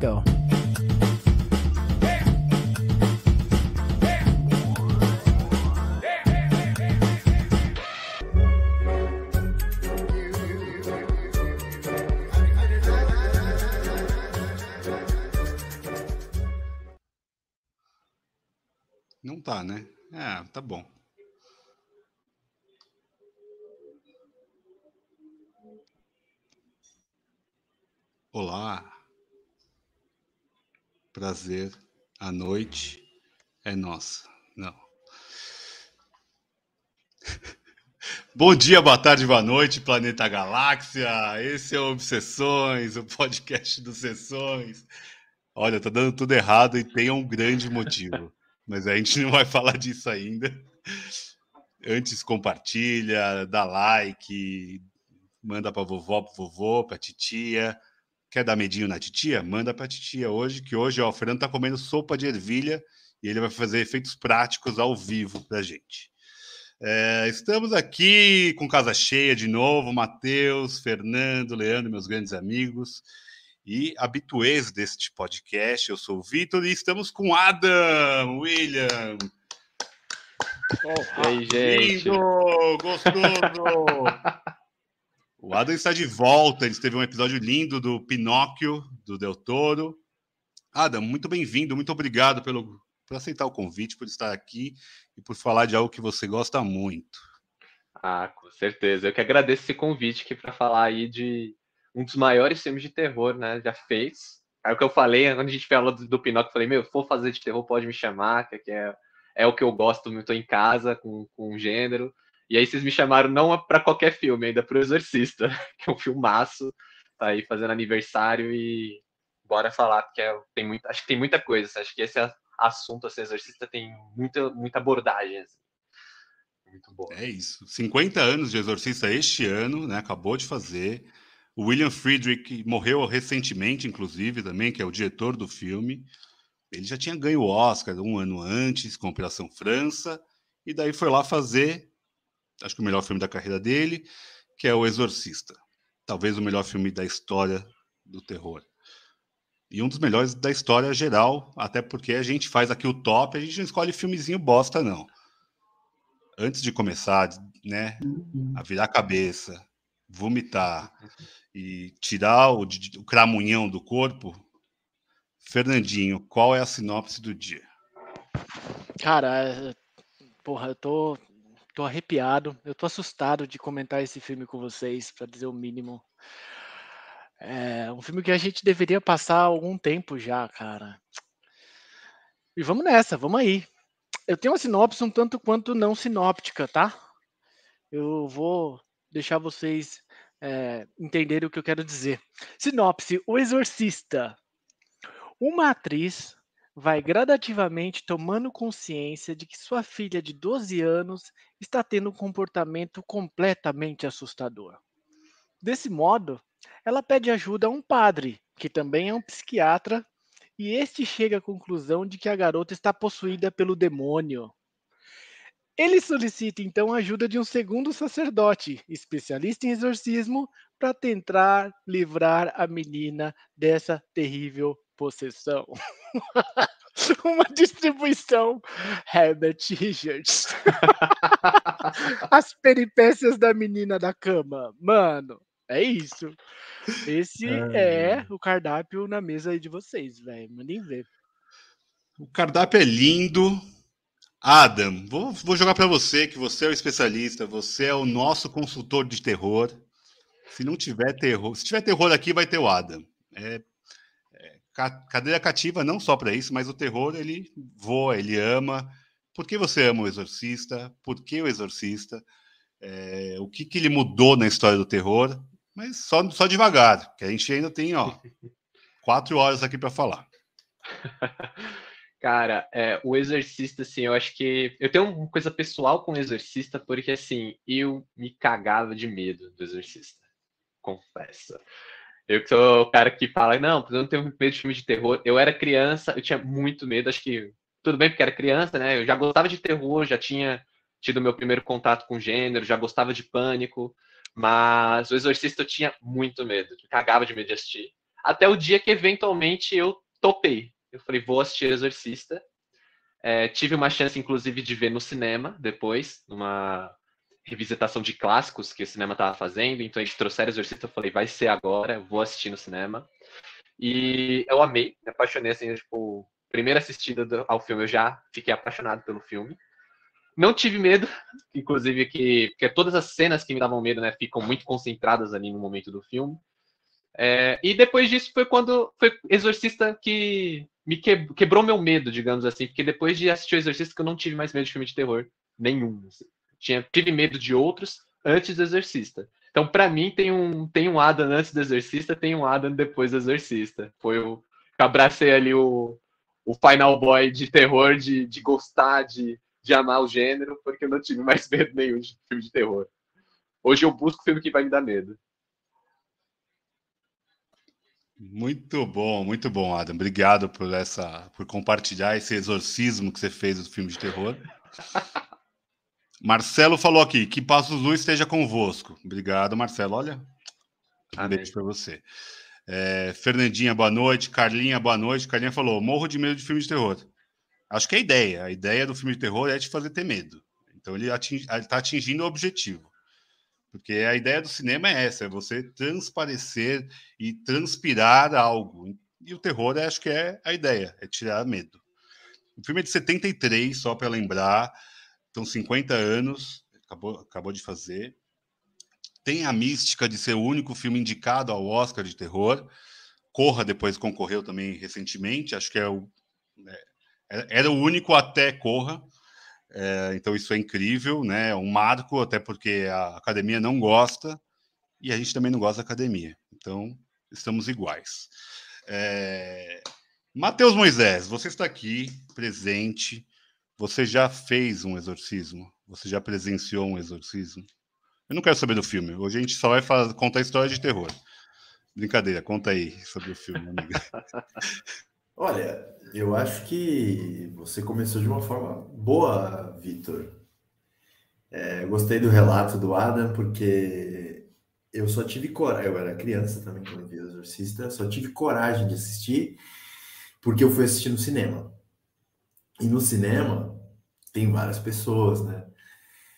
Go. Não tá, né? É, tá bom. Olá. Prazer. A noite é nossa. Não. Bom dia, boa tarde, boa noite, Planeta Galáxia. Esse é o Obsessões, o podcast dos Sessões. Olha, tá dando tudo errado e tem um grande motivo. Mas a gente não vai falar disso ainda. Antes, compartilha, dá like, manda para vovó, para vovô, para titia. Quer dar medinho na titia? Manda para titia hoje, que hoje ó, o Fernando tá comendo sopa de ervilha e ele vai fazer efeitos práticos ao vivo para gente. É, estamos aqui com casa cheia de novo, Matheus, Fernando, Leandro, meus grandes amigos e habituês deste podcast. Eu sou o Vitor e estamos com Adam, William. Oh, e aí, gente? Lindo, gostoso! O Adam está de volta. Ele teve um episódio lindo do Pinóquio, do Del Toro. Adam, muito bem-vindo. Muito obrigado pelo, por aceitar o convite, por estar aqui e por falar de algo que você gosta muito. Ah, com certeza. Eu que agradeço esse convite aqui para falar aí de um dos maiores filmes de terror, né? Já fez. É o que eu falei, quando a gente falou do, do Pinóquio, eu falei, meu, se for fazer de terror, pode me chamar, que é, é o que eu gosto, eu tô em casa com, com o gênero. E aí vocês me chamaram não para qualquer filme, ainda para o Exorcista, que é um filmaço, tá aí fazendo aniversário e bora falar, porque é, tem muita, acho que tem muita coisa, acho que esse assunto, esse Exorcista tem muita, muita abordagem. Assim. Muito bom. É isso. 50 anos de Exorcista este ano, né? Acabou de fazer. O William Friedrich morreu recentemente, inclusive, também, que é o diretor do filme. Ele já tinha ganho o Oscar um ano antes, com Operação França, e daí foi lá fazer acho que o melhor filme da carreira dele, que é O Exorcista. Talvez o melhor filme da história do terror. E um dos melhores da história geral, até porque a gente faz aqui o top, a gente não escolhe filmezinho bosta, não. Antes de começar, né, a virar a cabeça, vomitar e tirar o, o cramunhão do corpo, Fernandinho, qual é a sinopse do dia? Cara, porra, eu tô Tô arrepiado, eu tô assustado de comentar esse filme com vocês, para dizer o mínimo. É um filme que a gente deveria passar algum tempo já, cara. E vamos nessa, vamos aí. Eu tenho uma sinopse um tanto quanto não sinóptica, tá? Eu vou deixar vocês é, entenderem o que eu quero dizer. Sinopse: O Exorcista. Uma atriz vai gradativamente tomando consciência de que sua filha de 12 anos está tendo um comportamento completamente assustador. Desse modo, ela pede ajuda a um padre, que também é um psiquiatra, e este chega à conclusão de que a garota está possuída pelo demônio. Ele solicita então a ajuda de um segundo sacerdote, especialista em exorcismo, para tentar livrar a menina dessa terrível possessão. Uma distribuição Herbert Richards. As peripécias da menina da cama. Mano, é isso. Esse é o cardápio na mesa aí de vocês, velho. Mandem ver. O cardápio é lindo. Adam, vou, vou jogar para você, que você é o especialista, você é o nosso consultor de terror. Se não tiver terror, se tiver terror aqui, vai ter o Adam. É cadeira cativa não só para isso, mas o terror ele voa, ele ama. Por que você ama o Exorcista? Por que o Exorcista? É, o que, que ele mudou na história do terror? Mas só, só devagar, que a gente ainda tem ó, quatro horas aqui para falar. Cara, é, o Exorcista, assim, eu acho que. Eu tenho uma coisa pessoal com o Exorcista, porque, assim, eu me cagava de medo do Exorcista. Confesso. Eu que sou o cara que fala, não, eu não tenho medo de filme de terror. Eu era criança, eu tinha muito medo, acho que tudo bem porque era criança, né? Eu já gostava de terror, já tinha tido meu primeiro contato com gênero, já gostava de pânico, mas o Exorcista eu tinha muito medo, me cagava de medo de assistir. Até o dia que eventualmente eu topei. Eu falei, vou assistir Exorcista. É, tive uma chance, inclusive, de ver no cinema depois, numa revisitação de clássicos que o cinema estava fazendo. Então eles trouxeram Exorcista. Eu falei, vai ser agora, vou assistir no cinema. E eu amei, me apaixonei assim, tipo, primeira assistida ao filme, eu já fiquei apaixonado pelo filme. Não tive medo, inclusive que porque todas as cenas que me davam medo, né, ficam muito concentradas ali no momento do filme. É, e depois disso foi quando foi Exorcista que me quebrou meu medo, digamos assim, porque depois de assistir o Exorcista que eu não tive mais medo de filme de terror nenhum. Assim. Tinha tive medo de outros antes do Exorcista. Então, para mim, tem um, tem um Adam antes do Exorcista, tem um Adam depois do Exorcista. Foi o. Abracei ali o, o Final Boy de terror, de, de gostar, de, de amar o gênero, porque eu não tive mais medo nenhum de filme de terror. Hoje eu busco filme que vai me dar medo. Muito bom, muito bom, Adam. Obrigado por essa, por compartilhar esse exorcismo que você fez do filme de terror. Marcelo falou aqui que Passos Luz esteja convosco. Obrigado, Marcelo. Olha, um beijo para você. É, Fernandinha, boa noite. Carlinha, boa noite. Carlinha falou: morro de medo de filme de terror. Acho que é a ideia. A ideia do filme de terror é te fazer ter medo. Então ele está atingindo o objetivo. Porque a ideia do cinema é essa: é você transparecer e transpirar algo. E o terror, acho que é a ideia, é tirar medo. O filme é de 73, só para lembrar. Então, 50 anos, acabou, acabou de fazer tem a mística de ser o único filme indicado ao Oscar de terror. Corra depois concorreu também recentemente, acho que é o, é, era o único até Corra. É, então isso é incrível, né? É um marco, até porque a academia não gosta e a gente também não gosta da academia. Então estamos iguais. É... Matheus Moisés, você está aqui presente. Você já fez um exorcismo? Você já presenciou um exorcismo? Eu não quero saber do filme. Hoje a gente só vai fazer, contar história de terror. Brincadeira, conta aí sobre o filme, amiga. Olha, eu acho que você começou de uma forma boa, Vitor. É, gostei do relato do Adam, porque eu só tive coragem. Eu era criança também quando vi o Exorcista, só tive coragem de assistir porque eu fui assistir no cinema. E no cinema tem várias pessoas, né?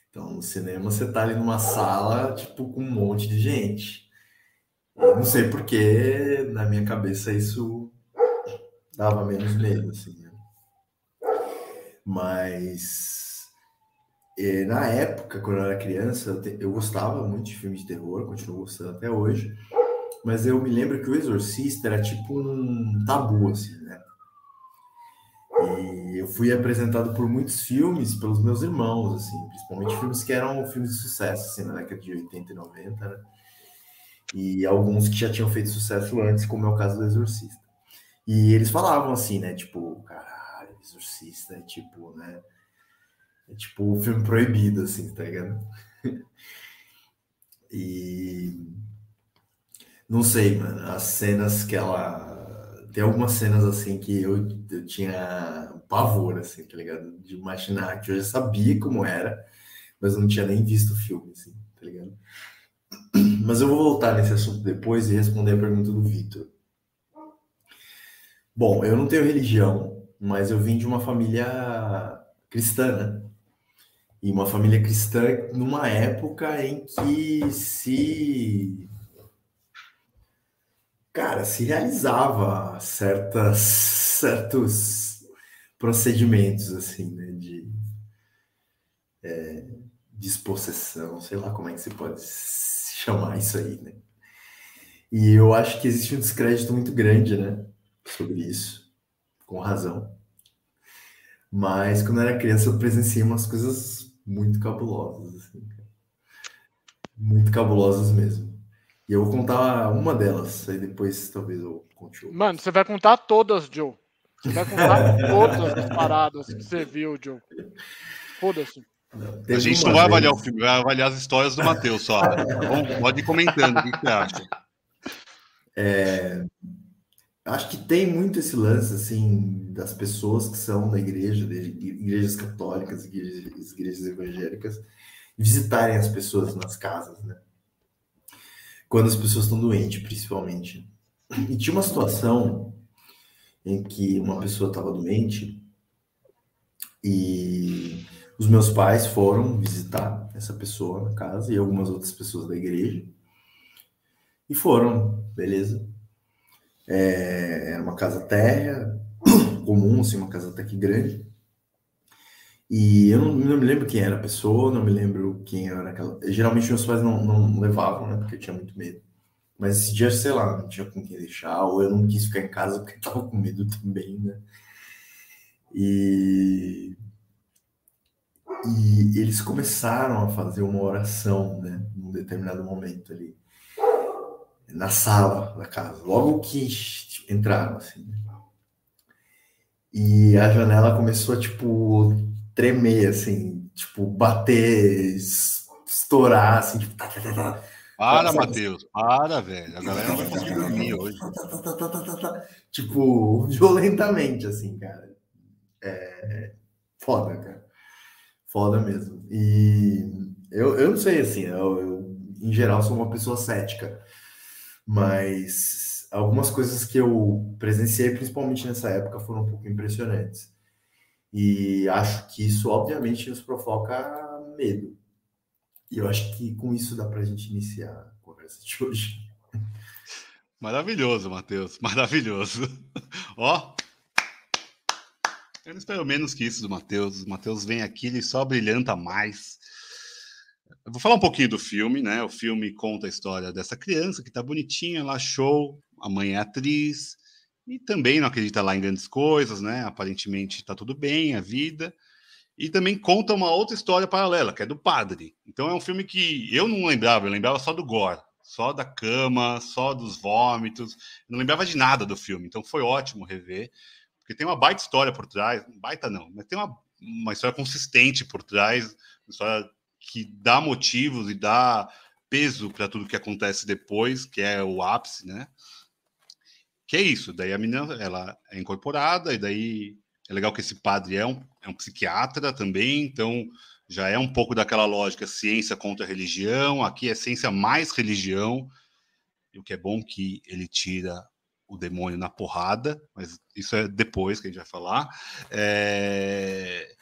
Então, no cinema, você tá ali numa sala, tipo, com um monte de gente. Eu não sei porque, na minha cabeça, isso dava menos medo, assim. Né? Mas, na época, quando eu era criança, eu gostava muito de filmes de terror, continuo gostando até hoje. Mas eu me lembro que o Exorcista era tipo um tabu, assim, né? Eu fui apresentado por muitos filmes pelos meus irmãos, assim, principalmente filmes que eram filmes de sucesso, assim, na década de 80 e 90, né? E alguns que já tinham feito sucesso antes, como é o caso do Exorcista. E eles falavam assim, né? Tipo, caralho, Exorcista é tipo, né? É tipo um filme proibido, assim, tá ligado? e. Não sei, mano, as cenas que ela tem algumas cenas assim que eu, eu tinha pavor, assim, tá ligado? De imaginar que eu já sabia como era, mas não tinha nem visto o filme, assim, tá ligado? Mas eu vou voltar nesse assunto depois e responder a pergunta do Vitor. Bom, eu não tenho religião, mas eu vim de uma família cristã, né? E uma família cristã numa época em que se cara, se realizava certas, certos procedimentos, assim, né, de é, dispossessão, sei lá como é que se pode chamar isso aí, né? E eu acho que existe um descrédito muito grande, né, sobre isso, com razão. Mas quando eu era criança eu presenciei umas coisas muito cabulosas, assim, muito cabulosas mesmo. E eu vou contar uma delas, aí depois talvez eu conte outra. Mano, você vai contar todas, Joe. Você vai contar todas as paradas que você viu, Joe. Foda-se. A gente não vai avaliar o filme, vai avaliar as histórias do Matheus só. Bom? Pode ir comentando o que você acha. É, acho que tem muito esse lance assim das pessoas que são da igreja, de igrejas católicas, igrejas, igrejas evangélicas, visitarem as pessoas nas casas, né? Quando as pessoas estão doentes, principalmente. E tinha uma situação em que uma pessoa estava doente e os meus pais foram visitar essa pessoa na casa e algumas outras pessoas da igreja. E foram, beleza. É, era uma casa térrea, comum, assim, uma casa até que grande. E eu não, não, me lembro quem era a pessoa, não me lembro quem era aquela. Geralmente meus pais não, não levavam, né? Porque eu tinha muito medo. Mas esse dia, sei lá, não tinha com quem deixar, ou eu não quis ficar em casa porque tava com medo também, né? E, e eles começaram a fazer uma oração, né? Num determinado momento ali, na sala da casa, logo que entraram, assim. Né? E a janela começou a, tipo, tremer, assim, tipo, bater, estourar, assim, tipo, tá, tá, tá. Para, Matheus, para, velho. A galera vai conseguir dormir hoje. Tipo, violentamente, assim, cara. É foda, cara. Foda mesmo. E eu, eu não sei, assim, eu, eu, em geral sou uma pessoa cética, mas algumas coisas que eu presenciei, principalmente nessa época, foram um pouco impressionantes. E acho que isso, obviamente, nos provoca medo. E eu acho que com isso dá para a gente iniciar a conversa de hoje. Maravilhoso, Matheus. Maravilhoso. Ó. Eu não espero menos que isso do Matheus. O Matheus vem aqui, ele só brilhanta mais. Eu vou falar um pouquinho do filme, né? O filme conta a história dessa criança que tá bonitinha lá, show. A mãe é atriz e também não acredita lá em grandes coisas, né? Aparentemente tá tudo bem, a vida e também conta uma outra história paralela, que é do padre. Então é um filme que eu não lembrava, eu lembrava só do gore, só da cama, só dos vômitos, não lembrava de nada do filme. Então foi ótimo rever, porque tem uma baita história por trás, baita não, mas tem uma, uma história consistente por trás, uma história que dá motivos e dá peso para tudo que acontece depois, que é o ápice, né? Que é isso, daí a menina ela é incorporada e daí é legal que esse padre é um, é um psiquiatra também, então já é um pouco daquela lógica ciência contra religião. Aqui é ciência mais religião, e o que é bom que ele tira o demônio na porrada, mas isso é depois que a gente vai falar. É...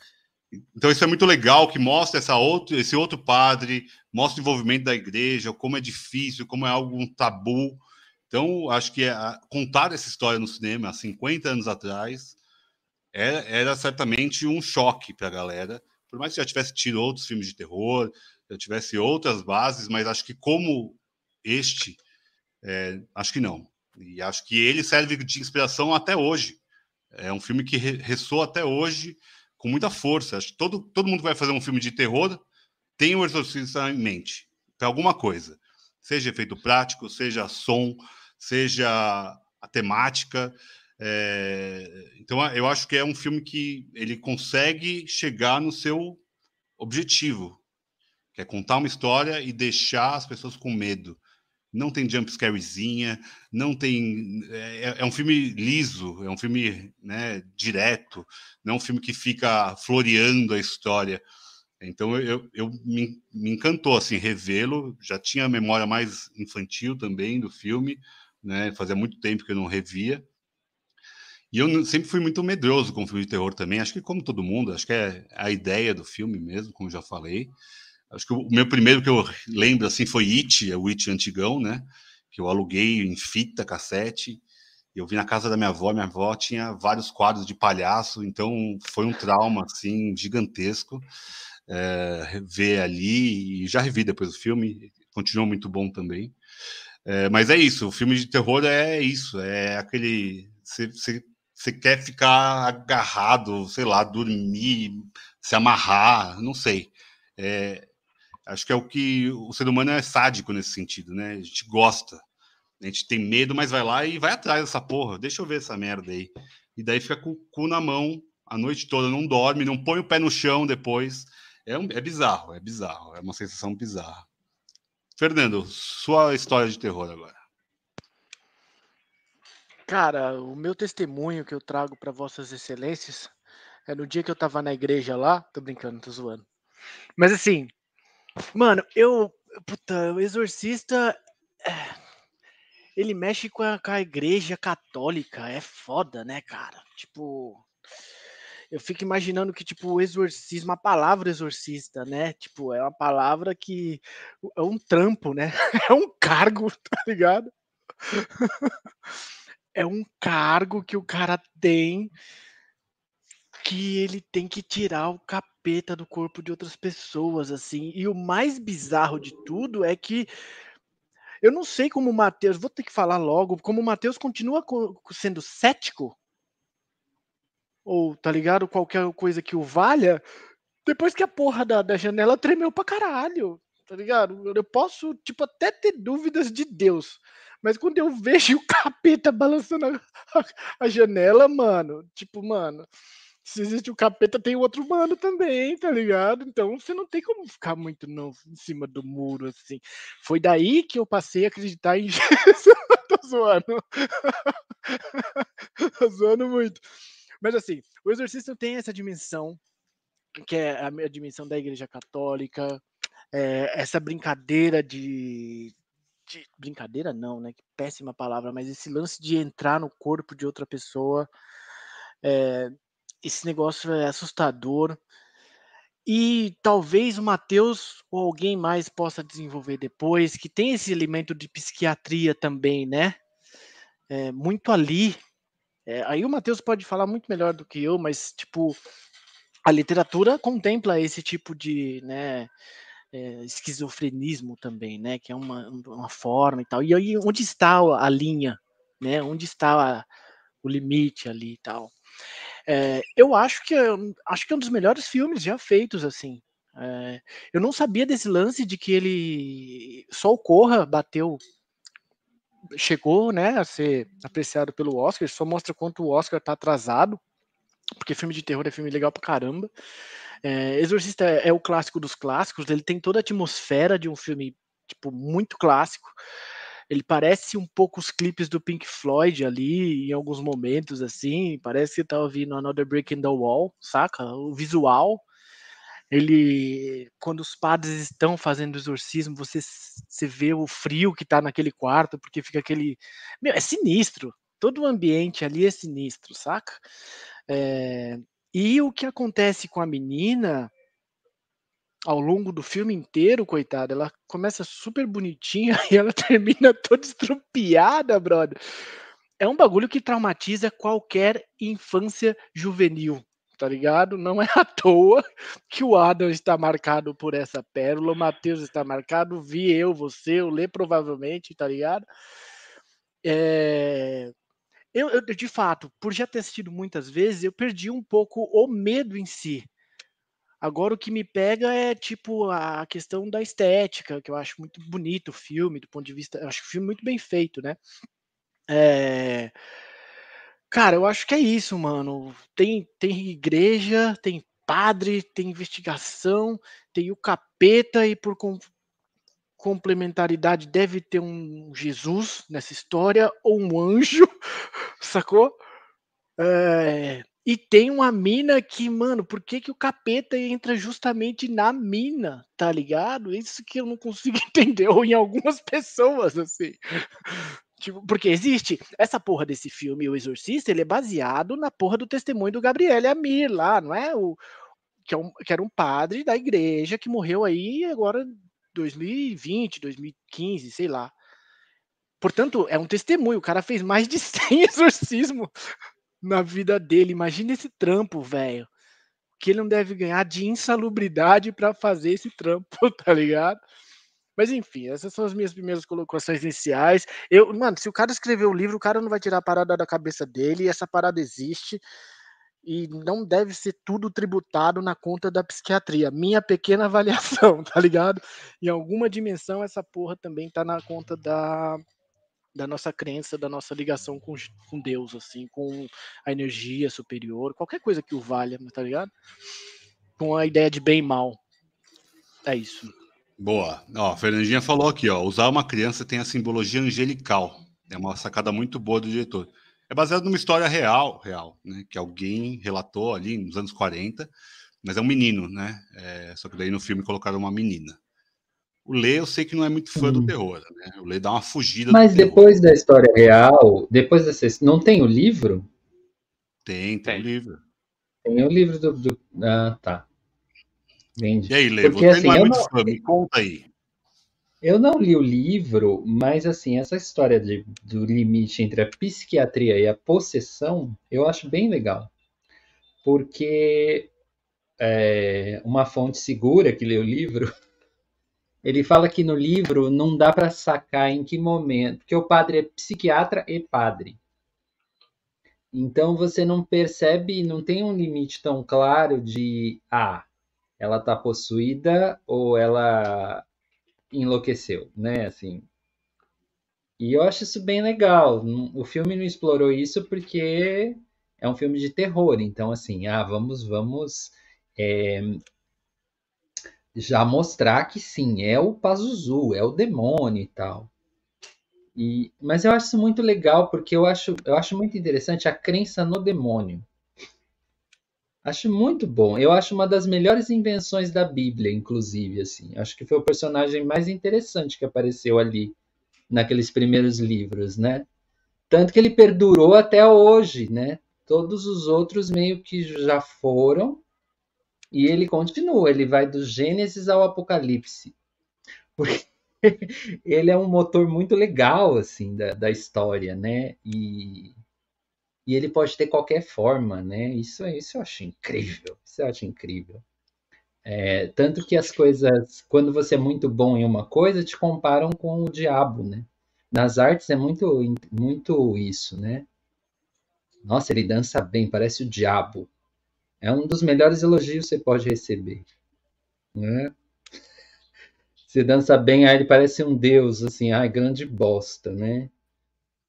Então isso é muito legal que mostra essa outro, esse outro padre, mostra o envolvimento da igreja, como é difícil, como é algo um tabu. Então acho que é, contar essa história no cinema há 50 anos atrás era, é, era certamente um choque para a galera. Por mais que já tivesse tido outros filmes de terror, já tivesse outras bases, mas acho que como este, é, acho que não. E acho que ele serve de inspiração até hoje. É um filme que ressoa até hoje com muita força. Acho que todo, todo mundo que vai fazer um filme de terror tem o Exorcista em mente, para alguma coisa. Seja efeito prático, seja som, seja a temática. É, então, eu acho que é um filme que ele consegue chegar no seu objetivo, que é contar uma história e deixar as pessoas com medo. Não tem jump scarezinha, não tem. É, é um filme liso, é um filme né, direto, não é um filme que fica floreando a história. Então eu, eu me, me encantou assim revê-lo. Já tinha a memória mais infantil também do filme, né? Fazia muito tempo que eu não revia. E eu sempre fui muito medroso com filme de terror também. Acho que, como todo mundo, acho que é a ideia do filme mesmo, como já falei. Acho que o meu primeiro que eu lembro assim foi It, é o It antigão, né? Que eu aluguei em fita, cassete. Eu vi na casa da minha avó, minha avó tinha vários quadros de palhaço, então foi um trauma assim gigantesco é, ver ali. E já revi depois o filme, continuou muito bom também. É, mas é isso, o filme de terror é isso, é aquele. Você quer ficar agarrado, sei lá, dormir, se amarrar, não sei. É, acho que é o que o ser humano é sádico nesse sentido, né? A gente gosta, a gente tem medo, mas vai lá e vai atrás dessa porra. Deixa eu ver essa merda aí. E daí fica com o cu na mão a noite toda, não dorme, não põe o pé no chão depois. É, um, é bizarro, é bizarro, é uma sensação bizarra. Fernando, sua história de terror agora. Cara, o meu testemunho que eu trago para Vossas Excelências é no dia que eu tava na igreja lá. Tô brincando, tô zoando. Mas assim, mano, eu. Puta, o exorcista. É, ele mexe com a, com a igreja católica, é foda, né, cara? Tipo, eu fico imaginando que, tipo, exorcismo, a palavra exorcista, né? Tipo, é uma palavra que é um trampo, né? É um cargo, tá ligado? É um cargo que o cara tem que ele tem que tirar o capeta do corpo de outras pessoas, assim. E o mais bizarro de tudo é que eu não sei como o Mateus, vou ter que falar logo, como o Mateus continua sendo cético, ou tá ligado? Qualquer coisa que o valha, depois que a porra da, da janela tremeu pra caralho, tá ligado? Eu posso, tipo, até ter dúvidas de Deus, mas quando eu vejo o capeta balançando a, a, a janela, mano, tipo, mano se existe o capeta, tem outro humano também, tá ligado? Então você não tem como ficar muito no, em cima do muro, assim. Foi daí que eu passei a acreditar em Jesus. Tô zoando. Tô zoando muito. Mas assim, o exorcista tem essa dimensão, que é a, dimensão da igreja católica, é, essa brincadeira de, de, Brincadeira não, né? Que péssima palavra, mas esse lance de entrar no corpo de outra pessoa. É, esse negócio é assustador. E talvez o Matheus ou alguém mais possa desenvolver depois, que tem esse elemento de psiquiatria também, né? É, muito ali. É, aí o Matheus pode falar muito melhor do que eu, mas, tipo, a literatura contempla esse tipo de, né, é, esquizofrenismo também, né? Que é uma, uma forma e tal. E aí, onde está a linha, né? Onde está a, o limite ali e tal. É, eu acho que é, acho que é um dos melhores filmes já feitos assim. É, eu não sabia desse lance de que ele só o Corra bateu, chegou, né, a ser apreciado pelo Oscar. Só mostra quanto o Oscar tá atrasado, porque filme de terror é filme legal pra caramba. É, Exorcista é, é o clássico dos clássicos. Ele tem toda a atmosfera de um filme tipo muito clássico. Ele parece um pouco os clipes do Pink Floyd ali, em alguns momentos, assim. Parece que tá ouvindo Another Break in the Wall, saca? O visual. Ele, quando os padres estão fazendo exorcismo, você, você vê o frio que tá naquele quarto, porque fica aquele. Meu, é sinistro. Todo o ambiente ali é sinistro, saca? É... E o que acontece com a menina ao longo do filme inteiro, coitada, ela começa super bonitinha e ela termina toda estrupiada, brother. É um bagulho que traumatiza qualquer infância juvenil, tá ligado? Não é à toa que o Adam está marcado por essa pérola, o Matheus está marcado, vi eu, você, o Lê provavelmente, tá ligado? É... Eu, eu, de fato, por já ter assistido muitas vezes, eu perdi um pouco o medo em si Agora o que me pega é tipo a questão da estética, que eu acho muito bonito o filme, do ponto de vista. Eu acho o filme muito bem feito, né? É... Cara, eu acho que é isso, mano. Tem, tem igreja, tem padre, tem investigação, tem o capeta e por com... complementaridade deve ter um Jesus nessa história ou um anjo, sacou? É... E tem uma mina que, mano, por que, que o capeta entra justamente na mina, tá ligado? Isso que eu não consigo entender, ou em algumas pessoas, assim. Tipo, porque existe essa porra desse filme, O Exorcista, ele é baseado na porra do testemunho do Gabriel Amir lá, não é? O, que, é um, que era um padre da igreja que morreu aí agora 2020, 2015, sei lá. Portanto, é um testemunho. O cara fez mais de 100 exorcismos na vida dele. Imagina esse trampo, velho. Que ele não deve ganhar de insalubridade para fazer esse trampo, tá ligado? Mas enfim, essas são as minhas primeiras colocações iniciais. Eu, mano, se o cara escrever o livro, o cara não vai tirar a parada da cabeça dele, essa parada existe e não deve ser tudo tributado na conta da psiquiatria. Minha pequena avaliação, tá ligado? Em alguma dimensão essa porra também tá na conta da da nossa crença, da nossa ligação com, com Deus, assim, com a energia superior, qualquer coisa que o valha, tá ligado? Com a ideia de bem e mal. É isso. Boa. Ó, a Fernandinha falou aqui, ó, usar uma criança tem a simbologia angelical. É uma sacada muito boa do diretor. É baseado numa história real, real, né? Que alguém relatou ali nos anos 40, mas é um menino, né? É, só que daí no filme colocaram uma menina. O Lê, eu sei que não é muito fã hum. do terror, né? O Lê dá uma fugida. Mas depois da história real, depois dessa. Não tem o livro? Tem, tem, tem. o livro. Tem o livro do. do... Ah, tá. Entendi. E aí, Lê, Porque, assim, é muito não... fã, me conta aí. Eu não li o livro, mas assim, essa história de, do limite entre a psiquiatria e a possessão, eu acho bem legal. Porque é, uma fonte segura que lê o livro, ele fala que no livro não dá para sacar em que momento, porque o padre é psiquiatra e padre. Então você não percebe, não tem um limite tão claro de ah, ela está possuída ou ela enlouqueceu, né? Assim. E eu acho isso bem legal. O filme não explorou isso porque é um filme de terror. Então, assim, ah, vamos, vamos é, já mostrar que sim, é o Pazuzu, é o demônio e tal. E, mas eu acho isso muito legal porque eu acho, eu acho muito interessante a crença no demônio. Acho muito bom. Eu acho uma das melhores invenções da Bíblia, inclusive, assim. Acho que foi o personagem mais interessante que apareceu ali naqueles primeiros livros, né? Tanto que ele perdurou até hoje, né? Todos os outros meio que já foram e ele continua, ele vai do Gênesis ao Apocalipse. Porque ele é um motor muito legal assim da, da história, né? E e ele pode ter qualquer forma, né? Isso, isso eu acho incrível, isso eu acho incrível. É, tanto que as coisas, quando você é muito bom em uma coisa, te comparam com o diabo, né? Nas artes é muito, muito isso, né? Nossa, ele dança bem, parece o diabo. É um dos melhores elogios que você pode receber, né? Você dança bem, aí ele parece um deus, assim, ai, grande bosta, né?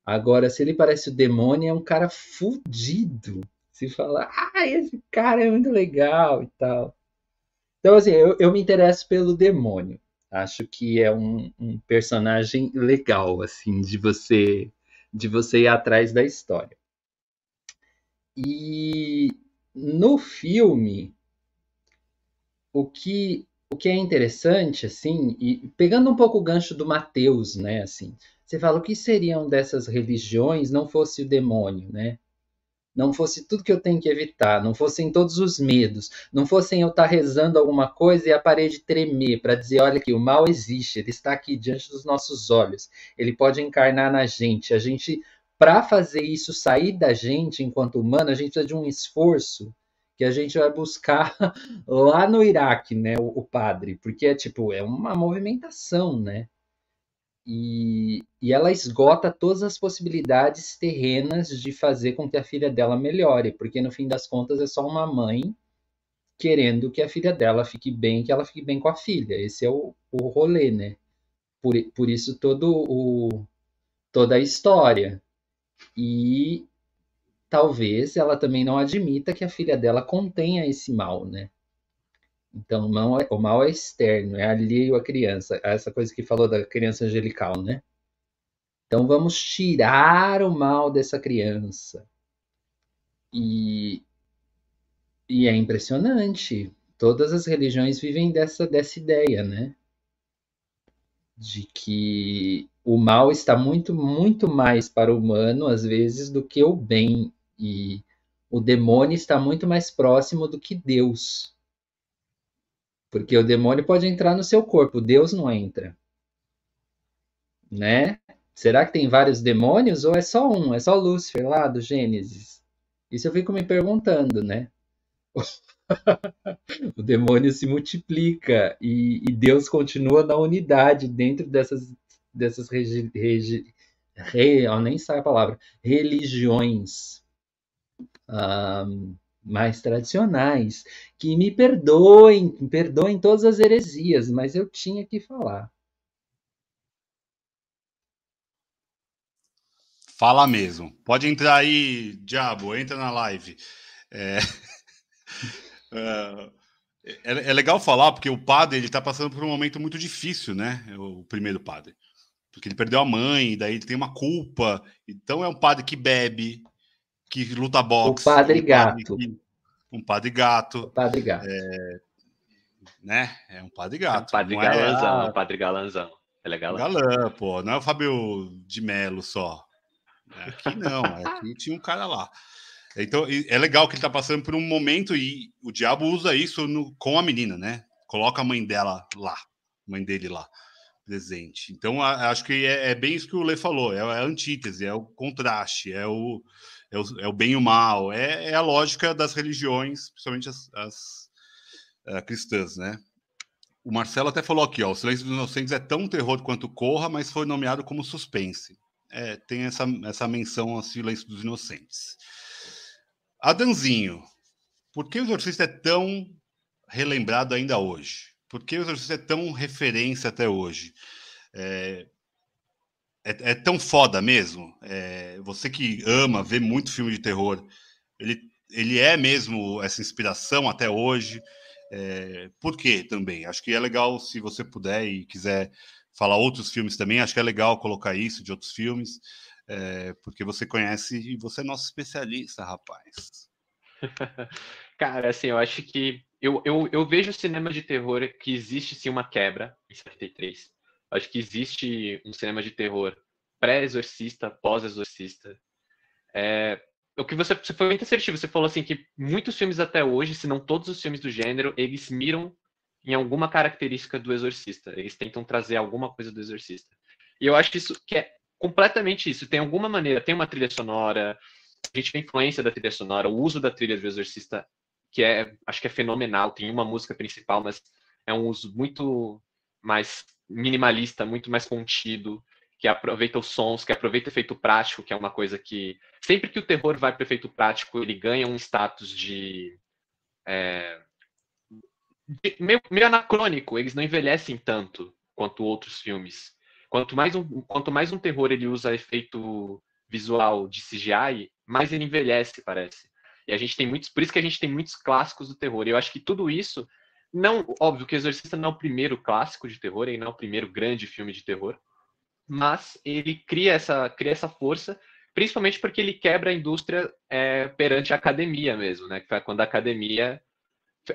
Agora, se ele parece o demônio, é um cara fudido. Se falar, ah, esse cara é muito legal e tal. Então, assim, eu, eu me interesso pelo demônio. Acho que é um, um, personagem legal, assim, de você de você ir atrás da história. E no filme, o que o que é interessante, assim, e pegando um pouco o gancho do Mateus, né, assim, você fala, o que seriam dessas religiões não fosse o demônio, né? Não fosse tudo que eu tenho que evitar, não fossem todos os medos, não fossem eu estar rezando alguma coisa e a parede tremer para dizer, olha aqui, o mal existe, ele está aqui diante dos nossos olhos, ele pode encarnar na gente. A gente, para fazer isso sair da gente enquanto humano, a gente precisa de um esforço que a gente vai buscar lá no Iraque, né, o, o padre, porque é tipo, é uma movimentação, né? E, e ela esgota todas as possibilidades terrenas de fazer com que a filha dela melhore, porque no fim das contas é só uma mãe querendo que a filha dela fique bem, que ela fique bem com a filha. Esse é o, o rolê, né? Por, por isso todo o, toda a história. E talvez ela também não admita que a filha dela contenha esse mal, né? Então, o mal, é, o mal é externo, é alheio à criança. Essa coisa que falou da criança angelical, né? Então, vamos tirar o mal dessa criança. E, e é impressionante. Todas as religiões vivem dessa, dessa ideia, né? De que o mal está muito, muito mais para o humano, às vezes, do que o bem. E o demônio está muito mais próximo do que Deus. Porque o demônio pode entrar no seu corpo, Deus não entra. Né? Será que tem vários demônios ou é só um? É só Lúcifer lá do Gênesis? Isso eu fico me perguntando, né? o demônio se multiplica e, e, Deus continua na unidade dentro dessas, dessas regi, regi, re, nem sai a palavra, religiões. Um, mais tradicionais, que me perdoem, me perdoem todas as heresias, mas eu tinha que falar. Fala mesmo. Pode entrar aí, diabo, entra na live. É... é... É, legal falar, porque o padre ele está passando por um momento muito difícil, né? O primeiro padre. Porque ele perdeu a mãe, daí ele tem uma culpa. Então é um padre que bebe, que luta boxe. O Padre um Gato. Padre um Padre Gato. O Padre Gato. É, né? É um padre gato. É um padre galanzão, é... um padre galanzão. Ele é galã. Galã, pô. Não é o Fábio de Melo só. Aqui não, aqui tinha um cara lá. Então, é legal que ele tá passando por um momento e o diabo usa isso no, com a menina, né? Coloca a mãe dela lá, mãe dele lá, presente. Então, a, acho que é, é, bem isso que o Lê falou: é, a antítese, é o contraste, é o, é o, é o bem e o mal, é, é, a lógica das religiões, principalmente as, as uh, cristãs, né? O Marcelo até falou aqui, ó, o Silêncio dos Inocentes é tão terror quanto Corra, mas foi nomeado como suspense. É, tem essa, essa menção ao Silêncio dos Inocentes. Adanzinho, por que o Exorcista é tão relembrado ainda hoje? Por que o Exorcista é tão referência até hoje? É, é, é tão foda mesmo? É, você que ama, vê muito filme de terror, ele, ele é mesmo essa inspiração até hoje? É, por quê também? Acho que é legal se você puder e quiser falar outros filmes também, acho que é legal colocar isso de outros filmes é, porque você conhece e você é nosso especialista, rapaz. Cara, assim, eu acho que eu, eu, eu vejo cinema de terror que existe sim uma quebra em 73. Acho que existe um cinema de terror pré-exorcista, pós-exorcista. É, o que você, você foi muito assertivo, você falou assim que muitos filmes até hoje, se não todos os filmes do gênero, eles miram em alguma característica do exorcista. Eles tentam trazer alguma coisa do exorcista. E eu acho isso que é completamente isso. Tem alguma maneira, tem uma trilha sonora, a gente tem influência da trilha sonora, o uso da trilha do Exorcista, que é, acho que é fenomenal. Tem uma música principal, mas é um uso muito mais minimalista, muito mais contido, que aproveita os sons, que aproveita efeito prático, que é uma coisa que sempre que o terror vai para efeito prático, ele ganha um status de, é, de meio, meio anacrônico. Eles não envelhecem tanto quanto outros filmes. Quanto mais um, quanto mais um terror ele usa efeito visual de CGI, mais ele envelhece, parece. E a gente tem muitos, por isso que a gente tem muitos clássicos do terror. E eu acho que tudo isso, não, óbvio que o Exorcista não é o primeiro clássico de terror, ele não é o primeiro grande filme de terror, mas ele cria essa, cria essa força, principalmente porque ele quebra a indústria é, perante a academia mesmo, né? Que foi quando a academia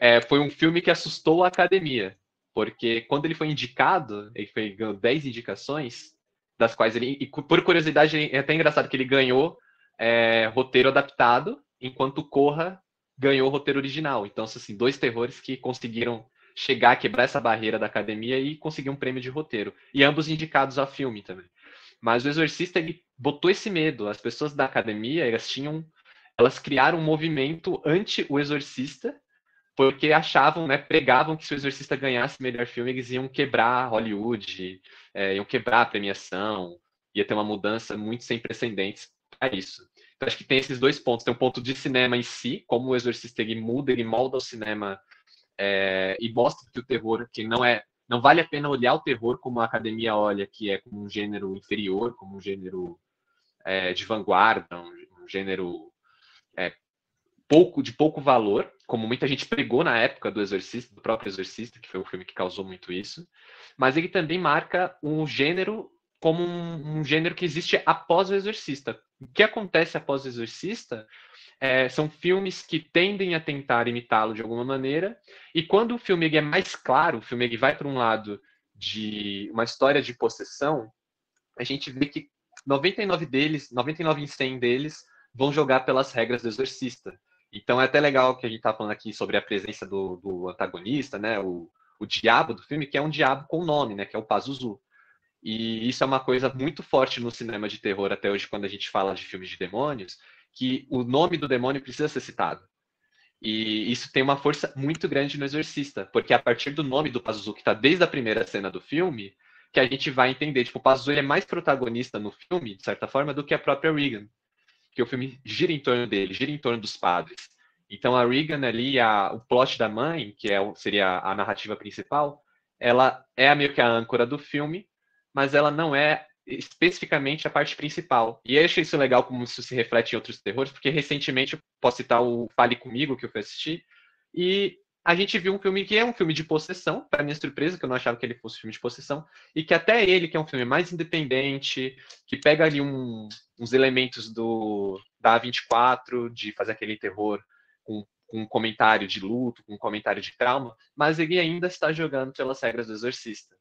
é, foi um filme que assustou a academia. Porque quando ele foi indicado, ele foi, ganhou 10 indicações, das quais ele, e por curiosidade, é até engraçado que ele ganhou é, roteiro adaptado, enquanto Corra ganhou roteiro original. Então, assim, dois terrores que conseguiram chegar, quebrar essa barreira da academia e conseguir um prêmio de roteiro. E ambos indicados a filme também. Mas o Exorcista, ele botou esse medo. As pessoas da academia, elas tinham... Elas criaram um movimento anti o Exorcista, porque achavam, né, pregavam que se o Exorcista ganhasse melhor filme, eles iam quebrar Hollywood, é, iam quebrar a premiação, ia ter uma mudança muito sem precedentes para isso. Então acho que tem esses dois pontos. Tem um ponto de cinema em si, como o Exorcista ele muda, ele molda o cinema é, e mostra que o terror, que não é, não vale a pena olhar o terror como a academia olha, que é como um gênero inferior, como um gênero é, de vanguarda, um, um gênero é, pouco de pouco valor, como muita gente pregou na época do Exorcista, do próprio Exorcista, que foi o filme que causou muito isso, mas ele também marca um gênero como um, um gênero que existe após o Exorcista. O que acontece após o Exorcista é, são filmes que tendem a tentar imitá-lo de alguma maneira, e quando o filme é mais claro, o filme vai para um lado de uma história de possessão, a gente vê que 99 deles, 99 em 100 deles, vão jogar pelas regras do Exorcista. Então é até legal que a gente está falando aqui sobre a presença do, do antagonista, né? O, o diabo do filme, que é um diabo com nome, né? Que é o Pazuzu. E isso é uma coisa muito forte no cinema de terror até hoje, quando a gente fala de filmes de demônios, que o nome do demônio precisa ser citado. E isso tem uma força muito grande no Exorcista, porque é a partir do nome do Pazuzu, que está desde a primeira cena do filme, que a gente vai entender. Tipo, o Pazuzu é mais protagonista no filme, de certa forma, do que a própria Regan que o filme gira em torno dele, gira em torno dos padres. Então a Regan ali, a, o plot da mãe, que é, seria a narrativa principal, ela é meio que a âncora do filme, mas ela não é especificamente a parte principal. E eu achei isso legal como isso se reflete em outros terrores, porque recentemente posso citar o Fale Comigo, que eu fui assistir, e a gente viu um filme que é um filme de possessão, para minha surpresa, que eu não achava que ele fosse um filme de possessão, e que até ele, que é um filme mais independente, que pega ali um, uns elementos do da A24, de fazer aquele terror com com um comentário de luto, com um comentário de trauma, mas ele ainda está jogando pelas regras do Exorcista.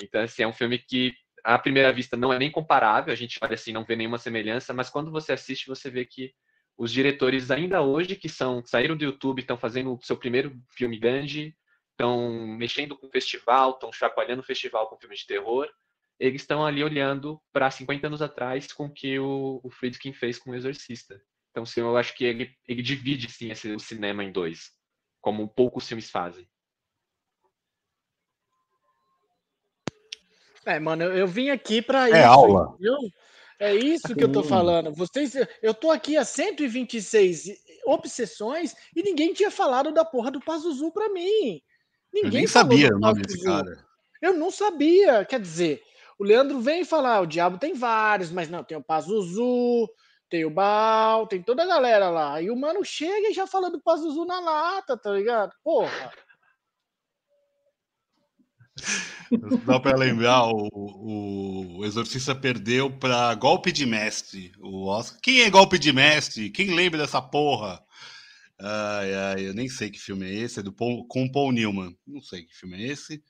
Então, assim, é um filme que à primeira vista não é nem comparável, a gente olha assim, não vê nenhuma semelhança, mas quando você assiste, você vê que os diretores ainda hoje que são saíram do YouTube, estão fazendo o seu primeiro filme grande, estão mexendo com o festival, estão chacoalhando o festival com filme de terror, eles estão ali olhando para 50 anos atrás com o que o, o Friedkin fez com o Exorcista. Então, sim, eu acho que ele, ele divide sim esse, o cinema em dois, como poucos filmes fazem. É, mano, eu, eu vim aqui para é isso. aula. Entendeu? É isso que eu tô falando. Vocês, eu tô aqui a 126 obsessões e ninguém tinha falado da porra do Pazuzu para mim. Ninguém eu nem sabia o nome desse cara. Eu não sabia. Quer dizer, o Leandro vem falar, o diabo tem vários, mas não, tem o Pazuzu, tem o Bal, tem toda a galera lá. E o mano chega e já fala do Pazuzu na lata, tá ligado? Porra. Dá para lembrar, o, o Exorcista perdeu para Golpe de Mestre, o Oscar. Quem é Golpe de Mestre? Quem lembra dessa porra? Ai, ai, eu nem sei que filme é esse, é do Paul, com Paul Newman. Não sei que filme é esse.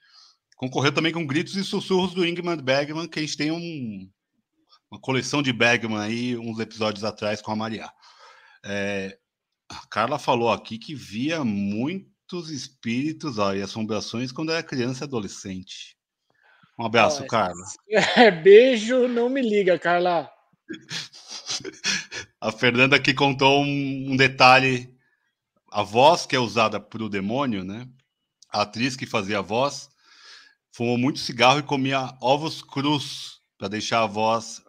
Concorreu também com Gritos e Sussurros do Ingmar Bergman, que a gente tem um, uma coleção de Bergman aí, uns episódios atrás com a Maria. É, a Carla falou aqui que via muito muitos espíritos ó, e assombrações quando era criança e adolescente. Um abraço, oh, Carla. É, beijo, não me liga, Carla. A Fernanda aqui contou um, um detalhe. A voz que é usada para o demônio, né? A atriz que fazia a voz fumou muito cigarro e comia ovos crus para deixar a voz.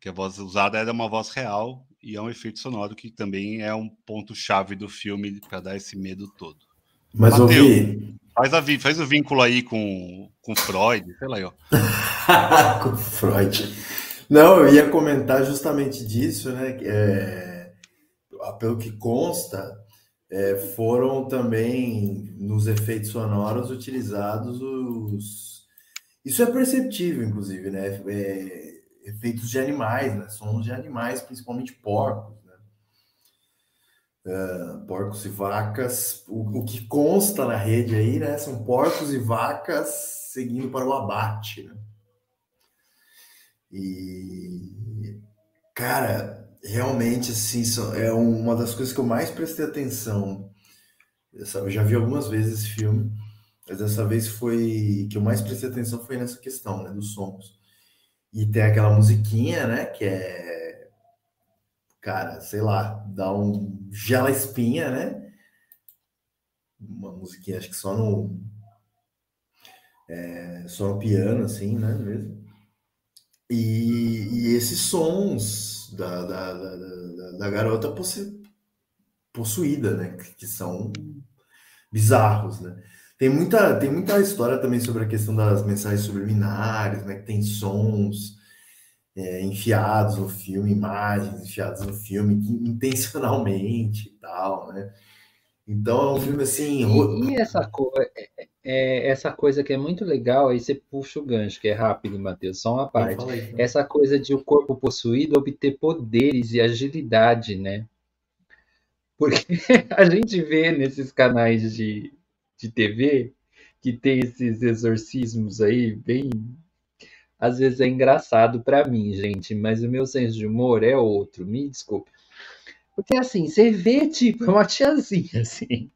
Que a voz usada era uma voz real e é um efeito sonoro que também é um ponto chave do filme para dar esse medo todo. Mas Mateus, ouvi. Faz, a, faz o vínculo aí com, com Freud, sei lá, ó. com Freud. Não, eu ia comentar justamente disso, né? É, pelo que consta, é, foram também nos efeitos sonoros utilizados os. Isso é perceptível, inclusive, né? É, efeitos de animais, né? Sons de animais, principalmente porcos, né? Uh, porcos e vacas. O, o, que consta na rede aí, né? São porcos e vacas seguindo para o abate, né? E cara, realmente assim é uma das coisas que eu mais prestei atenção. Eu, já vi algumas vezes esse filme, mas dessa vez foi que eu mais prestei atenção foi nessa questão, né, dos sons. E tem aquela musiquinha, né? Que é. Cara, sei lá, dá um gela espinha, né? Uma musiquinha, acho que só no. É, só no piano, assim, né? Mesmo. E, e esses sons da, da, da, da garota possu, possuída, né? Que são bizarros, né? Tem muita, tem muita história também sobre a questão das mensagens subliminares, né? Que tem sons é, enfiados no filme, imagens enfiadas no filme, que, intencionalmente e tal, né? Então é um filme assim. E, e essa, co é, é, é, essa coisa que é muito legal, aí você puxa o gancho, que é rápido, Matheus, só uma parte. Aí, essa coisa de o corpo possuído obter poderes e agilidade, né? Porque a gente vê nesses canais de, de TV, que tem esses exorcismos aí, bem. Às vezes é engraçado para mim, gente, mas o meu senso de humor é outro, me desculpe. Porque assim, você vê, tipo, uma tiazinha, assim.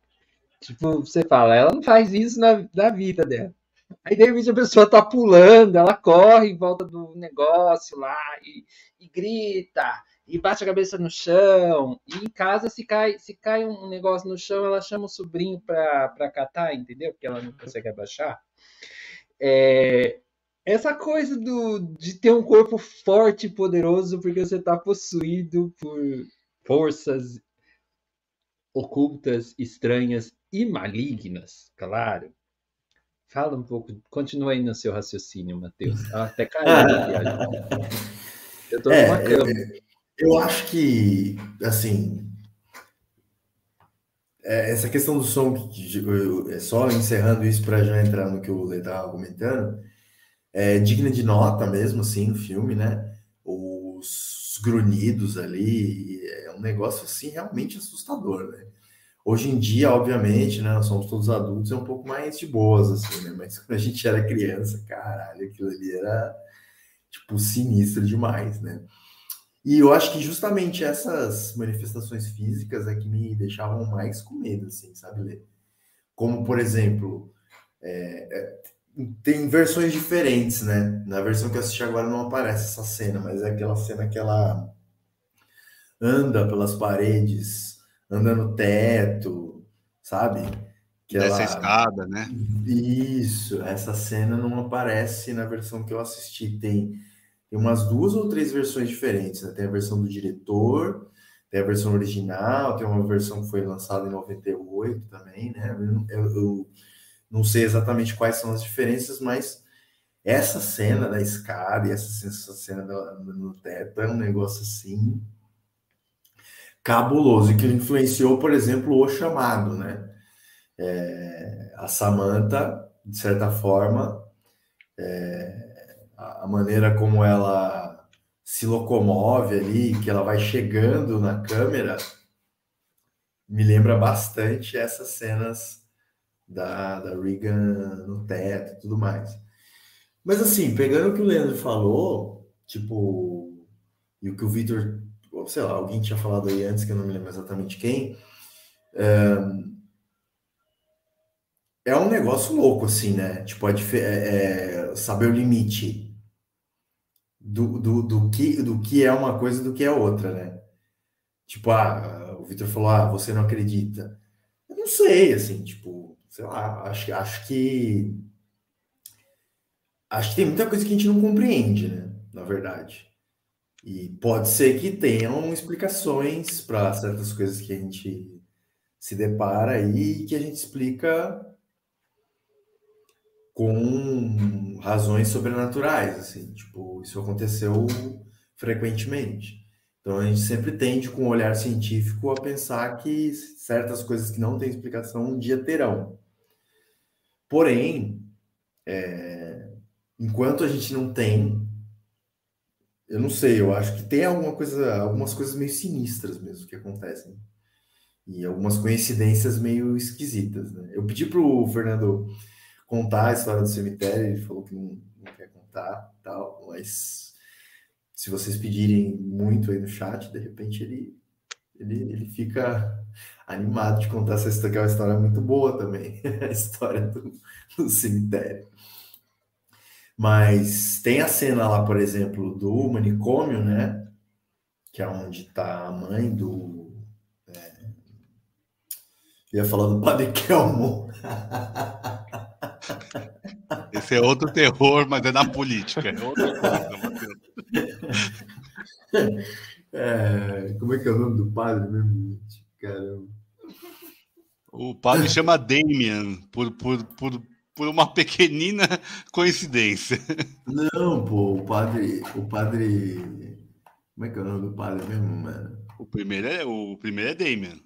Tipo, você fala, ela não faz isso na, na vida dela. Aí de repente a pessoa tá pulando, ela corre em volta do negócio lá e, e grita e bate a cabeça no chão. E em casa, se cai, se cai um negócio no chão, ela chama o sobrinho para catar, entendeu? Porque ela não consegue abaixar. É, essa coisa do, de ter um corpo forte e poderoso porque você está possuído por forças ocultas, estranhas e malignas, claro. Fala um pouco, continua aí no seu raciocínio, Matheus. Ah, até caiu. Eu tô é, numa cama. É, eu acho que, assim, é, essa questão do som, é só encerrando isso para já entrar no que o Lê estava comentando, é digna de nota mesmo, assim, o filme, né? Os grunhidos ali, é um negócio assim realmente assustador, né? Hoje em dia, obviamente, né, nós somos todos adultos, é um pouco mais de boas, assim, né? Mas quando a gente era criança, caralho, aquilo ali era, tipo, sinistro demais, né? E eu acho que justamente essas manifestações físicas é que me deixavam mais com medo, assim, sabe, Lê? Como, por exemplo, é, é, tem versões diferentes, né? Na versão que eu assisti agora não aparece essa cena, mas é aquela cena que ela anda pelas paredes, anda no teto, sabe? Que ela... escada, né? Isso, essa cena não aparece na versão que eu assisti. Tem, tem umas duas ou três versões diferentes, né? Tem a versão do diretor, tem a versão original, tem uma versão que foi lançada em 98 também, né? Eu, eu não sei exatamente quais são as diferenças, mas essa cena da escada e essa, essa cena no teto é um negócio assim cabuloso, que influenciou, por exemplo, o chamado, né? É, a Samantha, de certa forma, é, a maneira como ela se locomove ali, que ela vai chegando na câmera, me lembra bastante essas cenas da, da Regan no teto e tudo mais. Mas assim, pegando o que o Leandro falou, tipo, e o que o Victor sei lá, alguém tinha falado aí antes, que eu não me lembro exatamente quem, é, é um negócio louco, assim, né? Tipo, é, é, saber o limite do, do, do, que, do que é uma coisa e do que é outra, né? Tipo, ah, o Victor falou, ah, você não acredita. Eu não sei, assim, tipo, sei lá, acho, acho que. Acho que tem muita coisa que a gente não compreende, né? Na verdade. E pode ser que tenham explicações para certas coisas que a gente se depara aí que a gente explica com razões sobrenaturais, assim, tipo, isso aconteceu frequentemente. Então a gente sempre tende, com um olhar científico, a pensar que certas coisas que não têm explicação um dia terão. Porém, é, enquanto a gente não tem eu não sei, eu acho que tem alguma coisa, algumas coisas meio sinistras mesmo que acontecem. E algumas coincidências meio esquisitas, né? Eu pedi pro Fernando contar a história do cemitério, ele falou que não, não quer contar, tal, mas se vocês pedirem muito aí no chat, de repente ele ele, ele fica animado de contar essa história, que é uma história muito boa também, a história do, do cemitério. Mas tem a cena lá, por exemplo, do manicômio, né? Que é onde está a mãe do. É... Eu ia falar do Padre Kelmo. Esse é outro terror, mas é na política. É outra coisa, É, como é que é o nome do padre mesmo? Caramba. O padre chama Damien, por, por, por, por uma pequenina coincidência. Não, pô, o padre, o padre, como é que é o nome do padre mesmo, mano? O primeiro é o primeiro é Damien.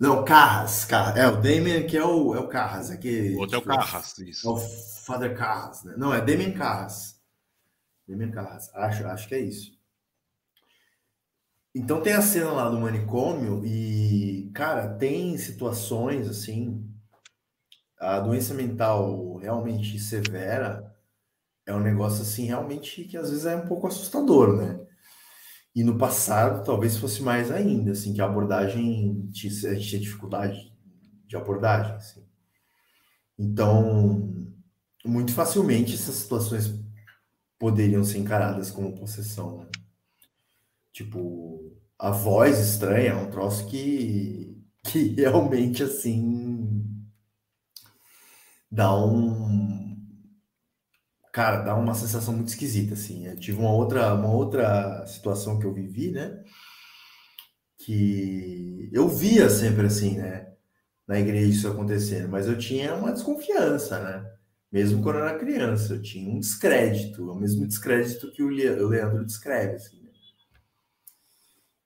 Não, Carras, Carras. É, o Damien que é o, é o Carras. Aqui, o outro é o Carras, isso. É o Father Carras, né? Não, é Damien Carras. Damien Carras, acho, acho que é isso. Então tem a cena lá do manicômio e, cara, tem situações assim a doença mental realmente severa é um negócio assim realmente que às vezes é um pouco assustador, né? E no passado talvez fosse mais ainda, assim, que a abordagem a gente tinha dificuldade de abordagem, assim. Então, muito facilmente essas situações poderiam ser encaradas como possessão, né? Tipo, a voz estranha é um troço que, que realmente, assim, dá um cara, dá uma sensação muito esquisita assim. Eu tive uma outra uma outra situação que eu vivi, né? Que eu via sempre assim, né? Na igreja isso acontecendo, mas eu tinha uma desconfiança, né? Mesmo quando eu era criança, eu tinha um descrédito, o mesmo descrédito que o Leandro descreve, assim, né?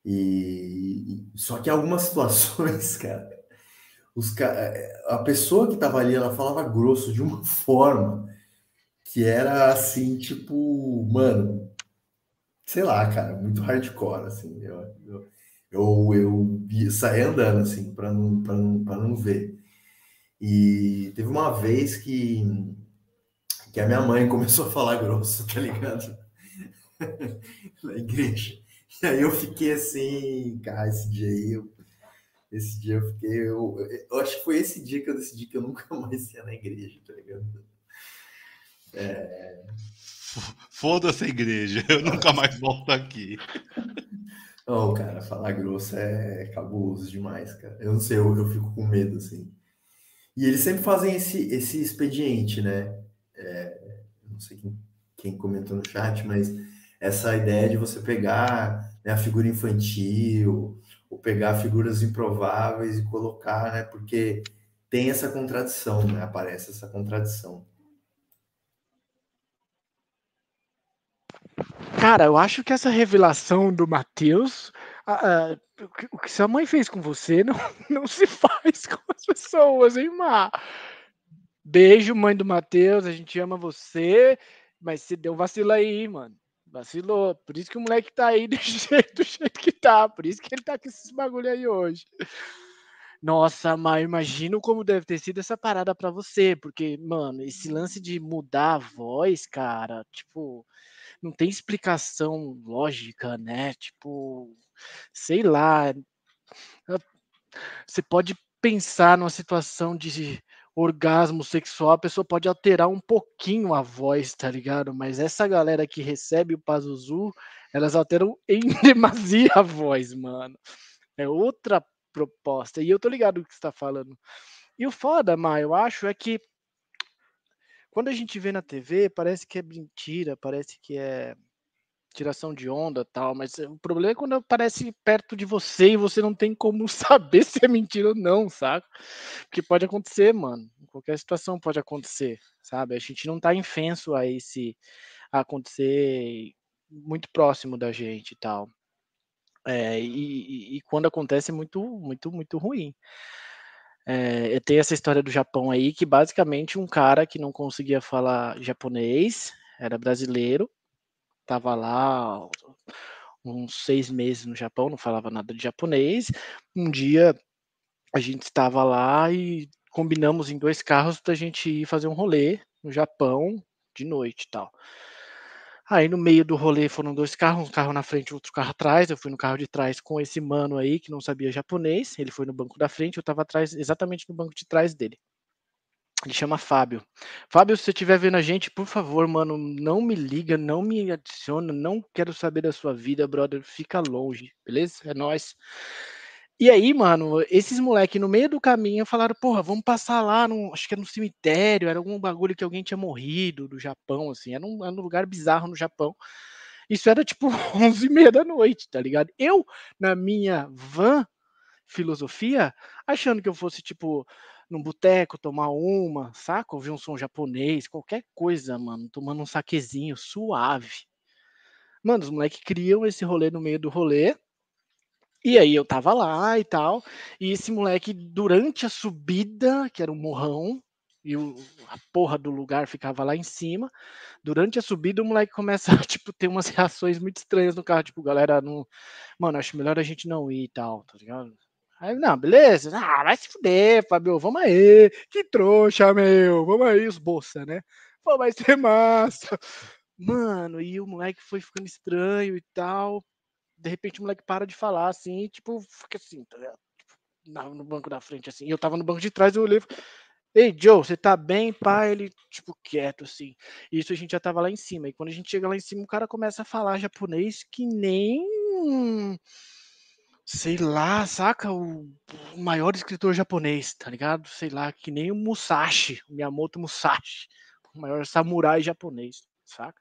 E só que algumas situações, cara, os, é, a pessoa que estava ali, ela falava grosso de uma forma que era assim, tipo, mano, sei lá, cara, muito hardcore, assim. Eu, eu, eu, eu saí andando, assim, para não, pra não, não ver. E teve uma vez que, que a minha mãe começou a falar grosso, tá ligado? Na igreja. E aí eu fiquei assim, cara, esse dia aí, eu, esse dia eu fiquei. Eu, eu acho que foi esse dia que eu decidi que eu nunca mais ia na igreja, tá ligado? É... Foda-se a igreja, eu nunca mais volto aqui. Não, cara, falar grosso é cabuloso demais, cara. Eu não sei, eu, eu fico com medo, assim. E eles sempre fazem esse, esse expediente, né? É, não sei quem, quem comentou no chat, mas essa ideia de você pegar né, a figura infantil, ou pegar figuras improváveis e colocar, né? Porque tem essa contradição, né? Aparece essa contradição. Cara, eu acho que essa revelação do Matheus, o que sua mãe fez com você não, não se faz com as pessoas, hein, Mar? Beijo, mãe do Matheus, a gente ama você, mas você deu vacilo aí, mano. Vacilou. Por isso que o moleque tá aí do jeito, do jeito que tá. Por isso que ele tá com esses bagulho aí hoje. Nossa, mas imagino como deve ter sido essa parada para você, porque, mano, esse lance de mudar a voz, cara, tipo, não tem explicação lógica, né? Tipo, sei lá. Você pode pensar numa situação de orgasmo sexual, a pessoa pode alterar um pouquinho a voz, tá ligado? Mas essa galera que recebe o Pazuzu, elas alteram em demasia a voz, mano. É outra proposta. E eu tô ligado o que você tá falando. E o foda, Mar, eu acho, é que quando a gente vê na TV, parece que é mentira, parece que é tiração de onda tal, mas o problema é quando aparece perto de você e você não tem como saber se é mentira ou não, saca? Porque pode acontecer, mano. Qualquer situação pode acontecer, sabe? A gente não tá infenso a esse a acontecer muito próximo da gente e tal. É, e, e, quando acontece é muito, muito, muito ruim. É, tem essa história do Japão aí, que basicamente um cara que não conseguia falar japonês, era brasileiro, Tava lá uns seis meses no Japão, não falava nada de japonês. Um dia a gente estava lá e combinamos em dois carros para a gente ir fazer um rolê no Japão de noite e tal. Aí no meio do rolê foram dois carros, um carro na frente e outro carro atrás. Eu fui no carro de trás com esse mano aí que não sabia japonês. Ele foi no banco da frente, eu estava atrás, exatamente no banco de trás dele. Ele chama Fábio. Fábio, se você estiver vendo a gente, por favor, mano, não me liga, não me adiciona, não quero saber da sua vida, brother. Fica longe, beleza? É nós. E aí, mano, esses moleques no meio do caminho falaram, porra, vamos passar lá, no, acho que era no cemitério, era algum bagulho que alguém tinha morrido do Japão, assim, era um, era um lugar bizarro no Japão. Isso era tipo 11 e meia da noite, tá ligado? Eu, na minha van filosofia, achando que eu fosse, tipo, num boteco, tomar uma, saca? Ouvir um som japonês, qualquer coisa, mano, tomando um saquezinho suave. Mano, os moleques criam esse rolê no meio do rolê. E aí eu tava lá e tal. E esse moleque, durante a subida, que era um morrão, e o, a porra do lugar ficava lá em cima. Durante a subida, o moleque começa a, tipo, ter umas reações muito estranhas no carro. Tipo, galera, não. Mano, acho melhor a gente não ir e tal, tá ligado? Aí, não, beleza. Ah, vai se fuder, Fabio. Vamos aí. Que trouxa, meu. Vamos aí, os bolsa, né? Pô, vai ser massa. Mano, e o moleque foi ficando estranho e tal. De repente o moleque para de falar assim, tipo, fica assim, tá ligado? Tipo, no banco da frente, assim. E eu tava no banco de trás, eu olhei. Ei, Joe, você tá bem, pai? Ele, tipo, quieto, assim. Isso a gente já tava lá em cima. E quando a gente chega lá em cima, o cara começa a falar japonês que nem sei lá, saca? O, maior escritor japonês, tá ligado? Sei lá, que nem o Musashi, o Miyamoto Musashi, o maior samurai japonês, saca?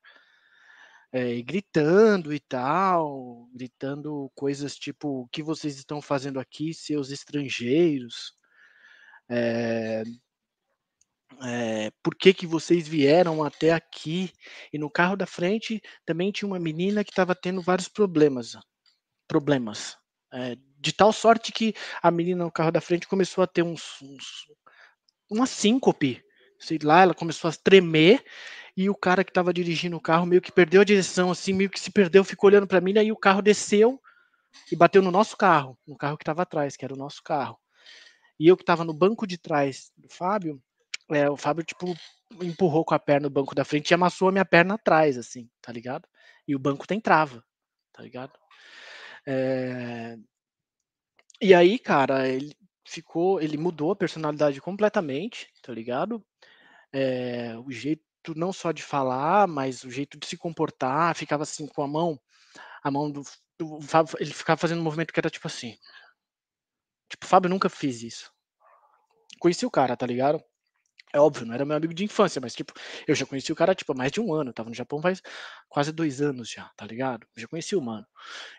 É, gritando e tal, gritando coisas tipo: o que vocês estão fazendo aqui, seus estrangeiros? É, é, por que, que vocês vieram até aqui? E no carro da frente também tinha uma menina que estava tendo vários problemas. Problemas. É, de tal sorte que a menina no carro da frente começou a ter uns, uns uma síncope, sei lá, ela começou a tremer e o cara que estava dirigindo o carro meio que perdeu a direção, assim, meio que se perdeu, ficou olhando para mim, aí o carro desceu e bateu no nosso carro, no carro que estava atrás, que era o nosso carro. E eu que estava no banco de trás do Fábio, é, o Fábio, tipo, empurrou com a perna no banco da frente e amassou a minha perna atrás, assim, tá ligado? E o banco tem trava, tá ligado? É... E aí, cara, ele ficou, ele mudou a personalidade completamente, tá ligado? É, o jeito não só de falar, mas o jeito de se comportar, ficava assim com a mão, a mão do, do Fábio, ele ficava fazendo um movimento que era tipo assim. Tipo, Fábio nunca fez isso. Conheci o cara, tá ligado? É óbvio, não era meu amigo de infância, mas tipo, eu já conheci o cara tipo há mais de um ano. Eu tava no Japão faz quase dois anos já, tá ligado? Eu já conheci o mano.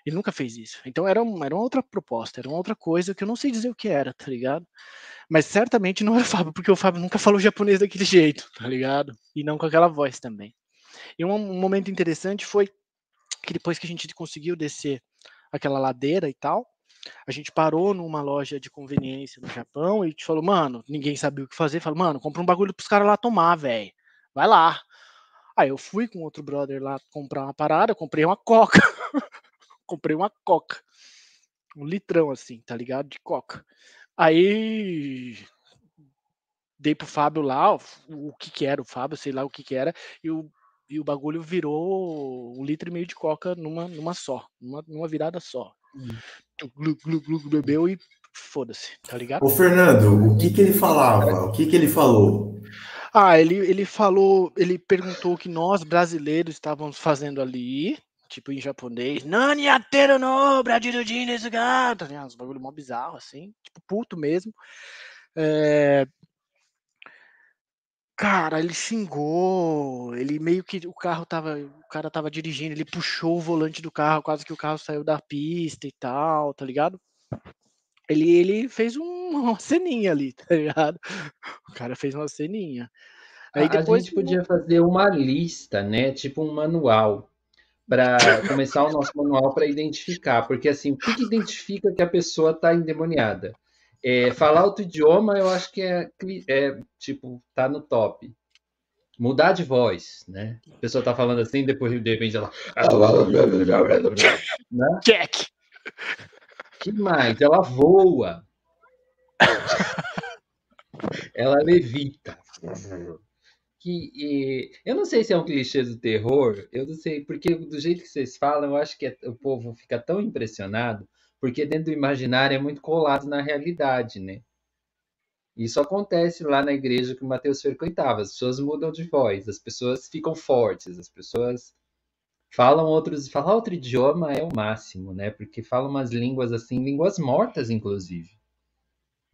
Ele nunca fez isso. Então era, era uma outra proposta, era uma outra coisa que eu não sei dizer o que era, tá ligado? Mas certamente não era o Fábio, porque o Fábio nunca falou japonês daquele jeito, tá ligado? E não com aquela voz também. E um, um momento interessante foi que depois que a gente conseguiu descer aquela ladeira e tal, a gente parou numa loja de conveniência no Japão e te falou, mano, ninguém sabia o que fazer. Falou, mano, compra um bagulho pros caras lá tomar, velho. Vai lá. Aí eu fui com outro brother lá comprar uma parada, comprei uma coca. comprei uma coca. Um litrão assim, tá ligado? De coca. Aí dei pro Fábio lá o, que que era o Fábio, sei lá o que que era, e o, e o bagulho virou um litro e meio de coca numa, numa só, numa, numa virada só. Hum glu, glu, glu, bebeu e foda-se, tá ligado? Ô, Fernando, o que que ele falava? O que que ele falou? Ah, ele, ele falou, ele perguntou o que nós brasileiros estávamos fazendo ali, tipo em japonês, Nani atero no Bradirudin gato, tá uns bagulho mó bizarro, assim, tipo puto mesmo. É... Cara, ele xingou, ele meio que o carro tava, o cara tava dirigindo, ele puxou o volante do carro, quase que o carro saiu da pista e tal, tá ligado? Ele, ele fez uma ceninha ali, tá ligado? O cara fez uma ceninha. Aí depois a gente podia fazer uma lista, né? Tipo um manual para começar o nosso manual para identificar, porque assim, o que, que identifica que a pessoa está endemoniada? É, falar outro idioma, eu acho que é, é, tipo, tá no top. Mudar de voz, né? A pessoa tá falando assim, depois de repente ela. Né? Jack! que mais? Ela voa. ela levita. Que, e, eu não sei se é um clichê do terror, eu não sei, porque do jeito que vocês falam, eu acho que é, o povo fica tão impressionado porque dentro do imaginário é muito colado na realidade, né? Isso acontece lá na igreja que o Mateus frequentava. As pessoas mudam de voz, as pessoas ficam fortes, as pessoas falam outros, falar outro idioma é o máximo, né? Porque falam umas línguas assim, línguas mortas, inclusive.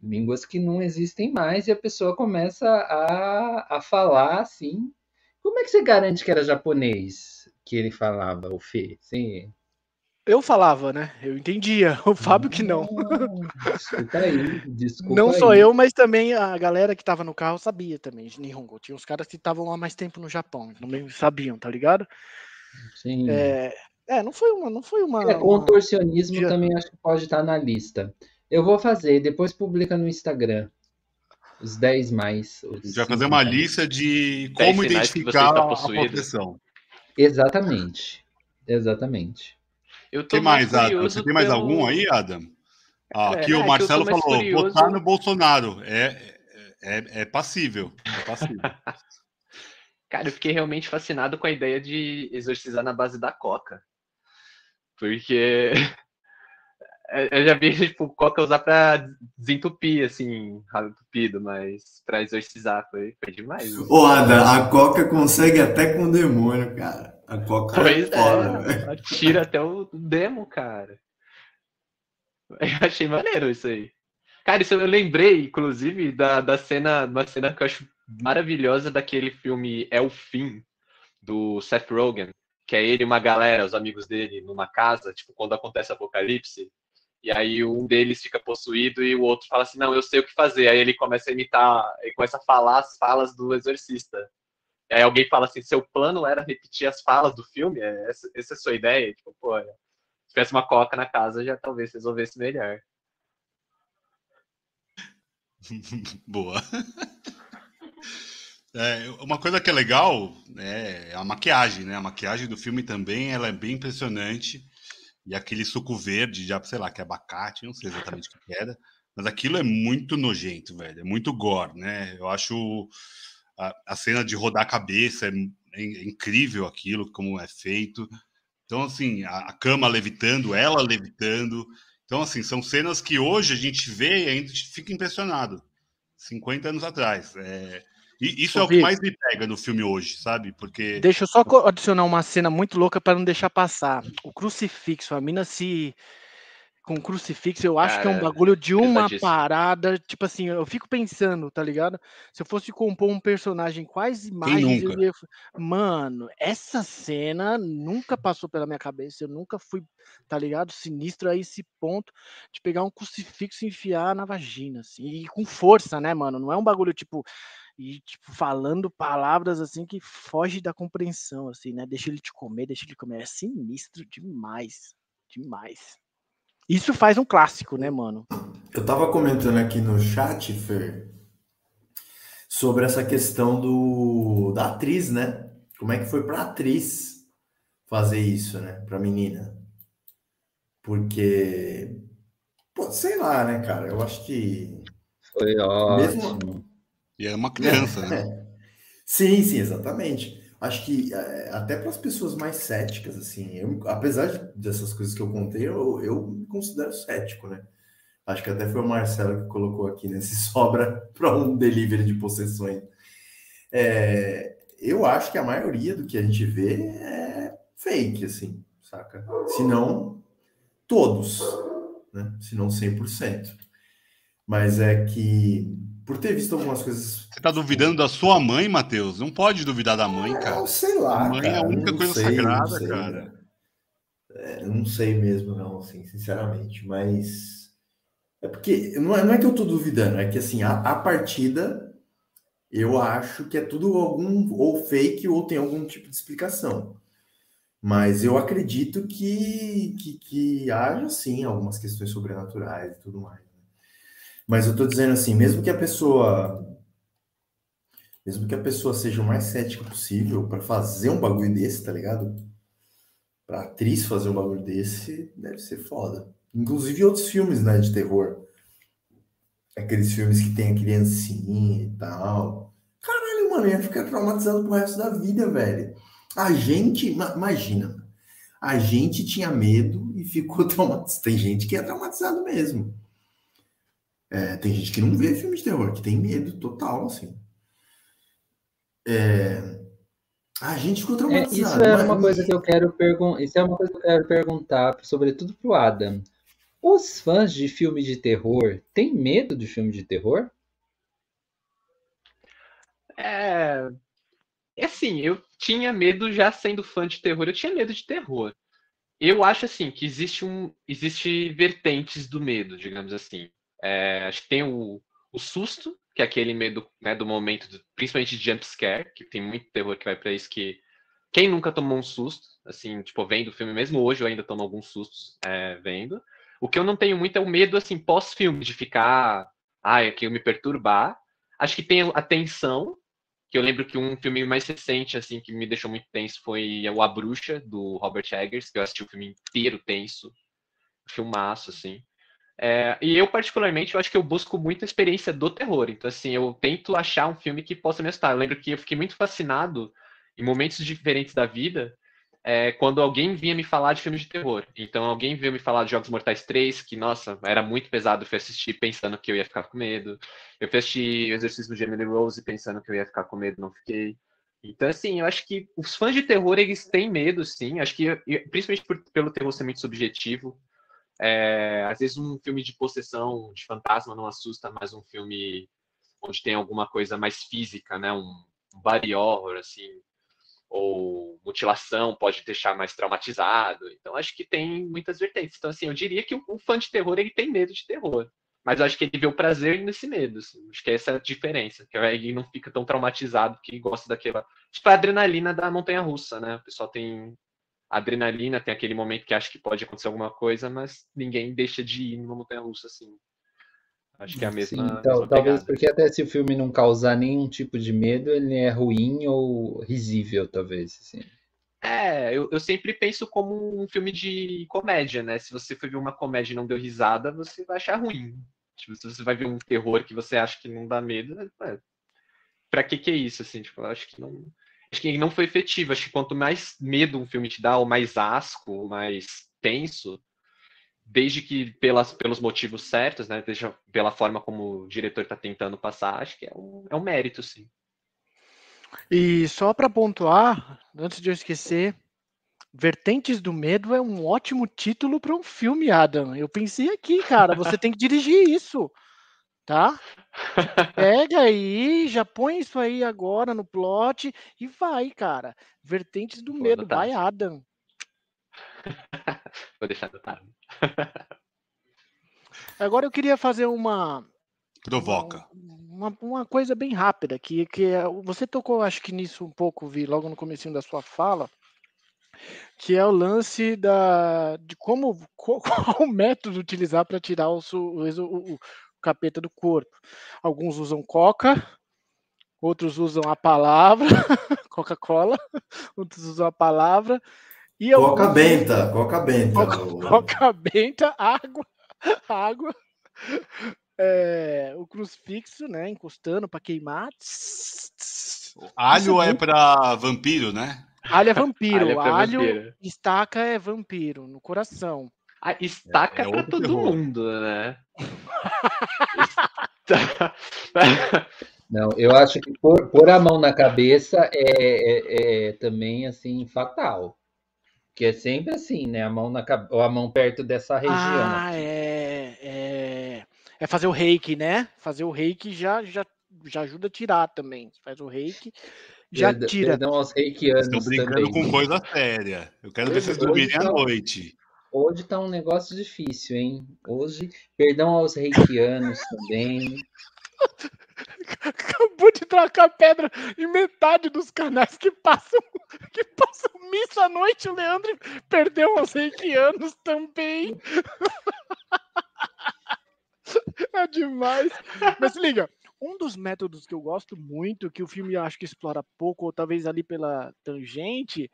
Línguas que não existem mais e a pessoa começa a, a falar assim. Como é que você garante que era japonês que ele falava, o Fê? Sim. Eu falava, né? Eu entendia. O Fábio que não. Desculpa aí, desculpa Não aí. só eu, mas também a galera que tava no carro sabia também de Nihongo. Tinha uns caras que estavam há mais tempo no Japão, também sabiam, tá ligado? Sim. É, é não foi uma, não foi uma. É, contorcionismo uma... também acho que pode estar na lista. Eu vou fazer, depois publica no Instagram. Os 10 mais. A gente vai fazer uma mais. lista de como identificar a possessão. Exatamente. Exatamente. Eu tô tem mais, Adam? Você tem mais pelo... algum aí, Adam? Ah, aqui é, o Marcelo falou: curioso... votar no Bolsonaro é, é, é passível. É passível. Cara, eu fiquei realmente fascinado com a ideia de exorcizar na base da coca. Porque eu já vi, tipo, coca usar pra desentupir, assim, ralo entupido, mas pra exorcizar foi, foi demais. Ô, Ada, a coca consegue até com o demônio, cara. A Coca pois é, foda, tira até o demo, cara. Eu achei maneiro isso aí. Cara, isso eu lembrei, inclusive, da, da cena, uma cena que eu acho maravilhosa daquele filme É o Fim, do Seth Rogen, que é ele e uma galera, os amigos dele, numa casa, tipo, quando acontece apocalipse, e aí um deles fica possuído e o outro fala assim, não, eu sei o que fazer. Aí ele começa a imitar, ele começa a falar as falas do exorcista. Aí alguém fala assim, seu plano era repetir as falas do filme? É, essa, essa é a sua ideia? Tipo, pô, se tivesse uma coca na casa, já talvez resolvesse melhor. Boa. É, uma coisa que é legal é a maquiagem, né? A maquiagem do filme também ela é bem impressionante. E aquele suco verde, já, sei lá, que é abacate, não sei exatamente o que era. Mas aquilo é muito nojento, velho. É muito gore, né? Eu acho a, a cena de rodar a cabeça é, é, incrível aquilo, como é feito. Então, assim, a, a, cama levitando, ela levitando. Então, assim, são cenas que hoje a gente vê e ainda fica impressionado. 50 anos atrás. É, e isso Ô, é o que mais me pega no filme hoje, sabe? Porque. Deixa eu só adicionar uma cena muito louca para não deixar passar. O crucifixo, a mina se com crucifixo, eu acho Cara, que é um bagulho de uma parada, tipo assim, eu fico pensando, tá ligado? Se eu fosse compor um personagem, quais imagens eu ia... Mano, essa cena nunca passou pela minha cabeça, eu nunca fui, tá ligado? Sinistro a esse ponto de pegar um crucifixo e enfiar na vagina, assim, e com força, né, mano? Não é um bagulho tipo e tipo falando palavras assim que foge da compreensão assim, né? Deixa ele te comer, deixa ele comer. É sinistro demais, demais. Isso faz um clássico, né, mano? Eu tava comentando aqui no chat, Fer, sobre essa questão do da atriz, né? Como é que foi pra atriz fazer isso, né? Pra menina. Porque, pô, sei lá, né, cara? Eu acho que. Foi ótimo. Mesmo... E é uma criança, né? sim, sim, exatamente acho que é, até para as pessoas mais céticas, assim, eu, apesar dessas coisas que eu contei, eu, eu me considero cético, né? Acho que até foi o Marcelo que colocou aqui, né? Se sobra para um delivery de possessões. É, eu acho que a maioria do que a gente vê é fake, assim, saca? Se não todos, né? Se não 100%. Mas é que por ter visto algumas coisas. Você tá duvidando da sua mãe, Matheus? Não pode duvidar da mãe, cara. Não, sei lá. A mãe cara, é a única coisa sei, sagrada, sei, cara. É, não sei mesmo, não, assim, sinceramente. Mas. É porque. Não é, não é que eu tô duvidando, é que assim, a, a partida eu acho que é tudo algum ou fake ou tem algum tipo de explicação. Mas eu acredito que, que, que haja sim algumas questões sobrenaturais e tudo mais. Mas eu tô dizendo assim, mesmo que a pessoa mesmo que a pessoa seja o mais cética possível para fazer um bagulho desse, tá ligado? Pra atriz fazer um bagulho desse, deve ser foda. Inclusive outros filmes, né, de terror. Aqueles filmes que tem a criancinha e tal. Caralho, mano, ia ficar traumatizado pro resto da vida, velho. A gente, imagina, a gente tinha medo e ficou traumatizado. Tem gente que é traumatizado mesmo. É, tem gente que não vê filme de terror, que tem medo total, assim. É... A gente ficou traumatizado. É, isso é mas... uma coisa que eu quero perguntar. Isso é uma coisa que eu quero perguntar, sobretudo pro Adam. Os fãs de filme de terror têm medo de filme de terror? É. É assim, eu tinha medo já sendo fã de terror, eu tinha medo de terror. Eu acho assim que existe um existe vertentes do medo, digamos assim. É, acho que tem o, o susto, que é aquele medo né, do momento, principalmente de jump scare, que tem muito terror que vai para isso, que quem nunca tomou um susto, assim, tipo, vendo o filme, mesmo hoje eu ainda tomo alguns sustos é, vendo. O que eu não tenho muito é o medo, assim, pós-filme, de ficar, ai, aqui eu me perturbar. Acho que tem a tensão, que eu lembro que um filme mais recente, assim, que me deixou muito tenso foi o A Bruxa, do Robert Eggers, que eu assisti o filme inteiro tenso, filmaço, assim. É, e eu, particularmente, eu acho que eu busco muito a experiência do terror. Então, assim, eu tento achar um filme que possa me assustar. Eu lembro que eu fiquei muito fascinado em momentos diferentes da vida é, quando alguém vinha me falar de filmes de terror. Então, alguém veio me falar de Jogos Mortais 3, que, nossa, era muito pesado. Eu fui assistir pensando que eu ia ficar com medo. Eu fui assistir o Exercício do Emily Rose pensando que eu ia ficar com medo, não fiquei. Então, assim, eu acho que os fãs de terror, eles têm medo, sim. Acho que, principalmente por, pelo terror ser muito subjetivo, é, às vezes um filme de possessão, de fantasma não assusta, mas um filme onde tem alguma coisa mais física, né? Um, body horror, assim, ou mutilação pode deixar mais traumatizado. Então, acho que tem muitas vertentes. Então, assim, eu diria que um fã de terror, ele tem medo de terror. Mas acho que ele vê o prazer nesse medo. Assim. Acho que essa é a diferença. Que ele não fica tão traumatizado que gosta daquela. Tipo a adrenalina da montanha russa, né? O pessoal tem adrenalina, tem aquele momento que acha que pode acontecer alguma coisa, mas ninguém deixa de ir numa montanha russa assim. Acho que é a mesma. Sim, então, mesma talvez porque até se o filme não causar nenhum tipo de medo, ele é ruim ou risível, talvez. Assim. É, eu, eu sempre penso como um filme de comédia, né? Se você for ver uma comédia e não deu risada, você vai achar ruim. Tipo, se você vai ver um terror que você acha que não dá medo, é, pra que que é isso, assim? Tipo, eu acho que não... Acho que não foi efetivo. Acho que quanto mais medo um filme te dá, ou mais asco, ou mais tenso, desde que pelas, pelos motivos certos, né? Desde pela forma como o diretor está tentando passar, acho que é um, é um mérito, sim. E só para pontuar, antes de eu esquecer, Vertentes do Medo é um ótimo título para um filme, Adam. Eu pensei aqui, cara, você tem que dirigir isso, tá? Pega aí, já põe isso aí agora no plot e vai, cara. Vertentes do Vou Medo, anotar. vai, Adam. Vou deixar anotado. Agora eu queria fazer uma, Provoca. uma, uma coisa bem rápida que, que é- você tocou, acho que nisso um pouco, vi logo no comecinho da sua fala, que é o lance da de como qual, qual método utilizar para tirar o, o- o capeta do corpo. Alguns usam coca, outros usam a palavra Coca-Cola, outros usam a palavra e Coca alguns benta, coca benta. Coca, coca benta, água, água, é, o crucifixo, né, encostando para queimar. Tss, tss. Alho é pra vampiro, né? Alho é vampiro, Alho é pra alho, vampiro. estaca é vampiro, no coração. Ah, estaca É- é pra outro todo terror. mundo, né? Não, eu acho que pôr, pôr a mão na cabeça é, é- é também assim fatal. Que é sempre assim, né? A mão na a mão perto dessa região. Ah, é, é, é fazer o reiki, né? Fazer o reiki já, já, já ajuda a tirar também. Faz o reiki, já tira. Perdão aos reikianos Estão brincando também. com coisa séria. Eu quero ver vocês Hoje dormirem à tá- noite. Hoje tá um negócio difícil, hein? Hoje, perdão aos reikianos também. Acabou de trocar pedra em metade dos canais que passam, que passam missa à noite. O Leandro perdeu aos reikianos também. É demais. Mas liga, um dos métodos que eu gosto muito, que o filme acho que explora pouco, ou talvez ali pela tangente,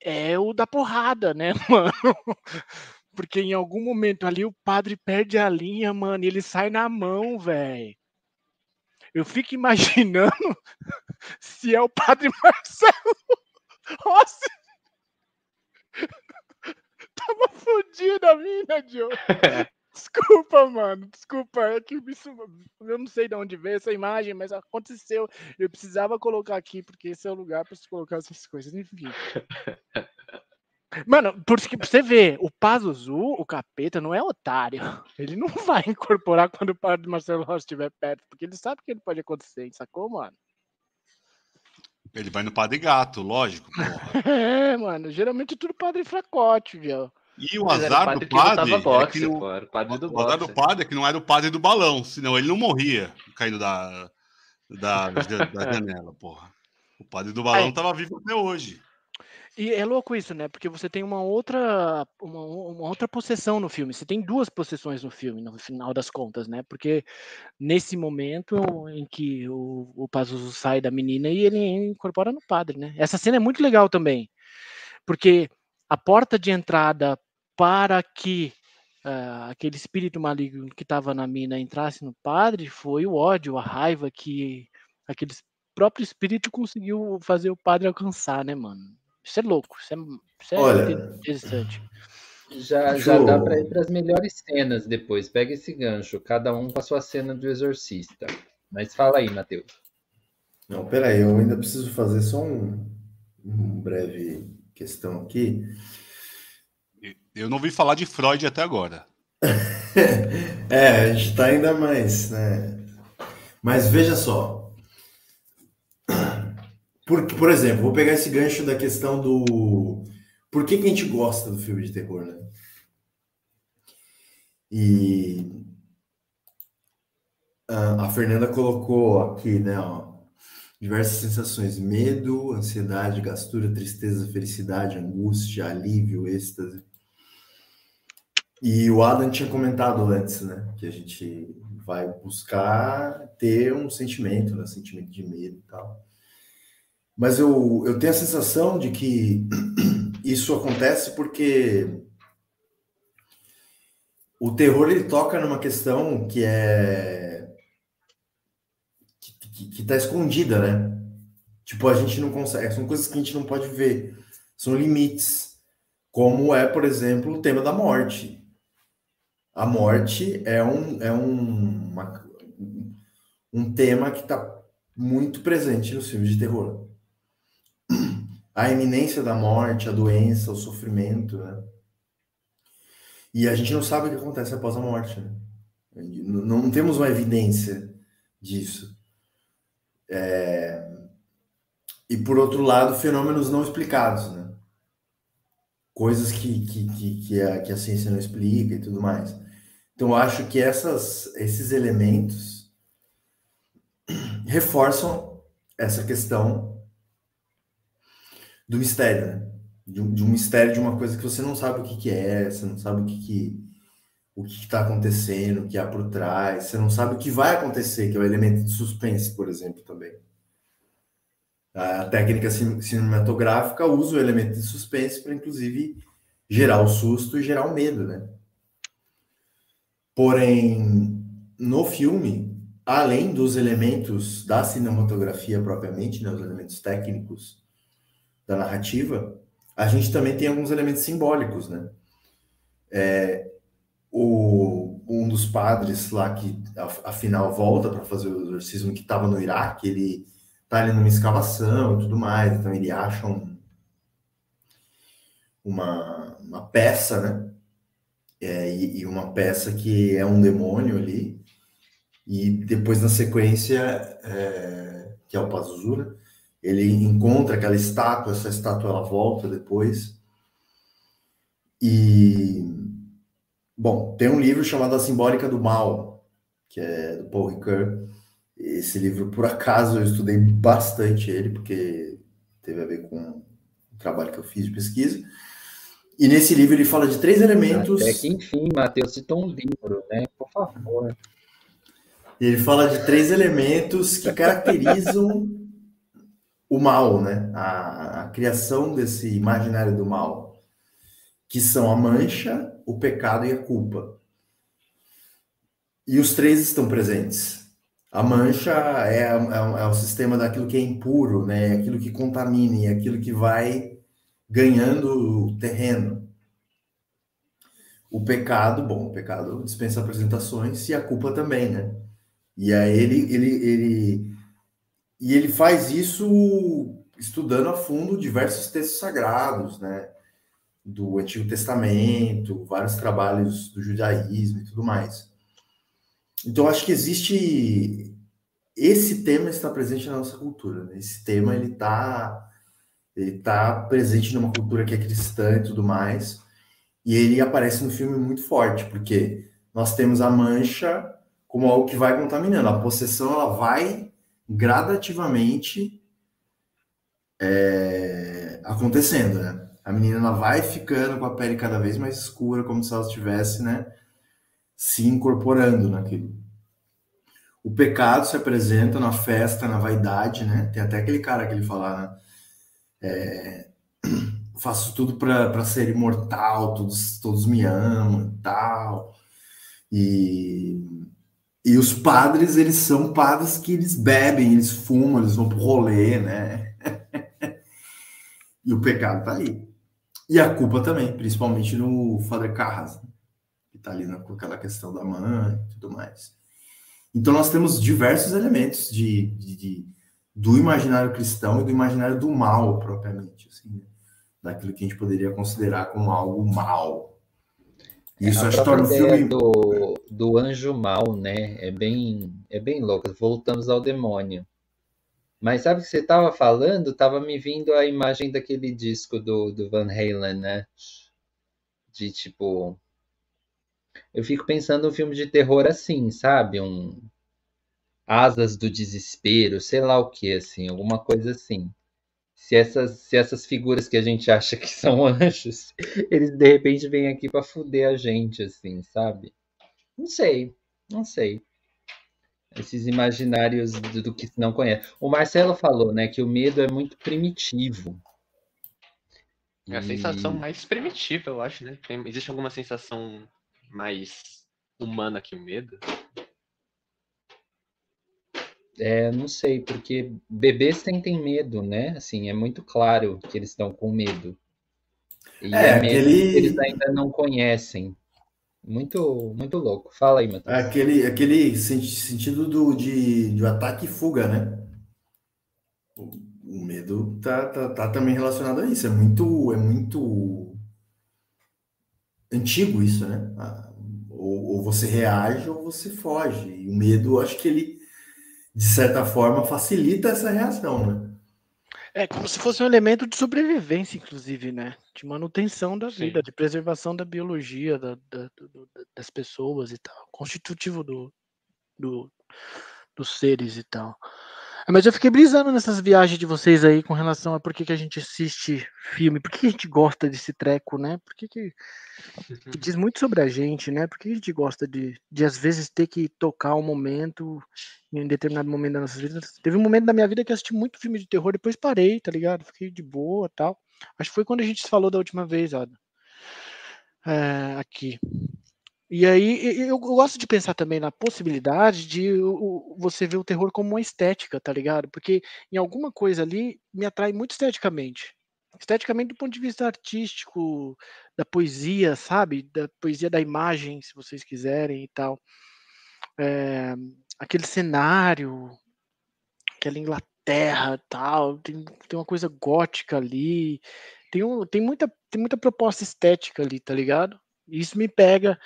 é o da porrada, né, mano? Porque em algum momento ali o padre perde a linha, mano, e ele sai na mão, velho. Eu fico imaginando se é o padre Marcelo Rossi. Tava fodida a mina, Joe. Desculpa, mano. Desculpa. É que isso, eu não sei de onde veio essa imagem, mas aconteceu. Eu precisava colocar aqui, porque esse é o lugar para se colocar essas coisas. Enfim. Mano, por isso que você ver, o Pazuzu, o capeta, não é otário. Ele não vai incorporar quando o padre Marcelo Rossi estiver perto, porque ele sabe que ele pode acontecer, sacou, mano? Ele vai no Padre Gato, lógico. porra. É, mano. Geralmente é tudo padre fracote, viu? E o azar padre do que padre é que o, pô, era o padre do o azar do padre é que não era o padre do balão, senão ele não morria caindo da, da, da janela, porra. O padre do balão Aí. tava vivo até hoje. E é louco isso, né? Porque você tem uma outra, uma, uma outra possessão no filme. Você tem duas possessões no filme, no final das contas, né? Porque nesse momento em que o, o Pazuzu sai da menina e ele incorpora no padre, né? Essa cena é muito legal também, porque a porta de entrada para que ah, aquele espírito maligno que estava na mina entrasse no padre foi o ódio, a raiva que aquele próprio espírito conseguiu fazer o padre alcançar, né, mano? Isso é louco, isso é, isso é Olha, interessante. Já, já dá para ir para as melhores cenas depois. Pega esse gancho, cada um com a sua cena do exorcista. Mas fala aí, Matheus. Não, peraí, eu ainda preciso fazer só um, um breve questão aqui. Eu não ouvi falar de Freud até agora. É, a gente tá ainda mais, né? Mas veja só. Por, por exemplo, vou pegar esse gancho da questão do. Por que, que a gente gosta do filme de terror, né? E a, a Fernanda colocou aqui, né, ó, diversas sensações: medo, ansiedade, gastura, tristeza, felicidade, angústia, alívio, êxtase. E o Adam tinha comentado antes, né? Que a gente vai buscar ter um sentimento, né? Sentimento de medo e tal. Mas eu, eu tenho a sensação de que isso acontece porque o terror ele toca numa questão que é que está escondida, né? Tipo, a gente não consegue, são coisas que a gente não pode ver, são limites, como é, por exemplo, o tema da morte. A morte é um, é um, uma, um tema que está muito presente nos filmes de terror. A iminência da morte, a doença, o sofrimento, né? E a gente não sabe o que acontece após a morte, né? Não, temos uma evidência disso. É... E por outro lado, fenômenos não explicados, né? Coisas que, que, que, que, a, que a ciência não explica e tudo mais. Então, acho que essas, esses elementos reforçam essa questão do mistério, né? De um, de um, mistério de uma coisa que você não sabe o que, que é, você não sabe o que, que o que está acontecendo, o que há por trás, você não sabe o que vai acontecer, que é o elemento de suspense, por exemplo, também. A técnica cinematográfica usa o elemento de suspense para, inclusive, gerar o susto e gerar o medo, né? Porém, no filme, além dos elementos da cinematografia propriamente, né, os elementos técnicos da narrativa, a gente também tem alguns elementos simbólicos, né? É, o, um dos padres lá que afinal volta para fazer o exorcismo que estava no Iraque, ele tá ali numa escavação e tudo mais, então ele acha um, uma, uma peça, né? É, e, e, uma peça que é um demônio ali, e depois na sequência, é, que é o Pazuzu, ele encontra aquela estátua, essa estátua ela volta depois, e, bom, tem um livro chamado A Simbólica do Mal, que é do Paul Ricoeur, esse livro, por acaso, eu estudei bastante ele, porque teve a ver com o trabalho que eu fiz de pesquisa, e nesse livro ele fala de três elementos. Até que enfim, Matheus citou um livro, né? Por favor. Ele fala de três elementos que caracterizam o mal, né? A, a, criação desse imaginário do mal, que são a mancha, o pecado e a culpa. E os três estão presentes. A mancha é, é, é o sistema daquilo que é impuro, né? É aquilo que contamina, é aquilo que vai ganhando terreno. O pecado, bom, o pecado dispensa apresentações e a culpa também, né? E aí ele, ele, ele, e ele faz isso estudando a fundo diversos textos sagrados, né? Do Antigo Testamento, vários trabalhos do judaísmo e tudo mais. Então, acho que existe. Esse tema está presente na nossa cultura. Né? Esse tema ele está ele está presente numa cultura que é cristã e tudo mais. E ele aparece no filme muito forte, porque nós temos a mancha como algo que vai contaminando. A possessão ela vai gradativamente é, acontecendo, né? A menina ela vai ficando com a pele cada vez mais escura, como se ela estivesse, né, se incorporando naquilo. O pecado se apresenta na festa, na vaidade, né? Tem até aquele cara que ele fala, né? É, faço tudo para ser imortal, todos, todos me amam e tal. E, e os padres, eles são padres que eles bebem, eles fumam, eles vão pro rolê, né? e o pecado tá aí. E a culpa também, principalmente no Father Carras, né? que tá ali com aquela questão da mãe e tudo mais. Então nós temos diversos elementos de, de, de do imaginário cristão e do imaginário do mal, propriamente, assim, daquilo que a gente poderia considerar como algo mal. Isso a acho que torna o filme do, do anjo mal, né? É bem, é bem louco. Voltamos ao demônio. Mas sabe o que você estava falando? Tava me vindo a imagem daquele disco do, do Van Halen, né? De tipo. Eu fico pensando um filme de terror assim, sabe? Um, Asas do Desespero, sei lá o que, assim, alguma coisa assim. se essas, se essas figuras que a gente acha que são anjos, eles de repente vêm aqui para fuder a gente, assim, sabe? Não sei, não sei. Esses imaginários do, do que não conhece. O Marcelo falou, né, que o medo é muito primitivo. É a sensação mais primitiva, eu acho, né? Tem, existe alguma sensação mais humana que o medo? É, não sei, porque bebês sentem medo, né? Assim, é muito claro que eles estão com medo. E é, é medo aquele... que eles ainda não conhecem. Muito, muito louco. Fala aí, Matheus. É aquele, aquele sentido do, de, de ataque e fuga, né? O, medo tá, tá, tá, também relacionado a isso. É muito, é muito antigo isso, né? Ah, ou, ou você reage ou você foge. E o medo, acho que ele de certa forma, facilita essa reação, né? É como se fosse um elemento de sobrevivência, inclusive, né? De manutenção da vida, Sim. de preservação da biologia da, da, do, das pessoas e tal, constitutivo do, do, dos seres e tal. Mas eu fiquei brisando nessas viagens de vocês aí com relação a por que, que a gente assiste filme, por que, que a gente gosta desse treco, né? Por que, que, que diz muito sobre a gente, né? Por que a gente gosta de, de às vezes ter que tocar um momento em determinado momento da nossa vida. Teve um momento da minha vida que eu assisti muito filme de terror, depois parei, tá ligado? Fiquei de boa tal. Acho que foi quando a gente se falou da última vez, ó. É, aqui. E aí eu, gosto de pensar também na possibilidade de você ver o terror como uma estética, tá ligado? Porque em alguma coisa ali me atrai muito esteticamente. Esteticamente do ponto de vista artístico, da poesia, sabe? Da poesia da imagem, se vocês quiserem e tal. É, aquele cenário, aquela Inglaterra tal, tem, tem uma coisa gótica ali, tem, um, tem, muita, tem muita proposta estética ali, tá ligado? Isso me pega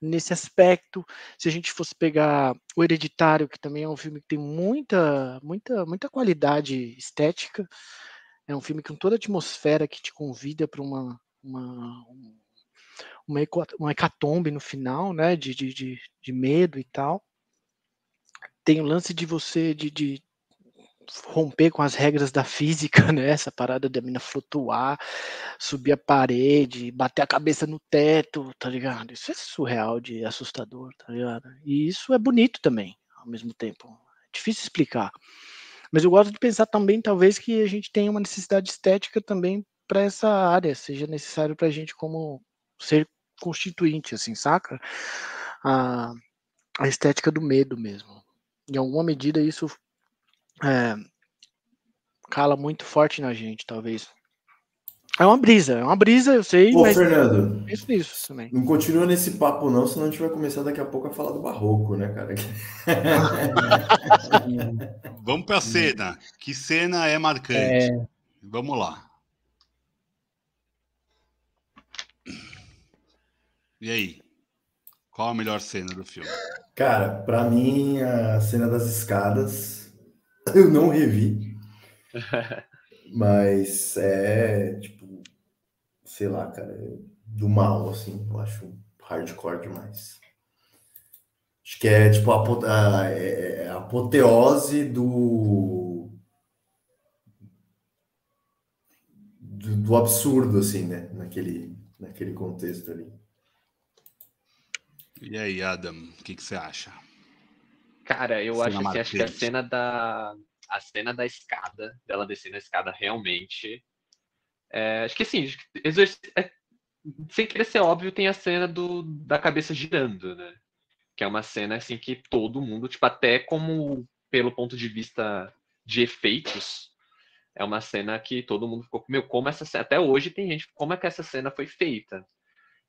nesse aspecto. Se a gente fosse pegar o Hereditário, que também é um filme que tem muita, muita, muita qualidade estética, é um filme com toda a atmosfera que te convida para uma, uma, uma, hecatombe no final, né, de, de, de, de medo e tal. Tem o lance de você, de, de romper com as regras da física, né? Essa parada da mina flutuar, subir a parede, bater a cabeça no teto, tá ligado? Isso é surreal de assustador, tá ligado? E isso é bonito também, ao mesmo tempo. É difícil explicar. Mas eu gosto de pensar também, talvez, que a gente tenha uma necessidade estética também para essa área, seja necessário para a gente como ser constituinte, assim, saca? A, a estética do medo mesmo. Em alguma medida isso é, cala muito forte na gente, talvez. É uma brisa, é uma brisa, eu sei, Ô, mas Fernando, isso nisso também. Não continua nesse papo não, senão a gente vai começar daqui a pouco a falar do barroco, né, cara? Vamos para a cena. Que cena é marcante? É... Vamos lá. E aí? Qual a melhor cena do filme? Cara, para mim a cena das escadas eu não revi. mas é, tipo, sei lá, cara, é do mal, assim, eu acho hardcore demais. Acho que é tipo a, é, é a apoteose do, do, do absurdo, assim, né? Naquele, naquele contexto ali. E aí, Adam, o que, que você acha? Cara, eu acho, assim, acho que a cena da. A cena da escada, dela descendo a escada realmente. É, acho que assim, é, sem querer ser óbvio, tem a cena do, da cabeça girando, né? Que é uma cena assim que todo mundo, tipo, até como pelo ponto de vista de efeitos, é uma cena que todo mundo ficou, meu, como essa cena, até hoje tem gente, como é que essa cena foi feita?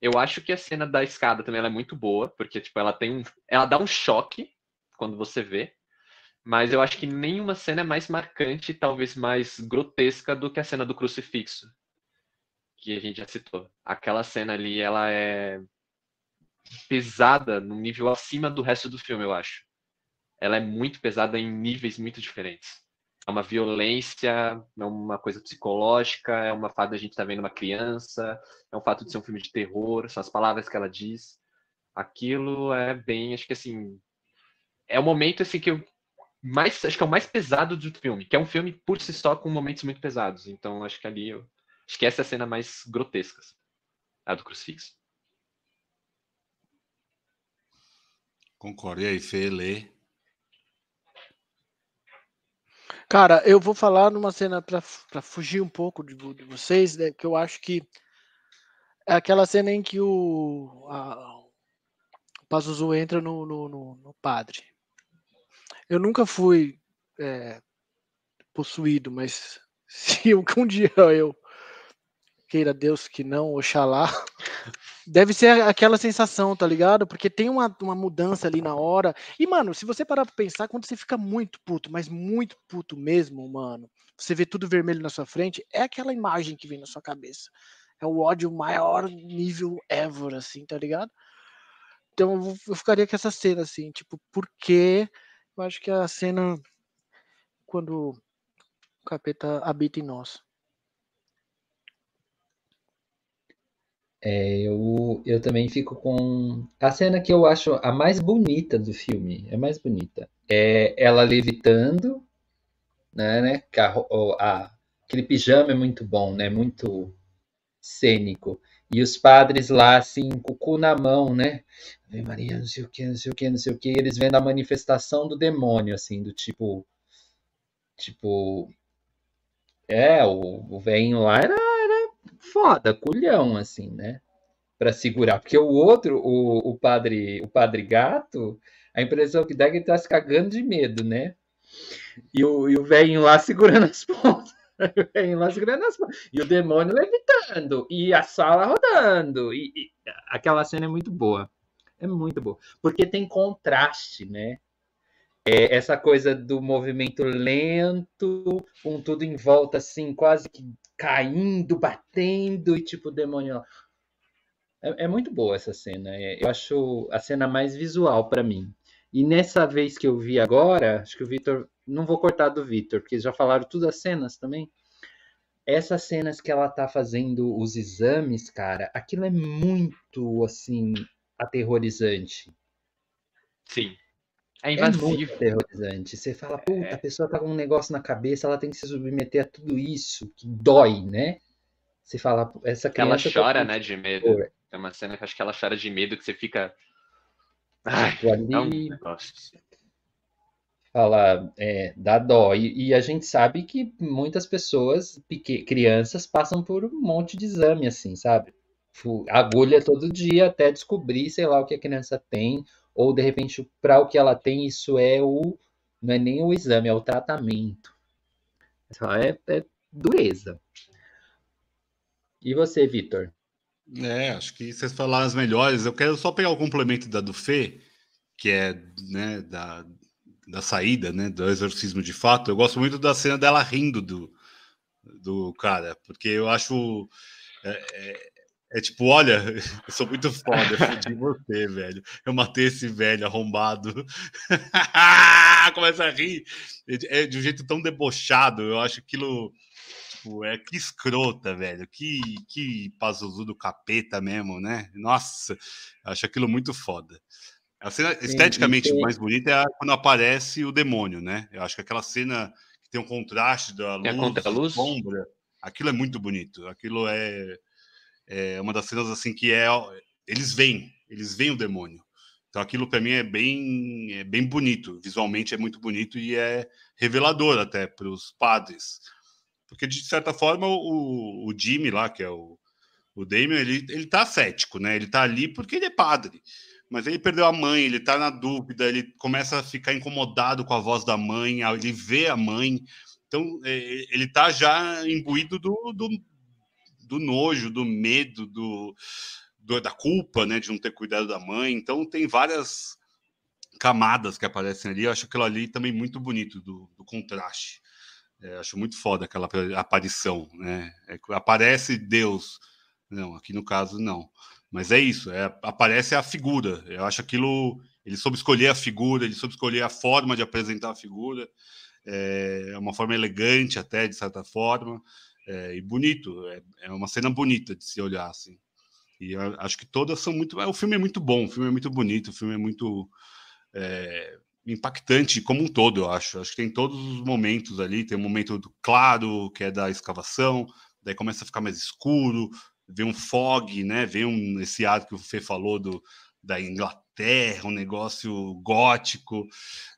Eu acho que a cena da escada também é muito boa, porque tipo, ela tem um, ela dá um choque quando você vê. Mas eu acho que nenhuma cena é mais marcante, talvez mais grotesca do que a cena do crucifixo, que a gente já citou. Aquela cena ali, ela é pesada num nível acima do resto do filme, eu acho. Ela é muito pesada em níveis muito diferentes. É uma violência, é uma coisa psicológica, é uma fato de a gente estar tá vendo uma criança, é um fato de ser um filme de terror, são as palavras que ela diz. Aquilo é bem, acho que assim, é o momento assim que eu mais, acho que é o mais pesado do filme, que é um filme por si só com momentos muito pesados. Então acho que ali, eu, acho que essa é a cena mais grotesca, assim, a do crucifixo. Concordo. E aí, Fê, lê. Cara, eu vou falar numa cena para fugir um pouco de, de vocês, né, que eu acho que é aquela cena em que o, a, o Pazuzu entra no, no, no, no, padre. Eu nunca fui é, possuído, mas se um dia eu queira Deus que não, oxalá, deve ser aquela sensação, tá ligado? Porque tem uma, uma mudança ali na hora. E, mano, se você parar pra pensar, quando você fica muito puto, mas muito puto mesmo, mano, você vê tudo vermelho na sua frente, é aquela imagem que vem na sua cabeça é o ódio maior nível ever, assim, tá ligado? Então eu ficaria com essa cena, assim, tipo, porque eu acho que a cena quando o capeta habita em nós. É, eu, eu também fico com a cena que eu acho a mais bonita do filme, é mais bonita. É ela levitando, né, né? A, a, aquele pijama é muito bom, né? Muito cênico. E os padres lá, assim, com o cu na mão, né? Ave Maria, não sei o que, não sei o que, não sei o que. Eles vendo a manifestação do demônio, assim, do tipo. Tipo. É, o, o velhinho lá era, era foda, culhão, assim, né? Pra segurar. Porque o outro, o, o padre o padre gato, a impressão que dá é que ele tá se cagando de medo, né? E o, e o velhinho lá segurando as pontas. em Las Granas e o demônio levitando e a sala rodando e, e, aquela cena é muito boa é muito boa. Porque tem contraste né? É essa coisa do movimento lento com tudo em volta assim quase que caindo batendo e tipo o demônio é, é muito boa essa cena é, eu acho a cena mais visual para mim. E nessa vez que eu vi agora acho que o Vitor não vou cortar do Victor, porque já falaram todas as cenas também. Essas cenas que ela tá fazendo os exames, cara, aquilo é muito, assim, aterrorizante. Sim. É invasivo. É muito aterrorizante. Você fala, puta, é. a pessoa tá com um negócio na cabeça, ela tem que se submeter a tudo isso, que dói, né? Você fala, essa criança. Ela tá chora, tá né, de medo. É uma cena que acho que ela chora de medo, que você fica. Ai, ali... é um negócio fala, é, dá dó. E, e, a gente sabe que muitas pessoas, crianças, passam por um monte de exame, assim, sabe? Agulha todo dia até descobrir, sei lá, o que a criança tem, ou de repente, para o que ela tem, isso é o. Não é nem o exame, é o tratamento. É, é dureza. E você, Vitor? É, acho que vocês falaram as melhores. Eu quero só pegar o complemento da do Fê, que é né, da, da saída, né, do exorcismo de fato, eu gosto muito da cena dela rindo do, do cara, porque eu acho. É, é, é tipo, olha, eu sou muito foda, eu você, velho. Eu matei esse velho arrombado. Começa a rir. É de um jeito tão debochado. Eu acho aquilo. Tipo, é que escrota, velho. Que, que Pazuzu do capeta mesmo, né? Nossa, acho aquilo muito foda. A cena esteticamente tem... mais bonita é quando aparece o demônio, né? Eu acho que aquela cena que tem um contraste da luz, a luz? sombra, aquilo é muito bonito. Aquilo é, é uma das cenas assim que é eles veem, eles veem o demônio. Então aquilo para mim é bem é bem bonito, visualmente é muito bonito e é revelador até para os padres. Porque de certa forma o, o Jimmy lá, que é o o Damien, ele ele tá cético, né? Ele tá ali porque ele é padre mas ele perdeu a mãe, ele tá na dúvida, ele começa a ficar incomodado com a voz da mãe, ele vê a mãe, então é, ele tá já imbuído do, do, do nojo, do medo, do, do, da culpa, né, de não ter cuidado da mãe, então tem várias camadas que aparecem ali, eu acho aquilo ali também muito bonito, do, do contraste, é, acho muito foda aquela aparição, né, é, aparece Deus, não, aqui no caso não, mas é isso, é, aparece a figura. Eu acho aquilo. Ele soube escolher a figura, ele soube escolher a forma de apresentar a figura. É, é uma forma elegante, até, de certa forma, é, e bonito. É, é, uma cena bonita de se olhar, assim. E acho que todas são muito. O filme é muito bom, o filme é muito bonito, o filme é muito. É, impactante como um todo, eu acho. Acho que tem todos os momentos ali. Tem um momento claro, que é da escavação, daí começa a ficar mais escuro, vem um fog, né? Vem um, esse ar que o Fê falou do, da Inglaterra, um negócio gótico.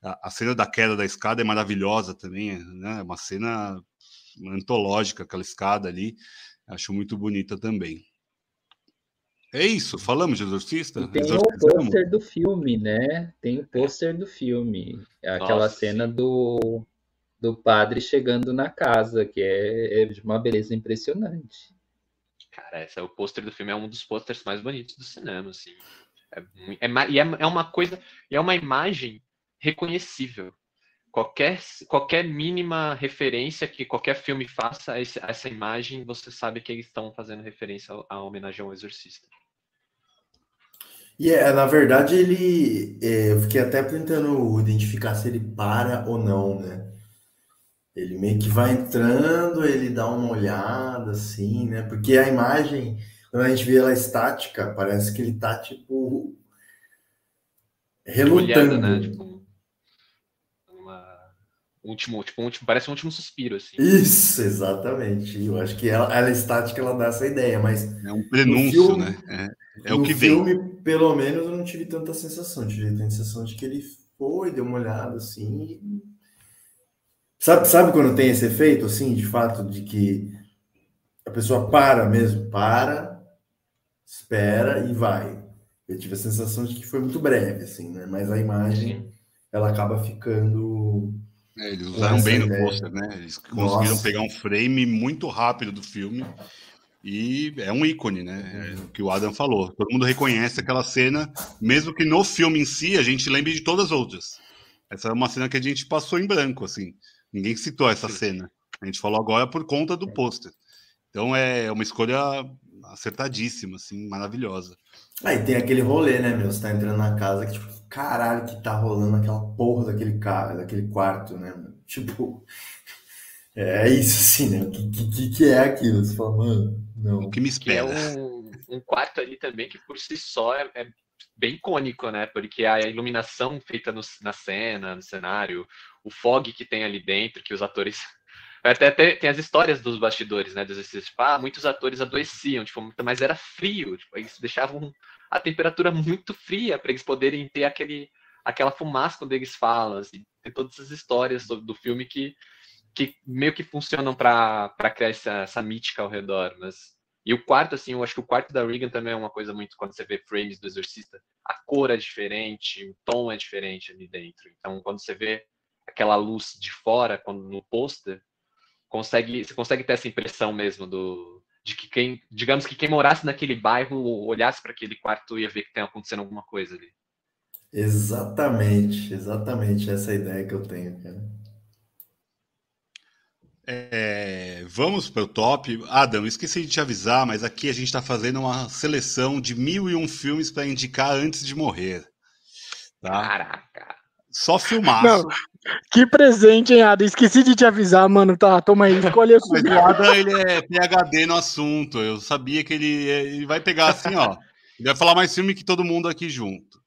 A, a, cena da queda da escada é maravilhosa também, né? É uma cena antológica, aquela escada ali. Acho muito bonita também. É isso, falamos de Exorcista? E tem o pôster do filme, né? Tem o pôster do filme. É aquela Nossa, cena do, do padre chegando na casa, que é, é de uma beleza impressionante. Cara, esse é o pôster do filme, é um dos pôsteres mais bonitos do cinema, assim. É, é, e é, é uma coisa, é uma imagem reconhecível. Qualquer, qualquer mínima referência que qualquer filme faça a essa imagem, você sabe que eles estão fazendo referência à homenagem ao Exorcista. E é, na verdade, ele. É, eu fiquei até tentando identificar se ele para ou não, né? Ele meio que vai entrando, ele dá uma olhada, assim, né? Porque a imagem, quando a gente vê ela estática, parece que ele tá, tipo. relutando. Olhada, né? Tipo, uma... último, tipo, um último, parece um último suspiro, assim. Isso, exatamente. Eu acho que ela, ela estática, ela dá essa ideia, mas. É um prenúncio, filme, né? É. É o que filme, vem. pelo menos, eu não tive tanta sensação. Tive a sensação de que ele foi, deu uma olhada assim. Sabe, sabe quando tem esse efeito, assim, de fato, de que a pessoa para mesmo, para, espera e vai. Eu tive a sensação de que foi muito breve, assim, né? Mas a imagem, Sim. ela acaba ficando. É, eles usaram bem no pôster, né? Eles conseguiram Nossa. pegar um frame muito rápido do filme e é um ícone, né? É o que o Adam falou. Todo mundo reconhece aquela cena, mesmo que no filme em si a gente lembre de todas as outras. Essa é uma cena que a gente passou em branco, assim. Ninguém citou essa cena. A gente falou agora por conta do pôster. Então é uma escolha acertadíssima, assim, maravilhosa. Aí tem aquele rolê, né, meu? Você tá entrando na casa que, tipo, caralho, que tá rolando aquela porra daquele cara, daquele quarto, né? Tipo, é isso, assim, né? O que, que, que é aquilo? Você fala, mano, não. O que me espera. Que é um, um quarto ali também que por si só é, é bem icônico, né? Porque a iluminação feita no, na cena, no cenário, o fog que tem ali dentro, que os atores. Até, até tem as histórias dos bastidores, né? Dos tipo, ah, muitos atores adoeciam, tipo, mas era frio, tipo, eles deixavam a temperatura muito fria para eles poderem ter aquele, aquela fumaça quando eles falam. Assim, tem todas essas histórias do, do filme que que meio que funcionam para criar essa, essa mítica ao redor, mas e o quarto, assim, eu acho que o quarto da Regan também é uma coisa muito quando você vê frames do Exorcista, a cor é diferente, o tom é diferente ali dentro. Então, quando você vê aquela luz de fora, quando no pôster, consegue, você consegue ter essa impressão mesmo do de que quem, digamos que quem morasse naquele bairro olhasse para aquele quarto ia ver que tem acontecendo alguma coisa ali. Exatamente, exatamente essa ideia que eu tenho, cara. É, vamos para o top. Adam, esqueci de te avisar, mas aqui a gente está fazendo uma seleção de mil e um filmes para indicar antes de morrer. Tá? Caraca! Só filmar. Não, que presente, hein, Adam? Esqueci de te avisar, mano. Tá, toma aí, escolhe o Mas o Adam, ele é PHD no assunto. Eu sabia que ele, ele vai pegar assim, ó. Ele vai falar mais filme que todo mundo aqui junto.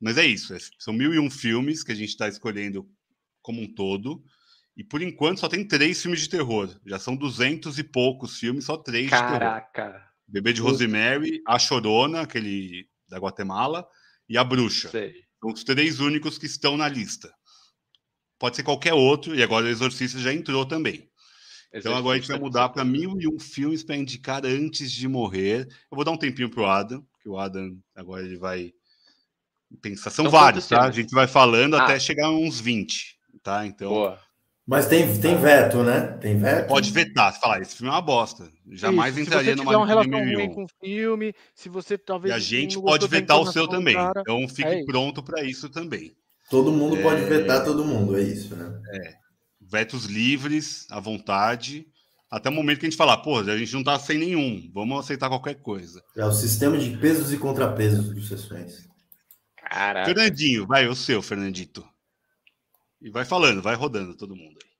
Mas é isso. É, são mil e um filmes que a gente está escolhendo como um todo. E por enquanto só tem três filmes de terror. Já são duzentos e poucos filmes, só três Caraca. de terror. Bebê de Rosemary, A Chorona, aquele da Guatemala, e A Bruxa. Sei. São os três únicos que estão na lista. Pode ser qualquer outro, e agora o Exorcista já entrou também. Então agora a gente vai mudar para mil e um filmes para indicar antes de morrer. Eu vou dar um tempinho pro Adam, que o Adam agora ele vai pensar. São então, vários, tá? A gente vai falando ah. até chegar a uns 20, tá? Então Boa. Mas tem, tem veto, né? Tem veto. Pode vetar, falar, esse filme é uma bosta. Jamais Isso, entraria numa Se você tiver uma relação ruim com o filme, se você talvez... E a gente pode vetar o seu também. Cara, então fique é pronto para isso também. Todo mundo é... pode vetar todo mundo, é isso, né? É. Vetos livres, à vontade, até o momento que a gente falar, pô, a gente não tá sem nenhum, vamos aceitar qualquer coisa. É o sistema de pesos e contrapesos dos sessões. Caraca. Fernandinho, vai, o seu, Fernandito. E vai falando, vai rodando todo mundo aí.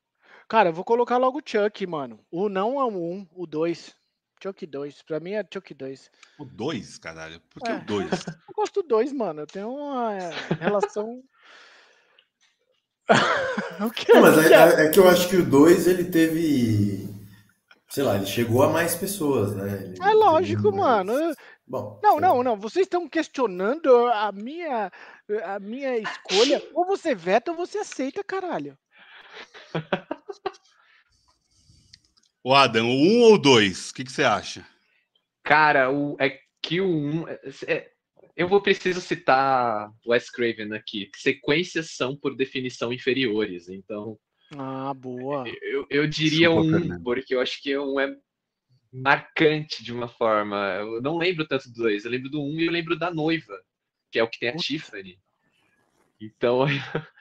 Cara, eu vou colocar logo o Chuck, mano. O não é o 1, um, o 2. Chuck 2. Pra mim é Chuck 2. O 2, caralho? Por que é. o 2? eu gosto do 2, mano. Eu tenho uma é, relação. O que Não, mas que é, é? é- é que eu acho que o 2 ele teve. Sei lá, ele chegou a mais pessoas, né? Ele É lógico, mais- mano. Bom, Não, não, não. Vocês estão questionando a minha, a minha escolha. Ou você veta ou você aceita, caralho. O Adam, o um ou dois? O que, que você acha? Cara, o, é que o 1. Eu vou preciso citar Wes Craven aqui. Sequências são, por definição, inferiores. Então, Ah, boa. eu, eu diria um, Fernando. porque eu acho que um é marcante de uma forma. Eu não lembro tanto do dois. Eu lembro do um e eu lembro da noiva, que é o que tem a Putz. Tiffany. Então,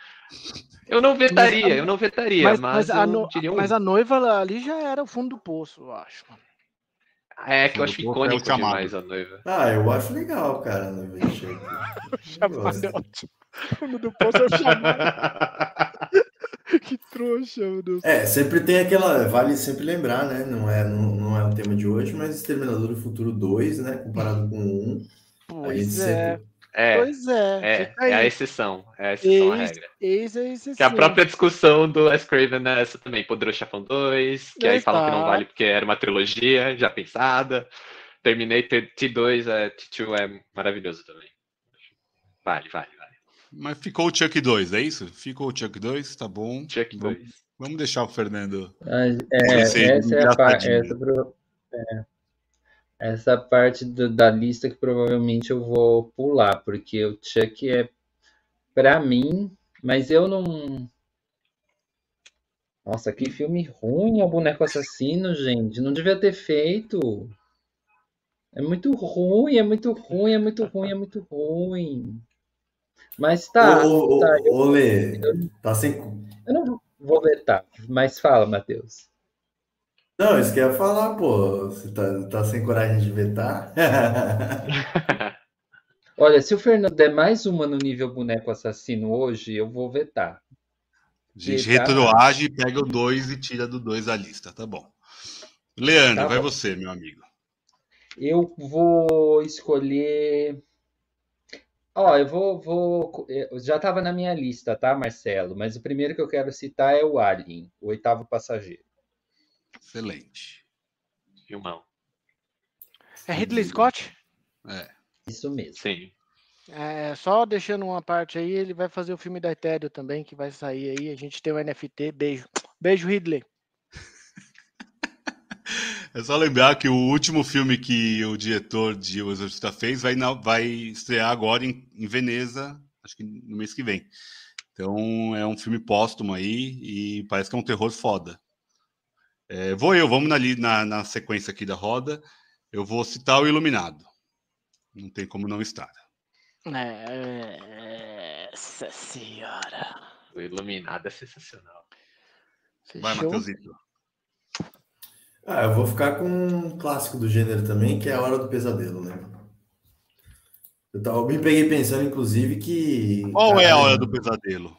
eu não vetaria, eu não vetaria, mas, Mas, mas, a, no- um. mas a noiva ali já era o fundo do poço, eu acho. É que eu acho é o icônico chamado. demais a noiva. Ah, eu acho legal, cara, no Vestido. Chamado é ótimo. Fundo do poço é o chamado. que trouxa, meu Deus. É, sempre tem aquela. Vale sempre lembrar, né? Não é, não, não é o tema de hoje, mas Exterminador do Futuro 2, né? Comparado com o 1. a gente Pois é, sempre. É, pois é. é, é a exceção. É a exceção à regra. eis a exceção. Que a própria discussão do Wes Craven é essa também. Poderoso Chefão 2, que aí falam que não vale porque era uma trilogia já pensada. Terminator T2, é, T2 é maravilhoso também. Vale, vale, vale. Mas ficou o Chuck 2, é isso? Ficou o Chuck 2, tá bom. Chuck Vamos- 2. Vamos deixar o Fernando. Ah, É, essa é a parte. Essa, pro- é. Essa parte do- da lista que provavelmente eu vou pular, porque o Chuck é pra mim, mas eu não. Nossa, que filme ruim o Boneco Assassino, gente. Não devia ter feito. É muito ruim, é muito ruim, é muito ruim, é muito ruim. Mas tá, ô, ô, tá, ô, ô, Lê, tá sem. eu não vou vetar, mas fala, Matheus. Não, isso que eu ia falar, pô. Você tá, tá sem coragem de vetar? Olha, se o Fernando der mais uma no nível boneco assassino hoje, eu vou vetar. A gente retroage, pega o 2 e tira do 2 a lista, tá bom. Leandro, Tá vai bom. você, meu amigo. Eu vou escolher. Ó, eu vou, vou. eu Já estava na minha lista, tá, Marcelo? Mas o primeiro que eu quero citar é o Alien, o oitavo passageiro. Excelente. Filmão. É Ridley Scott? É. Isso mesmo. Sim. É, só deixando uma parte aí, ele vai fazer o filme da Etério também, que vai sair aí. A gente tem o NFT. Beijo. Beijo, Ridley. É só lembrar que o último filme que o diretor de O Exorcista fez vai, na- vai estrear agora em, em Veneza, acho que no mês que vem. Então é um filme póstumo aí e parece que é um terror foda. É, vou eu, vamos na, na, na sequência aqui da roda. Eu vou citar o Iluminado. Não tem como não estar. É, Nossa senhora. O Iluminado é sensacional. Vai, Fechou? Matheusito. Ah, eu vou ficar com um clássico do gênero também, que é a Hora do Pesadelo, né? Eu, tava, eu me peguei pensando, inclusive, que. Qual é a caralho, hora do pesadelo?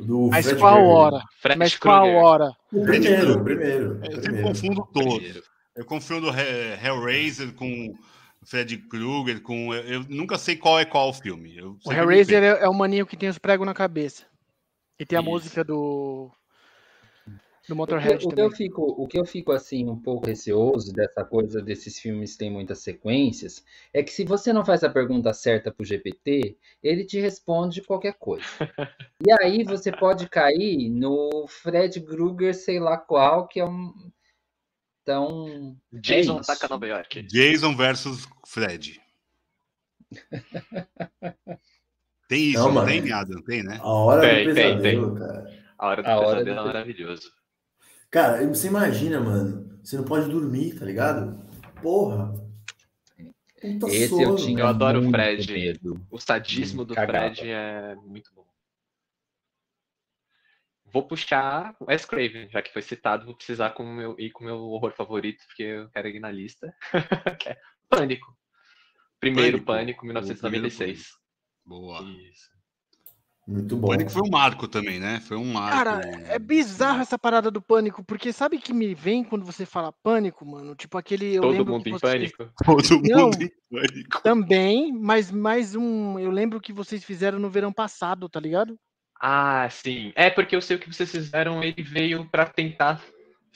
Do Mas Fred qual Krueger. hora? Fred Mas qual Krueger. hora? O primeiro, o primeiro. o Eu sempre confundo todos. Eu confundo He- Hellraiser com Fred Krueger, com. Eu, nunca sei qual é qual filme. Eu O sempre me Hellraiser é, é o maninho que tem os pregos na cabeça. E tem a Isso. música do. Do O Motorhead que, o que eu fico, o que eu fico assim um pouco receoso dessa coisa desses filmes que têm muitas sequências é que se você não faz a pergunta certa pro GPT, ele te responde qualquer coisa. E aí você pode cair no Fred Krueger, sei lá qual, que é um então Jason isso. ataca Nova York. Jason versus Fred. Tem isso, Não, não, tem, Adam? Tem, né? A Hora Tem, do tem, Pesadelo, cara. A hora do A hora pesadelo do é maravilhoso. Cara, você imagina, mano. Você não pode dormir, tá ligado? Porra. Puta esse sono. eu tinha Eu adoro o Fred. medo. O sadismo do Cagava. Fred é muito bom. Vou puxar o Wes Craven, já que foi citado, vou precisar com o meu, ir com o meu horror favorito, porque eu quero ir na lista. é Pânico. Primeiro Pânico. Pânico, 1996. Boa. Isso. Muito O bom. Pânico foi um marco também, né? Foi um marco. Cara, é bizarro essa parada do pânico, porque sabe que me vem quando você fala pânico, mano? Tipo aquele. Eu Todo lembro mundo que em vocês- pânico. Todo Não. mundo em pânico. Também, mas mais um. Eu lembro que vocês fizeram no verão passado, tá ligado? Ah, sim. É porque eu sei o que vocês fizeram, ele veio para tentar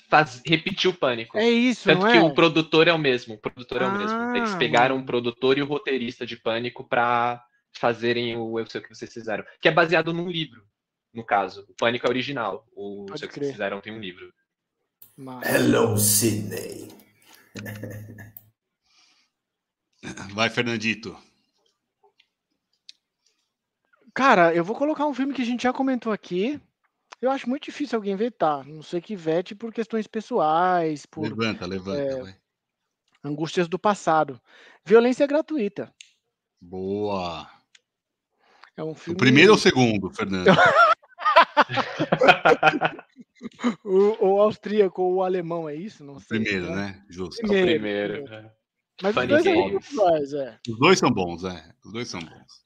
faz... repetir o pânico. É isso, Tanto não que é? o produtor é o mesmo. O produtor é o mesmo. Eles Ah, pegaram mano. o produtor e o roteirista de pânico para fazerem o Eu sei o que vocês fizeram. Que é baseado num livro, no caso. O pânico é original. O Eu sei o que vocês fizeram tem um livro. Mas- Hello, Sydney. Vai, Fernandito. Cara, eu vou colocar um filme que a gente já comentou aqui. Eu acho muito difícil alguém vetar. Não sei que vete por questões pessoais, por Levanta, levanta. vai. angústias do passado. Violência gratuita. Boa. É um O filme. primeiro ou o segundo, Fernando? O, o austríaco ou o alemão, é isso? Não O sei. primeiro, né? Justo. Primeiro. Primeiro. Mas os dois são Games. legais, é. Os dois são bons, é. Os dois são bons.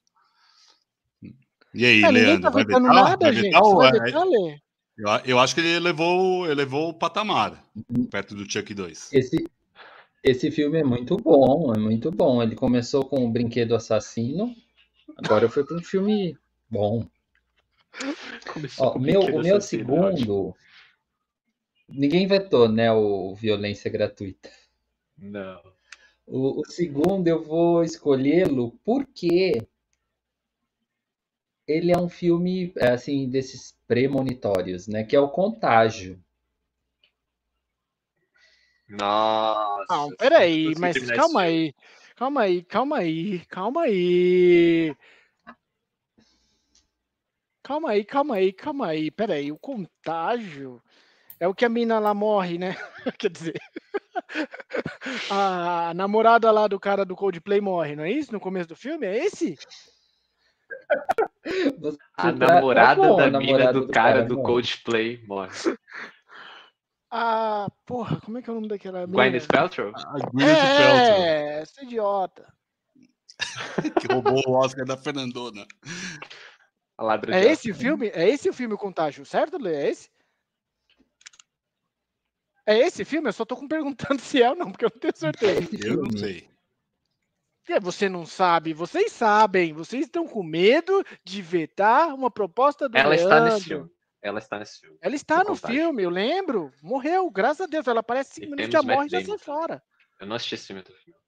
E aí, É, Leandro, tá vai vetar? nada, vai gente. vetar vai é- vetar, Lê? Eu, eu acho que ele elevou, elevou o patamar perto do Chuck 2. Esse, esse filme é muito bom, é muito bom. Ele começou com o Brinquedo Assassino, agora foi para um filme bom. Ó, meu, o meu eu segundo. Ninguém vetou, né? O Violência Gratuita. Não. O, o segundo eu vou escolhê-lo porque ele é um filme assim desses premonitórios, né? Que é o Contágio. Nossa. Não, peraí, mas calma esse filme. aí. Calma aí, calma aí, calma aí. Calma aí, calma aí, calma aí. O contágio é o que a mina lá morre, né? Quer dizer, a namorada lá do cara do Coldplay morre, não é isso? No começo do filme? É esse? Você A tá- namorada tá bom, da a mina do cara do. Coldplay morre. Ah, porra, como é que é o nome daquela? Gwyneth Paltrow? A Gwyneth Paltrow, É, essa idiota. que roubou o Oscar da Fernandona. A ladra É esse o filme? É esse o filme o Contágio, certo, Lê? É esse? É esse filme? Eu só tô perguntando se é ou não, porque eu não tenho certeza. Eu não sei. É, você não sabe, vocês sabem, vocês estão com medo de vetar uma proposta do Ela está nesse Leandro. filme. Ela está nesse filme. Ela está Do no Contágio. filme, eu lembro. Morreu, graças a Deus. Ela aparece cinco E minutos, já morre e já sai fora. Eu não assisti esse filme até o final.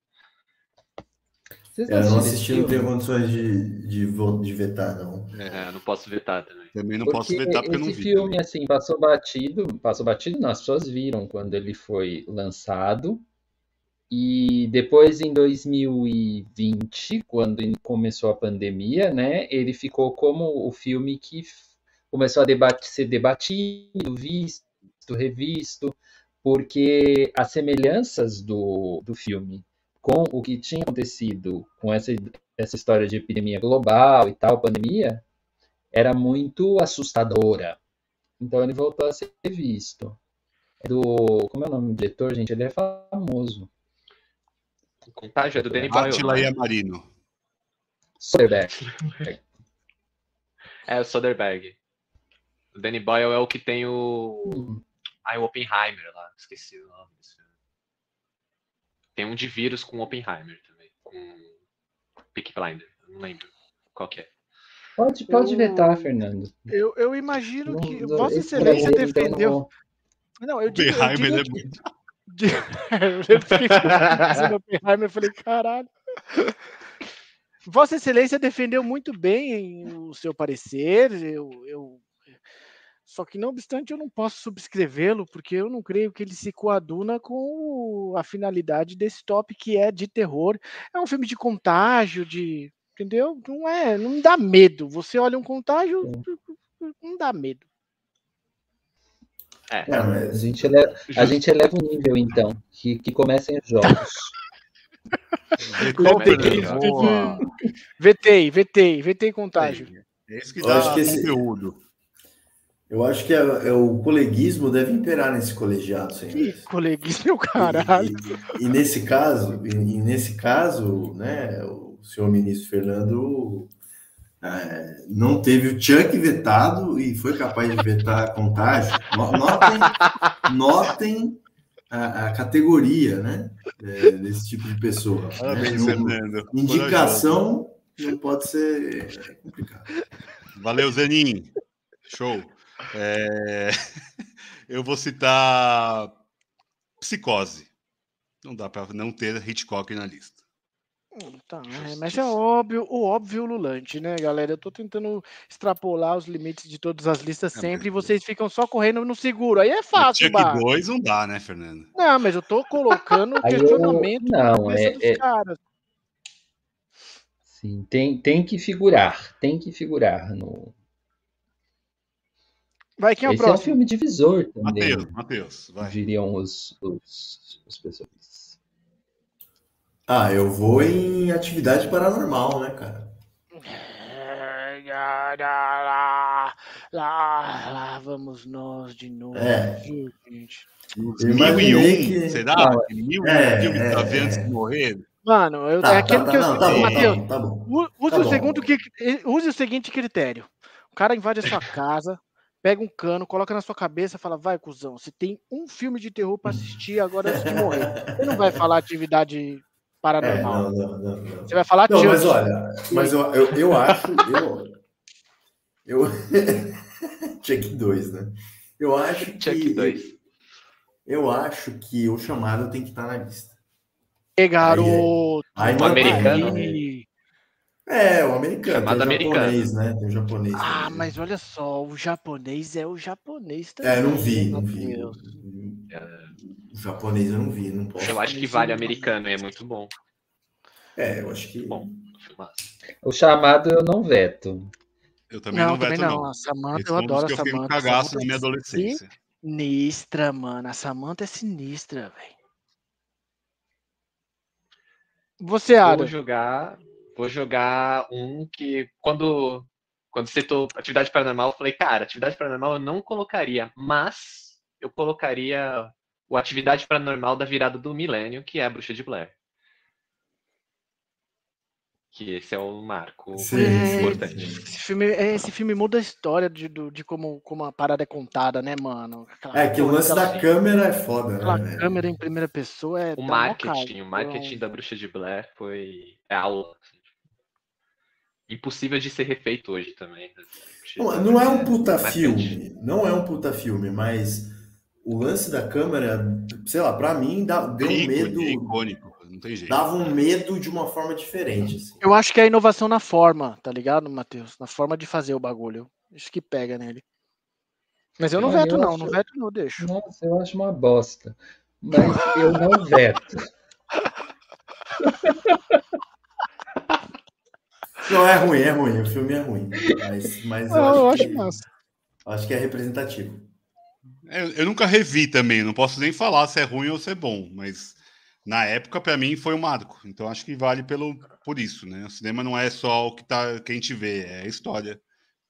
Vocês É, Eu não esse assisti, não tenho filme? condições de, de, de vetar, não. É, não posso vetar também. Também não Porque posso vetar porque eu não esse vi. filme, assim, passou batido, passou batido, não, as pessoas viram quando ele foi lançado. E depois, em 2020, quando in- começou a pandemia, né, ele ficou como o filme que começou a debate, ser debatido, visto, revisto, porque as semelhanças do, do filme com o que tinha acontecido com essa, essa história de epidemia global e tal, pandemia, era muito assustadora. Então ele voltou a ser visto. É do. Como é o nome do diretor, gente? Ele é famoso. O Contágio é do Danny Boyle. não Attila é? Yamarino. Soderbergh. É o Soderbergh. O Danny Boyle é o que tem o. Ah, o Oppenheimer lá. Esqueci o nome desse filme. Tem um de vírus com Oppenheimer também. Com Peaky Blinder. Eu não lembro qual que é. Pode, pode Eu- vetar, Fernando. Eu, eu imagino Não- que Vossa Excelência defendeu. não- Não, eu digo, eu Oppenheimer digo é que- muito. de- eu fiquei pensando Oppenheimer, eu falei, caralho. Vossa Excelência defendeu muito bem o seu parecer, eu, eu- só que não obstante eu não posso subscrevê-lo, porque eu não creio que ele se coaduna com a finalidade desse top que é de terror. É um filme de contágio, de. Entendeu? Não é, não dá medo. Você olha um contágio, não dá medo. É. É, A gente, eleva, a gente eleva o nível, então, que, que comecem os jogos. Vetei, vetei, vetei contágio. É isso que Eu dá acho que esse- conteúdo. Eu acho que é, é o coleguismo deve imperar nesse colegiado, Que senhores. coleguismo, caralho. E, e- e nesse caso, e, e nesse caso, né, o senhor ministro Fernando é, não teve o Chuck vetado e foi capaz de vetar a contagem. No- Notem, notem a, a categoria, né, é, desse tipo de pessoa. né? Parabéns, Não- Fernando. indicação não pode ser complicado. Valeu, Zenin. Show. É... Eu vou citar Psicose. Não dá para não ter Hitchcock na lista. Hum, Tá, é, mas é óbvio, o óbvio ululante, né, galera? Eu tô tentando extrapolar os limites de todas as listas É, sempre e vocês ficam só correndo no seguro. Aí é fácil, Chuck Bar. 2 não dá, né, Fernando? Não, mas eu tô colocando eu- questionamento na não, é- dos é- caras. Sim, tem, tem que figurar, tem que figurar no. Vai, quem é o Esse é um próximo? filme divisor também, Matheus, Matheus, vai. diriam os, os, os pessoas. Ah, eu vou em atividade paranormal, né, cara? Lá, lá, lá, lá vamos nós de novo. É. gente? E imaginei um, que- será? Não, mil e é, um filmes é, ver é. antes de morrer? Mano, eu, é Tá, aquilo tá, que eu tá, não, tá bom, tá bom, tá bom. Use Tá o bom. segundo que use o seguinte critério. O cara invade a sua casa, pega um cano, coloca na sua cabeça e fala: "Vai, cuzão, você tem um filme de terror pra assistir agora antes de morrer". Você não vai falar atividade É, paranormal. não, não, não, não. Você vai falar Não, mas olha, mas eu, eu, eu acho, eu, eu, Chuck 2, né? Eu acho que, Chuck 2. eu acho que o chamado tem que estar na lista. Ei, garoto. Aí O não americano. vai, Aí. É, o americano, Chamado tem o americano. japonês, né? Tem o japonês. Ah, também. mas olha só, o japonês é o japonês também. É, não vi, não vi. Matheus? O japonês eu não vi, não posso. Eu acho que vale americano, é muito bom. É, eu acho que. Bom. O chamado eu não veto. Eu também não, Não, também veto, não. não. A Samanta, Esse eu foi um dos adoro a eu fiquei Samanta. cagaço na minha é adolescência. Sinistra, mano. A Samanta é sinistra, velho. Você, Vou Ara? jogar, vou jogar um que quando quando citou atividade paranormal, eu falei, cara, atividade paranormal eu não colocaria, mas eu colocaria o atividade paranormal da virada do milênio, que é a Bruxa de Blair. Que esse é o marco Sim, É, importante. Esse filme, é, esse filme muda a história de, do- de como, como a parada é contada, né, mano? Aquela É, que o lance da câmera é foda, né? velho? câmera em primeira pessoa é. O mó marketing, cara. o marketing da Bruxa de Blair foi é aula. assim, Impossível de ser refeito hoje também. né? Não, não é um puta Marcante. filme, não é um puta filme, mas o lance da câmera, sei lá, pra mim dá, deu um Ícone, medo, icônico, não tem jeito. dava um medo de uma forma diferente. assim. Eu acho que é a inovação na forma, tá ligado, Matheus? Na forma de fazer o bagulho. Isso que pega nele. Mas eu não Olha, veto, eu não. acho- Não veto, não, deixo. Nossa, eu acho uma bosta. Mas eu não veto. Não, é ruim, é ruim, o filme é ruim, mas, mas eu, eu acho, acho que, massa. acho que é representativo. Eu, eu nunca revi também, não posso nem falar se é ruim ou se é bom, mas na época pra mim foi um marco. Então acho que vale pelo por isso, né? O cinema não é só o que tá que a gente vê, é a história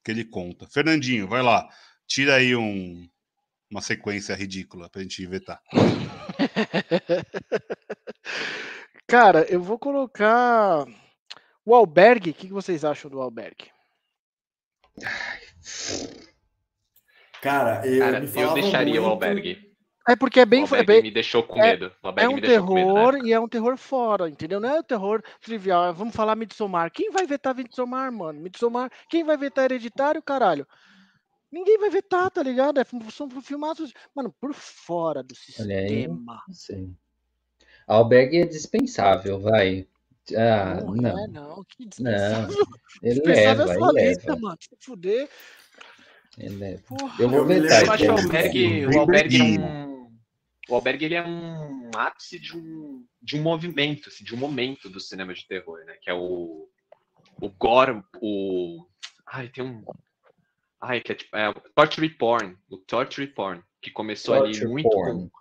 que ele conta. Fernandinho, vai lá, tira aí um, uma sequência ridícula pra gente vetar. Cara, eu vou colocar o Albergue. O que vocês acham do Albergue? Cara, eu, Cara, me eu deixaria o muito- albergue. É porque é bem. o é bem- me deixou com é- medo. O É albergue um com medo. né? terror e é um terror fora, entendeu? Não é um terror trivial. é, Vamos falar Midsommar. Quem vai vetar Midsommar, mano? Midsommar. Quem vai vetar Hereditário, caralho? Ninguém vai vetar, tá ligado? É, são filmados, mano, por fora do Olha aí. sistema. Sei. Albergue é dispensável, vai. Ah, não, não. é, não. Que dispensável. Ele leva, é ele leva. mano. Se fuder. Ele leva. Porra. Eu vou vetar. Eu acho que o Bem albergue, o albergue é um. O albergue ele é um ápice de um, de um movimento, assim, de um momento do cinema de terror, né? Que é o. O gore, o. Ai, tem um. Ai, que é tipo. É, o torture porn. O torture porn. Que começou ali Torture muito porn. com.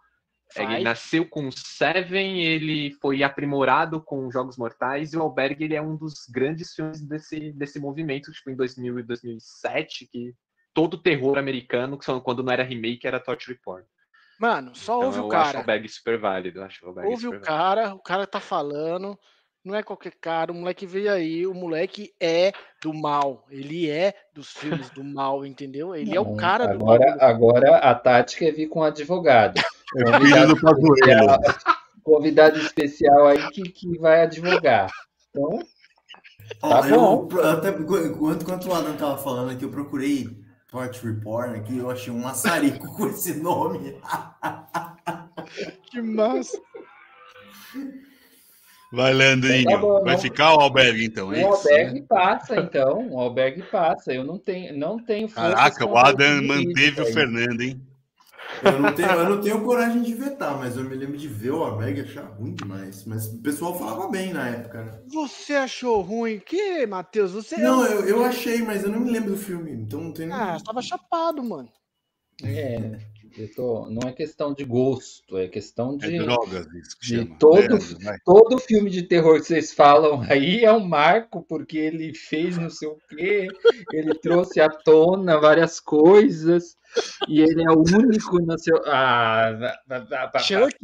Ele nasceu com Seven, ele foi aprimorado com Jogos Mortais, e o Albergue ele é um dos grandes filmes desse, desse movimento, tipo, em 2000 e 2007, que todo terror americano, que só quando não era remake, era torture porn. Mano, só Então ouve eu o acho o cara. Albergue super válido, eu acho o Albergue Ouve super o cara, o cara tá falando. Não é qualquer cara, o moleque veio aí, o moleque é do mal. Ele é dos filmes do mal, entendeu? Ele é o Não, cara do agora, bagulho. agora a tática é vir com um advogado. Filho Convidado do Pazuello. especial, convidado especial aí que, que vai advogar. Então, Tá eu, bom. até, enquanto, enquanto o Adam tava falando aqui, eu procurei Minority Report aqui, eu achei um maçarico com esse nome. Que massa. Vai, Leandrinho. Tá bom, Vai não- ficar o albergue, então, é O isso? né? albergue passa, então. O albergue passa. Eu não tenho, não tenho Caraca, o Adam manteve o aí. Fernando, hein? Eu não, tenho, eu não tenho coragem de vetar, mas eu me lembro de ver o Alberg e achar ruim demais. Mas o pessoal falava bem na época, né? Você achou ruim? Que, Matheus? Você Não, eu, eu achei, mas eu não me lembro do filme, então não tem. Ah, você tava chapado, mano. É, tô, não é questão de gosto, é questão É de. drogas, isso que de chama. todo- vai. Todo filme de terror que vocês falam aí é um marco, porque ele fez não sei o quê, ele trouxe à tona várias coisas, e ele é o único no seu. Ah, Chuck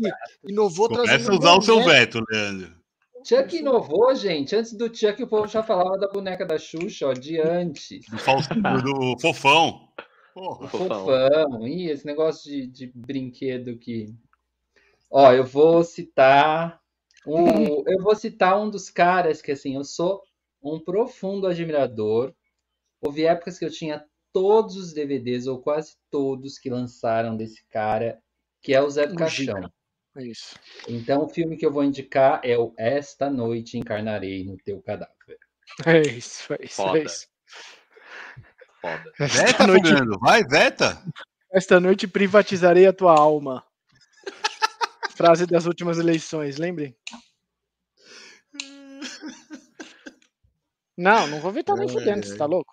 inovou Começa a usar o seu boneco. veto, Leandro. Chuck inovou, gente. Antes do Chuck, o povo já falava da boneca da Xuxa, ó, de antes. Do, do Fofão. Porra. Fofão. Fofão. Ih, esse negócio de, de brinquedo que. Ó, eu vou citar. Um, eu vou citar um dos caras que, assim, eu sou um profundo admirador. Houve épocas que eu tinha todos os DVDs, ou quase todos, que lançaram desse cara, que é o Zé do O Caixão. É isso. Então, o filme que eu vou indicar é o Esta Noite Encarnarei no Teu Cadáver. É isso, é isso, Foda. é isso. Foda. Esta Veta, noite, Fernando. Vai, veta. esta noite privatizarei a tua alma. Frase das últimas eleições, lembrem? Não, não vou vetar nem fudendo, você tá louco?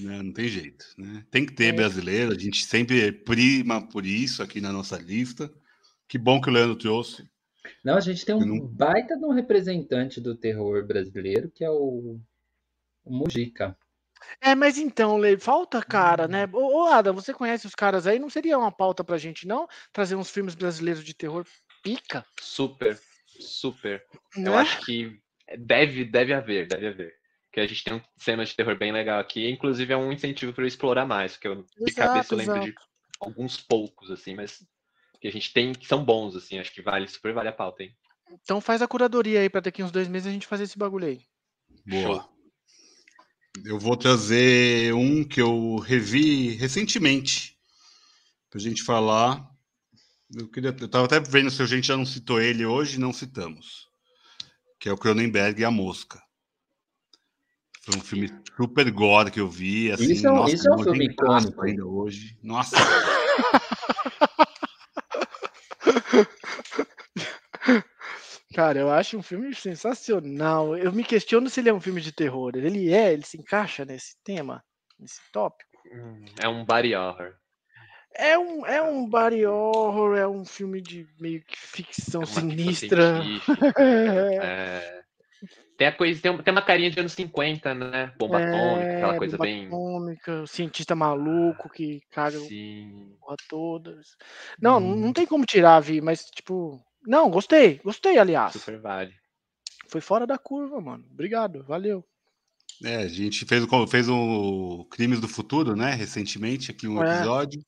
Não, não tem jeito, né? Tem que ter É. brasileiro, a gente sempre prima por isso aqui na nossa lista. Que bom que o Leandro trouxe. Não, a gente tem um não- baita de um representante do terror brasileiro, que é o, o Mujica. É, mas então, Le, falta cara, né? Ô, ô, Adam, você conhece os caras aí? Não seria uma pauta pra gente, não? Trazer uns filmes brasileiros de terror pica? Super, super. Eu Né? acho que deve, deve haver, deve haver. Porque a gente tem um cinema de terror bem legal aqui. Inclusive é um incentivo para eu explorar mais, porque eu, de Exato, cabeça eu lembro exato. de alguns poucos, assim, mas que a gente tem que são bons, assim. Acho que vale, super vale a pauta, hein? Então faz a curadoria aí pra daqui uns dois meses a gente fazer esse bagulho aí. Boa. Eu vou trazer um que eu revi recentemente. Pra gente falar. Eu, queria, eu tava até vendo se a gente já não citou ele hoje, não citamos. Que é o Cronenberg e a Mosca. Foi um filme super gore que eu vi. Assim, Isso é um- nossa, isso é um filme icônico. ainda hoje. Nossa, Cara, eu acho um filme sensacional. Eu me questiono se ele é um filme de terror. Ele é, ele se encaixa nesse tema, nesse tópico. É um body horror. É um, é um body horror, é um filme de meio que ficção É sinistra. científica, É, é. Tem a coisa, tem, tem uma carinha de anos 50, né? Bomba atômica, aquela coisa bomba bem. atômica, cientista maluco que caga Sim. porra todas. Não, não tem como tirar, Vi, mas tipo. Não, gostei, gostei, aliás. Super vale. Foi fora da curva, mano. Obrigado, valeu. É, a gente fez o, fez o Crimes do Futuro, né? Recentemente, aqui um É. episódio.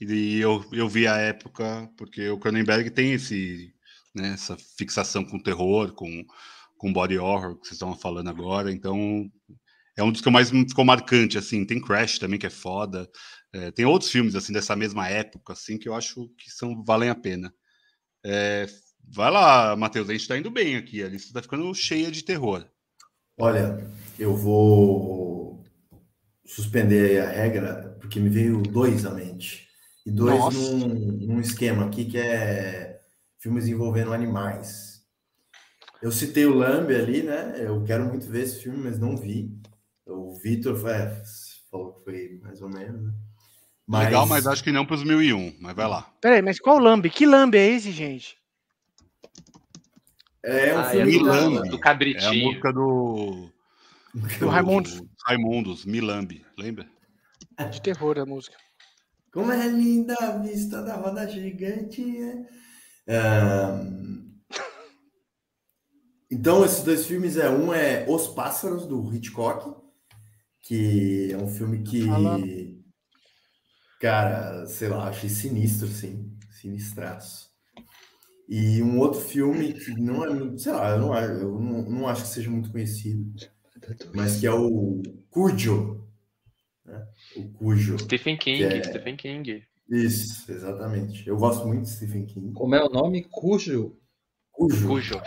E eu, eu vi a época, porque o Cronenberg tem esse, né, essa fixação com terror, com, com body horror, que vocês estão falando agora. Então, é um dos que eu mais ficou marcante, assim. Tem Crash também, que é foda. É, tem outros filmes, assim, dessa mesma época, assim, que eu acho que são, valem a pena. É, vai lá, Matheus, a gente tá indo bem aqui. A lista tá ficando cheia de terror. Olha, eu vou suspender a regra, porque me veio dois à mente. E dois Nossa. num, num esquema aqui que é filmes envolvendo animais. Eu citei o Lambe ali, né? Eu quero muito ver esse filme, mas não vi. O Vitor é, falou que foi mais ou menos, né? Legal, mas acho que não pros 1001, mas vai lá. Peraí, mas qual lambe? Que lambe é esse, gente? É um Ah, é filme do, Milambe. do É a cabritinho. música do, Do Raimundos. Raimundos, Milambi, lembra? De terror a música. Como é linda a vista da roda gigante. é. Então, esses dois filmes é um é Os Pássaros do Hitchcock, que é um filme que, Fala. Cara, sei lá, achei sinistro, sim, sinistraço. E um outro filme que não é, muito- sei lá, eu não, acho- eu não, não acho que seja muito conhecido, mas que é o Cujo. o Cujo. Stephen King, é- Stephen King. Isso, exatamente. Eu gosto muito de Stephen King. Como é o nome? Cujo? Cujo. Cujo.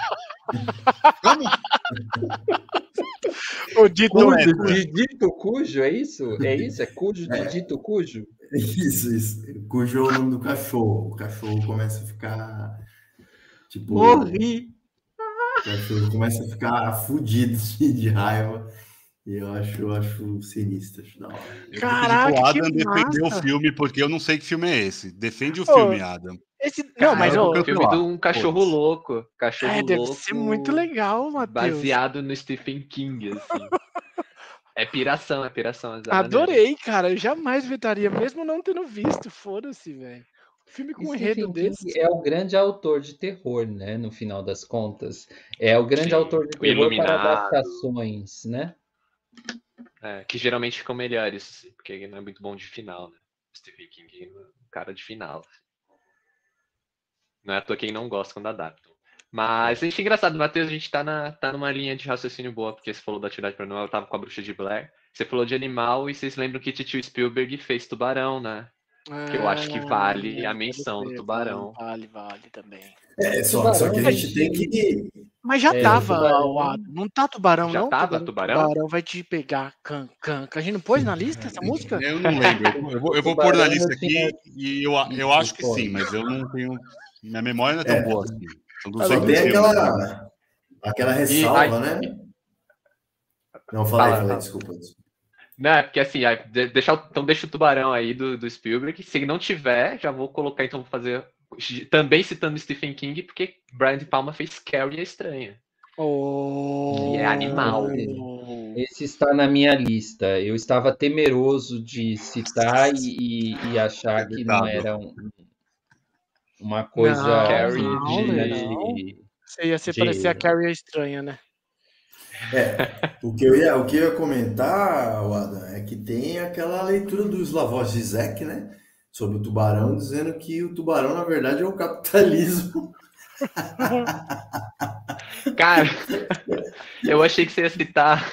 O dito Cujo, é. de dito cujo, é isso? É isso? É cujo de dito cujo? Isso, isso. Cujo é o nome do cachorro. O cachorro começa a ficar. Tipo. Morri! O cachorro começa a ficar fudido de, raiva. E eu acho, eu acho sinistro, acho da hora. Eu Caraca, pro que Adam defender massa. o filme, porque eu não sei que filme é esse. Defende o Ô, filme, Adam. Esse... Não, mas Cara, ó, eu- Filme de um cachorro Putz. louco. Cachorro é, deve louco. ser muito legal, Matheus. Baseado no Stephen King, assim. É piração, é piração. exatamente. Adorei, cara. Eu jamais vetaria, mesmo não tendo visto. Foda-se, velho. Filme com um Stephen enredo King desse. É o grande autor de terror, né? No final das contas. É o grande Sim, autor de o terror para Iluminado. adaptações, né? É, que geralmente ficam melhores, assim, porque ele não é muito bom de final, né? Stephen King é um cara de final. Não é à toa quem não gosta quando adaptam. Mas a gente é engraçado, Matheus, a gente tá, na, tá numa linha de raciocínio boa, porque você falou da atividade paranormal, eu tava com a bruxa de Blair. Você falou de animal e vocês lembram que Titio Spielberg fez tubarão, né? Que eu acho que vale a menção do tubarão. Vale, vale também. É, só, só que a Tubarão, gente tem que. Mas já É, tava, tubarão- o Adam. Não tá tubarão, Já não? tava tubarão? Tubarão vai te pegar, can, can. A gente não pôs na lista essa música? Eu não lembro. Eu, vou, eu vou pôr na Tubarão lista aqui e eu, eu acho que sim, mas eu não tenho. Minha memória não é tão É. boa assim. 200 tem aquela, aquela ressalva, ai- né? Não, fala aí, Fala, aí, fala. desculpa. desculpa. Não, é porque assim, aí, de- deixa, então deixa o tubarão aí do, do Spielberg. Se não tiver, já vou colocar, então vou fazer. Também citando Stephen King, porque Brian De Palma fez Carrie a Estranha. Oh, Que é animal. Esse está na minha lista. Eu estava temeroso de citar e, e- e achar que não era um- uma coisa Não, Carrie não, digna não. de. Você ia ser de- parecer a Carrie estranha, né? É, o que eu ia, o que eu ia comentar, Adam, é que tem aquela leitura do Slavoj Zizek, né? Sobre o tubarão, dizendo que o tubarão, na verdade, é o capitalismo. Cara, eu achei que você ia citar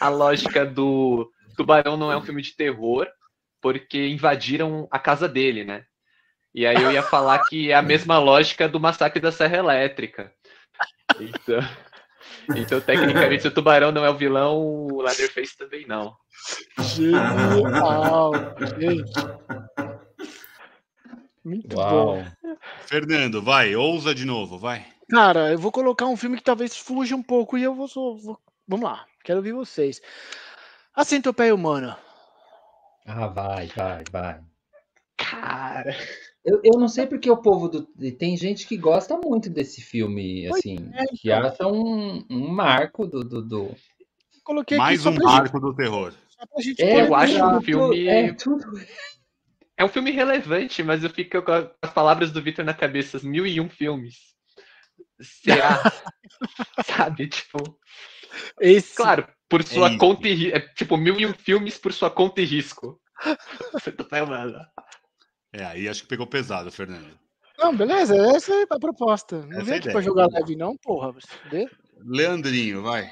a lógica do Tubarão não é um filme de terror, porque invadiram a casa dele, né? E aí eu ia falar que é a mesma lógica do massacre da Serra Elétrica. Então, então tecnicamente, se o Tubarão não é o vilão, o Leatherface também não. Genial, gente. Muito bom. Uau! Fernando, vai, ousa de novo, vai. Cara, eu vou colocar um filme que talvez fuja um pouco e eu vou, só- vou- Vamos lá, quero ouvir vocês. A Centopeia Humana. Ah, vai, vai, vai. Cara, Eu, eu não sei porque o povo do. Tem gente que gosta muito desse filme, assim, é, que então. acha um, um marco do. do, do- Coloquei Mais um pra gente- marco do terror. É, eu acho um filme- É, tudo. é um filme relevante, mas eu fico com as palavras do Victor na cabeça, mil e um filmes. Será? Sabe, tipo. Esse, Claro, por sua isso. conta e risco. É tipo mil e um filmes por sua conta e risco. Você tá falando. É, aí acho que pegou pesado, Fernando. Não, beleza, essa é a proposta. Não Essa vem é a aqui pra jogar leve, não, porra. Vê? Leandrinho, vai.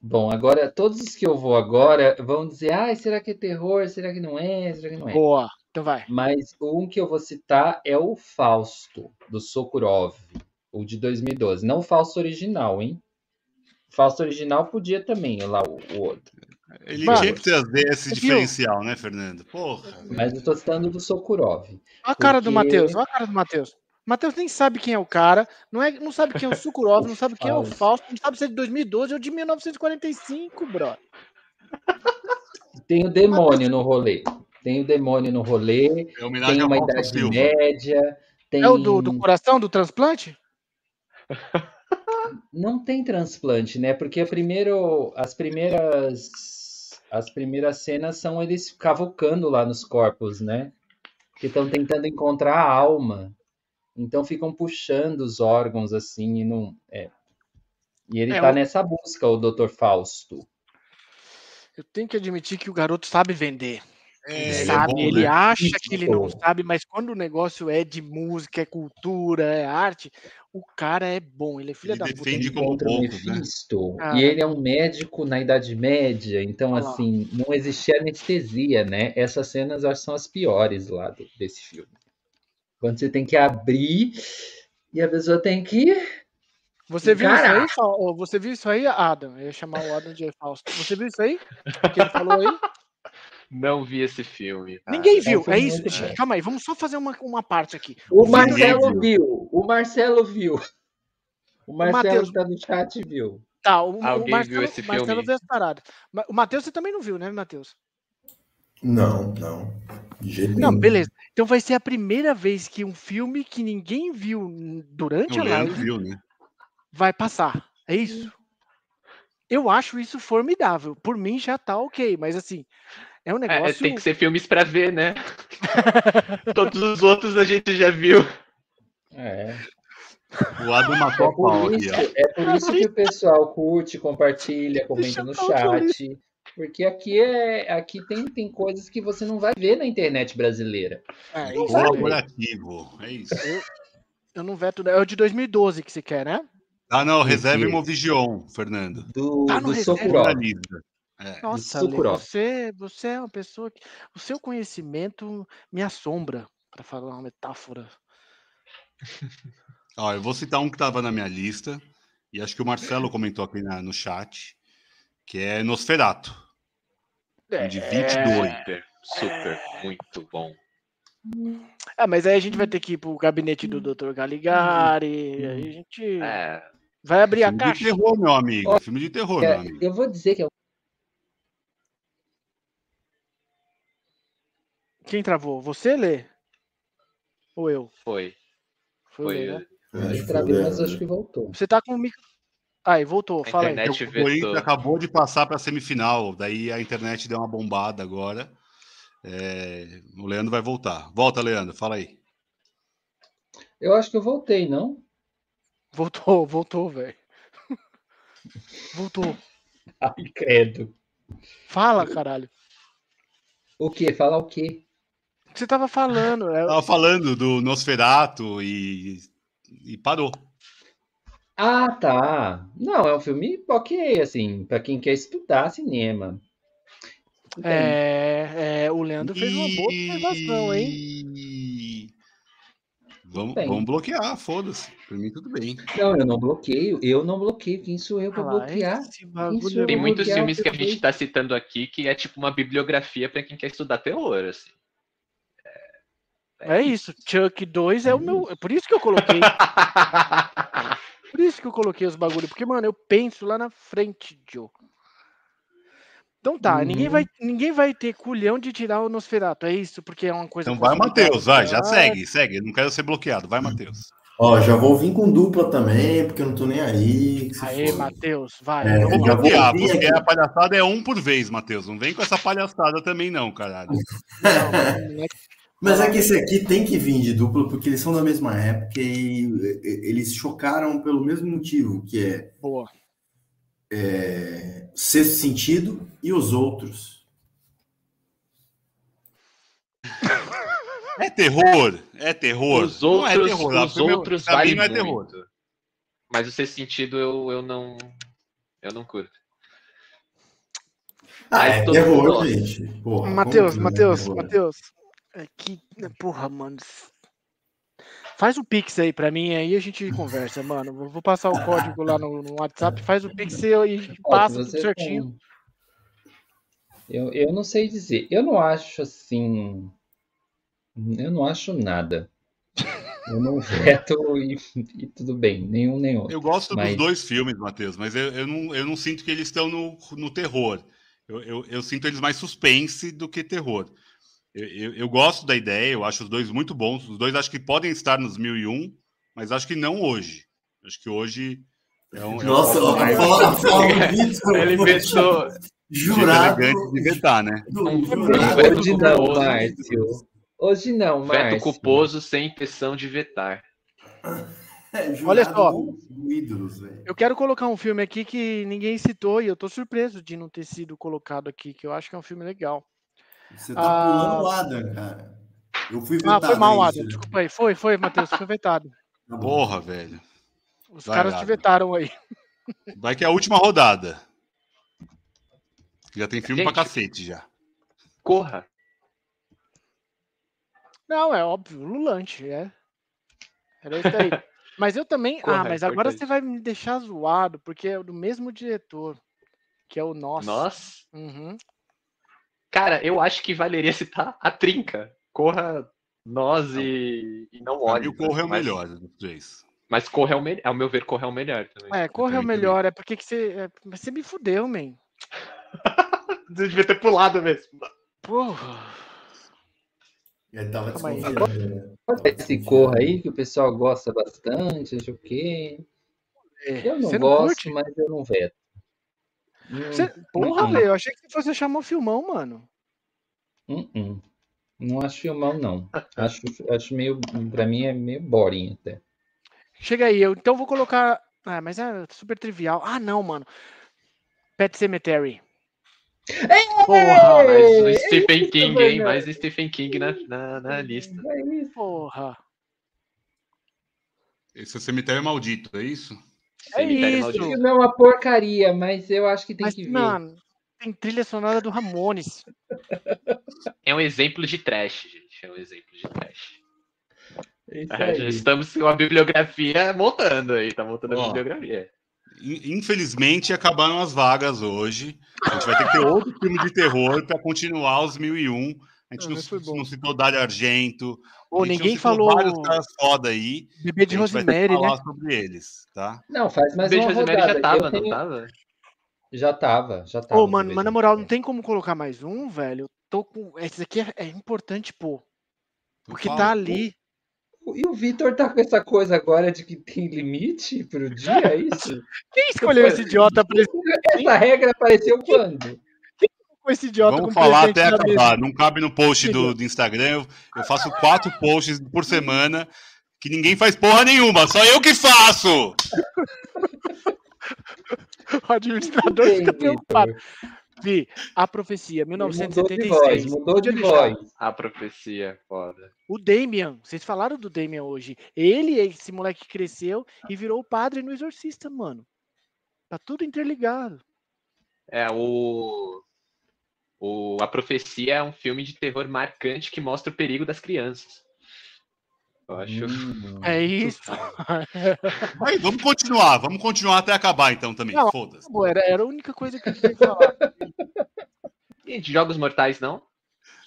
Bom, agora, todos os que eu vou agora vão dizer: ai, será que é terror? Será que não é? Será que não é? Boa, então vai. Mas um que eu vou citar é o Fausto, do Sokurov, o de 2012. Não o Fausto original, hein? O Fausto original podia também, lá o, o outro. Ele Mano, tinha que trazer esse viu? diferencial, né, Fernando? Porra. Mas eu tô citando do Sokurov. Olha a cara do Matheus, olha a cara do Matheus. Matheus nem sabe quem é o cara, não, é, não sabe quem é o Sukurov, não sabe quem é o Fausto. Não sabe se é de 2012 ou de 1945, bro. Tem o demônio no rolê. Tem o demônio no rolê. É homenagem Tem uma Idade Silva. Média. Tem... É o do, do coração, do transplante? Não tem transplante, né? Porque a primeiro, as primeiras as primeiras cenas são eles cavucando lá nos corpos, né? Que estão tentando encontrar a alma. Então ficam puxando os órgãos assim e não é. E ele É, tá o- nessa busca, o Dr. Fausto. Eu tenho que admitir que o garoto sabe vender. Ele ele é sabe, bom, ele né? acha que ele não sabe, mas quando o negócio é de música, é cultura, é arte, o cara é bom, ele é filho Ele da puta. defende ele- como o né? Mephisto. Cara. E ele é um médico na Idade Média, então Olha lá. assim, não existia anestesia, né? Essas cenas acho que são as piores lá do- desse filme. Quando você tem que abrir e a pessoa tem que. Você viu isso Caraca. aí? Fa- ô, Você viu isso aí, Adam? Eu ia chamar o Adam de Fausto. Você viu isso aí? Que ele falou aí? Não vi esse filme. cara. Ninguém viu. É isso. bom. Calma aí, vamos só fazer uma, uma parte aqui. O Vitor Marcelo viu. viu. O Marcelo viu. O Marcelo está no chat viu. Tá, o, o Alguém Marcelo, viu esse Marcelo filme? viu as paradas. Ma- O Matheus você também não viu, né, Matheus? Não, não. De jeito Não, nenhum. beleza. Então vai ser a primeira vez que um filme que ninguém viu durante O a live viu, né? vai passar. É isso? Eu acho isso formidável. Por mim já tá ok, mas assim, é um É, negócio. tem que ser filmes pra ver, né? Todos os outros a gente já viu. É. O Adam matou É a pau por, aqui, isso, ó. é por isso que o pessoal curte, compartilha, comenta no chat. Porque aqui é aqui tem, tem coisas que você não vai ver na internet brasileira. É, isso. Colaborativo, é isso. Eu não veto. É o de 2012 que você quer, né? Ah, não, reserva Mentira. Imovigion, Fernando. Do, Tá do reserva. É. Nossa, Lê, você, você é uma pessoa que. O seu conhecimento me assombra, para falar uma metáfora. Ó, eu vou citar um que estava na minha lista, e acho que o Marcelo comentou aqui na- no chat, que é Nosferato. É, De 22. Super, super, muito bom. Ah, mas aí a gente vai ter que ir pro gabinete do Dr. Caligari. Aí a gente É, vai abrir a Filme de caixa. terror, meu amigo. Ó, Filme de terror, meu É, amigo. eu vou dizer que é Quem travou? Você, Lê? Ou eu? foi. Foi, Foi. Lê, né? Acho que um foi travei, mas acho que voltou. Você tá com o micro. Aí, voltou. A Fala aí. internet O Corinthians acabou de passar para a semifinal, daí a internet deu uma bombada agora. É, o Leandro vai voltar. Volta, Leandro, fala aí. Eu acho que eu voltei, não? Voltou, voltou, velho. Voltou. Ai, credo. Fala, caralho. O quê? Falar o quê? O que você tava falando? É- Tava falando do Nosferato e, e parou. Ah, tá. Não, é um filme ok, assim, pra quem quer estudar cinema. É, é, o Leandro fez uma boa observação, hein? Vamos, vamos bloquear, foda-se. Por mim, tudo bem. Não, eu não bloqueio, eu não bloqueio. Quem sou eu pra Ah lá, bloquear? é Tem muitos filmes que a gente tá citando aqui que é tipo uma bibliografia pra quem quer estudar terror, assim. É isso, Chuck 2 é o meu. É por isso que eu coloquei. Por isso que eu coloquei os bagulho. Porque, mano, eu penso lá na frente, Joe. Então tá, Uhum. ninguém, vai, ninguém vai ter culhão de tirar o Nosferato, é isso? Porque é uma coisa. Então vai. Matheus, vai, já Ah, segue, segue. Não quero ser bloqueado. Vai, Matheus. Ó, já vou vir com dupla também, porque eu não tô nem aí. Aê. Matheus, vai. É, vamos já vou Bloquear, vir porque aqui. a palhaçada é um por vez, Matheus. Não vem com essa palhaçada também, não, caralho. Não, não é Mas é que esse aqui tem que vir de dupla, porque eles são da mesma época e eles chocaram pelo mesmo motivo, que é, boa. é Sexto Sentido e os outros. É terror, é terror. Os Não é outros, terror. os outros mim valem não é muito. terror. Mas o sexto sentido eu, eu não. Eu não curto. Ah, Mas é terror, gente. Matheus, é Matheus? Matheus. É que. Porra, mano. Faz o Pix aí pra mim, aí a gente conversa, mano. Vou- passar o código lá no, no WhatsApp, faz o Pix aí e a gente passa tudo certinho. tem- Eu, eu não sei dizer. Eu não acho assim. Eu não acho nada. Eu não veto e, e tudo bem, nenhum nem outro. Eu gosto Mas- dos dois filmes, Matheus, mas eu, eu, não, eu não sinto que eles estão no, no terror. Eu, eu, eu sinto eles mais suspense do que terror. Eu, eu, eu gosto da ideia, eu acho os dois muito bons. Os dois acho que podem estar nos 1001, mas acho que não hoje. Acho que hoje é um. é um Nossa, a mais- fala, Vitor, Ele vetou. Jurado. elegante de vetar, né? do- Um jurado. veto Hoje não. Márcio. Hoje não, Veto Márcio. culposo sem intenção de vetar. É, Olha só. do- do ídolos, velho. Eu quero colocar um filme aqui que ninguém citou e eu tô surpreso de não ter sido colocado aqui, que eu acho que é um filme legal. Você tá Ah. pulando o Adam, cara. Eu fui Ah, vetado. foi mal, Adam. isso. Desculpa aí. Foi, foi, Matheus. Foi vetado. Tá. Porra, velho. Os Vai, caras te Adam. vetaram aí. Vai que é a última rodada. Já tem filme pra Gente. cacete já. Corra. Não, é óbvio. Lulante, é. Era isso aí. Mas eu também. Corra, ah, mas é agora você vai me deixar zoado, porque é do mesmo diretor. Que é o nosso. Nossa. Uhum. Cara, eu acho que valeria citar a trinca. Corra nós e, e não olhe. o Corra é o mas, melhor dos três. Mas Corra é o melhor. Ao meu ver, Corra é o melhor também. É, corre é o melhor. É porque que você. é, mas você me fudeu, man. Você devia ter pulado mesmo. Porra. Ele tava desconfiando. né? Esse corra aí que o pessoal gosta bastante, acho que. É, Eu não você gosto, curte? mas eu não veto. Você- Porra, Hum. velho. Eu achei que você fosse chamar o filmão, mano. hum. Não acho filmão, não. Acho, acho meio. Pra mim é meio boring até. Chega aí, eu então vou colocar. Ah, mas é super trivial. Ah, não, mano. Pet Cemetery. Porra, mas o é Stephen isso, King, hein? velho. Mais o Stephen King na, na, na lista. É. Porra. Esse é cemitério maldito, é isso? É Cemitério isso. Maldito. O filme é uma porcaria, mas eu acho que tem Mas, que ver. mano, tem trilha sonora do Ramones. É um exemplo de trash, gente. É um exemplo de trash. É isso É, estamos com a bibliografia montando aí, tá montando a bibliografia. In- Infelizmente, acabaram as vagas hoje. A gente vai ter que ter outro filme de terror para continuar os 1001. A gente não, bom. não citou Dário Argento. Ou a gente não ninguém citou falou vários caras foda aí. Bebê de A gente vai ter que Rosemary, né? falar sobre eles, tá? Não, faz mais Beijo uma Rosemary rodada. já tava, Eu não tenho- tava? Já tava, já tava. Ô, mano, mas na moral, não Rosemary. tem como colocar mais um, velho? Eu tô com. Esse aqui é, é importante, pô. Porque fala. tá ali. E o Vitor tá com essa coisa agora de que tem limite pro dia, é isso? Quem escolheu esse idiota pra esse, Essa regra apareceu quando? Com esse idiota Vamos com falar até acabar. Não cabe no post do, do Instagram. Eu, eu faço quatro posts por semana que ninguém faz porra nenhuma. Só eu que faço! O administrador Tem, fica preocupado. Vi, a profecia, Mudou de 1976. voz, mudou de voz. A profecia, foda. O Damian, vocês falaram do Damian hoje. Ele, esse moleque cresceu e virou o padre no Exorcista, mano. Tá tudo interligado. É, o, o A Profecia é um filme de terror marcante que mostra o perigo das crianças. Eu acho. Hum. É isso. Aí, vamos continuar. Vamos continuar até acabar, então, também. Foda-se. Era, era a única coisa que eu queria falar. E de Jogos Mortais, não?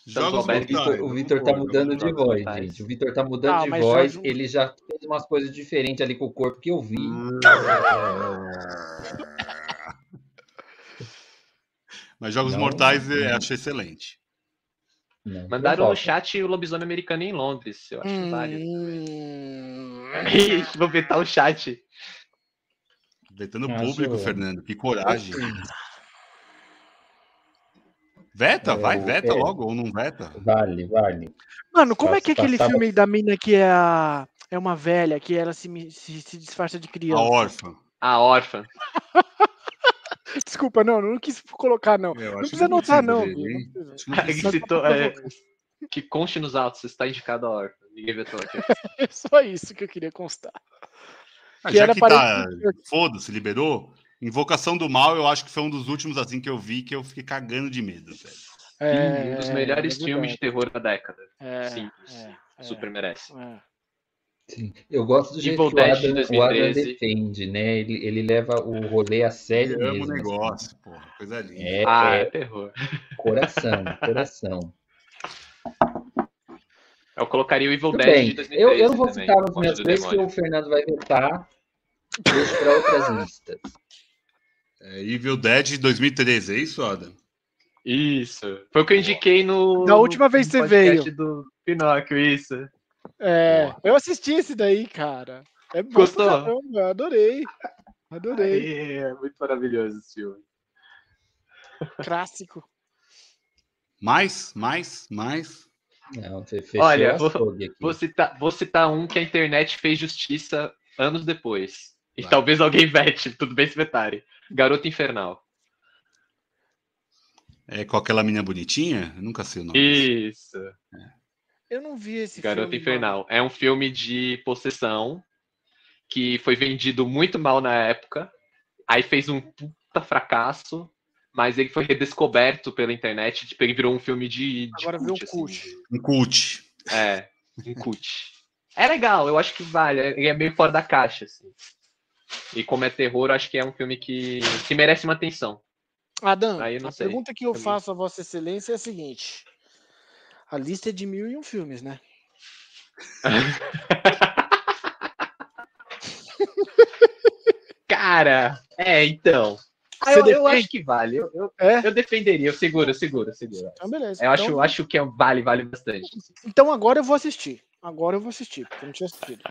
Jogos Mortais, O Vitor tá mudando de voz, Mortais. gente. O Vitor tá mudando Ah, de voz. Ele já fez umas coisas diferentes ali com o corpo que eu vi. Mas Jogos Não, Mortais eu não. acho excelente. Não, Mandaram no chat o lobisomem americano em Londres. Eu acho. Hum, Ixi, Vou vetar o chat. Vetando Acho- público, Fernando. Que coragem. Veta, É, vai, veta é. logo, ou não veta. Vale, vale. Mano, como é que é aquele Passava- filme da mina que é a. É uma velha, que ela se, se, se disfarça de A criança? órfã. A órfã. Desculpa, não, não quis colocar, não. Eu Não precisa anotar, precisa não. dele, não precisa. Acho que citou, é, que conste nos autos, está indicado a órfã. Ninguém vetou aqui. É só isso que eu queria constar. Ah, que já era que tá, foda-se, liberou. Invocação do Mal, eu acho que foi um dos últimos assim que eu vi que eu fiquei cagando de medo, velho. É, um dos melhores é filmes de terror da década. É, Simples. é, é, Super merece. é. Sim. Eu gosto do jeito Evil que o Dead de Adam, o Adam 2013. defende, né? Ele, ele leva o rolê a sério Eu amo mesmo. o assim. negócio, porra. Coisa linda. É, ah, é é terror. coração, coração. Eu colocaria o Evil Tudo Dead bem. de 2013 Eu, eu não vou também, citar os Morte meus três que o Fernando vai vetar. Deixa para outras listas. É Evil Dead de 2013, é isso, Adam? Isso. Foi o que eu indiquei no. Da última vez que você veio. do Pinóquio, isso. É, eu assisti esse daí, cara. É Gostou? caramba, adorei. Adorei. É muito maravilhoso esse filme. Clássico. Mais, mais, mais. Não, Olha, vou-. Vou citar, vou citar um que a internet fez justiça anos depois. E Vai. talvez alguém vete, tudo bem se vetarem. Garota Infernal. É com aquela menina bonitinha? Eu nunca sei o nome. Isso. Eu não vi esse Garota filme. Infernal. É um filme de possessão que foi vendido muito mal na época. Aí fez um puta fracasso. Mas ele foi redescoberto pela internet. Tipo, ele virou um filme de. de Agora viu o assim. cult. Um cult. É, um cult. É legal, eu acho que vale. Ele é meio fora da caixa, assim. E como é terror, eu acho que é um filme que, que merece uma atenção. Adam, Aí eu não a sei. pergunta que eu Também. faço a Vossa Excelência é a seguinte: a lista é de mil e um filmes, né? Cara, é, então. Ah, Você eu, eu acho que vale. Eu, eu, É? eu defenderia, eu seguro, eu seguro, eu seguro. Então, beleza. Eu acho, então, acho que é, vale, vale bastante. então agora eu vou assistir. Agora eu vou assistir, porque eu não tinha assistido.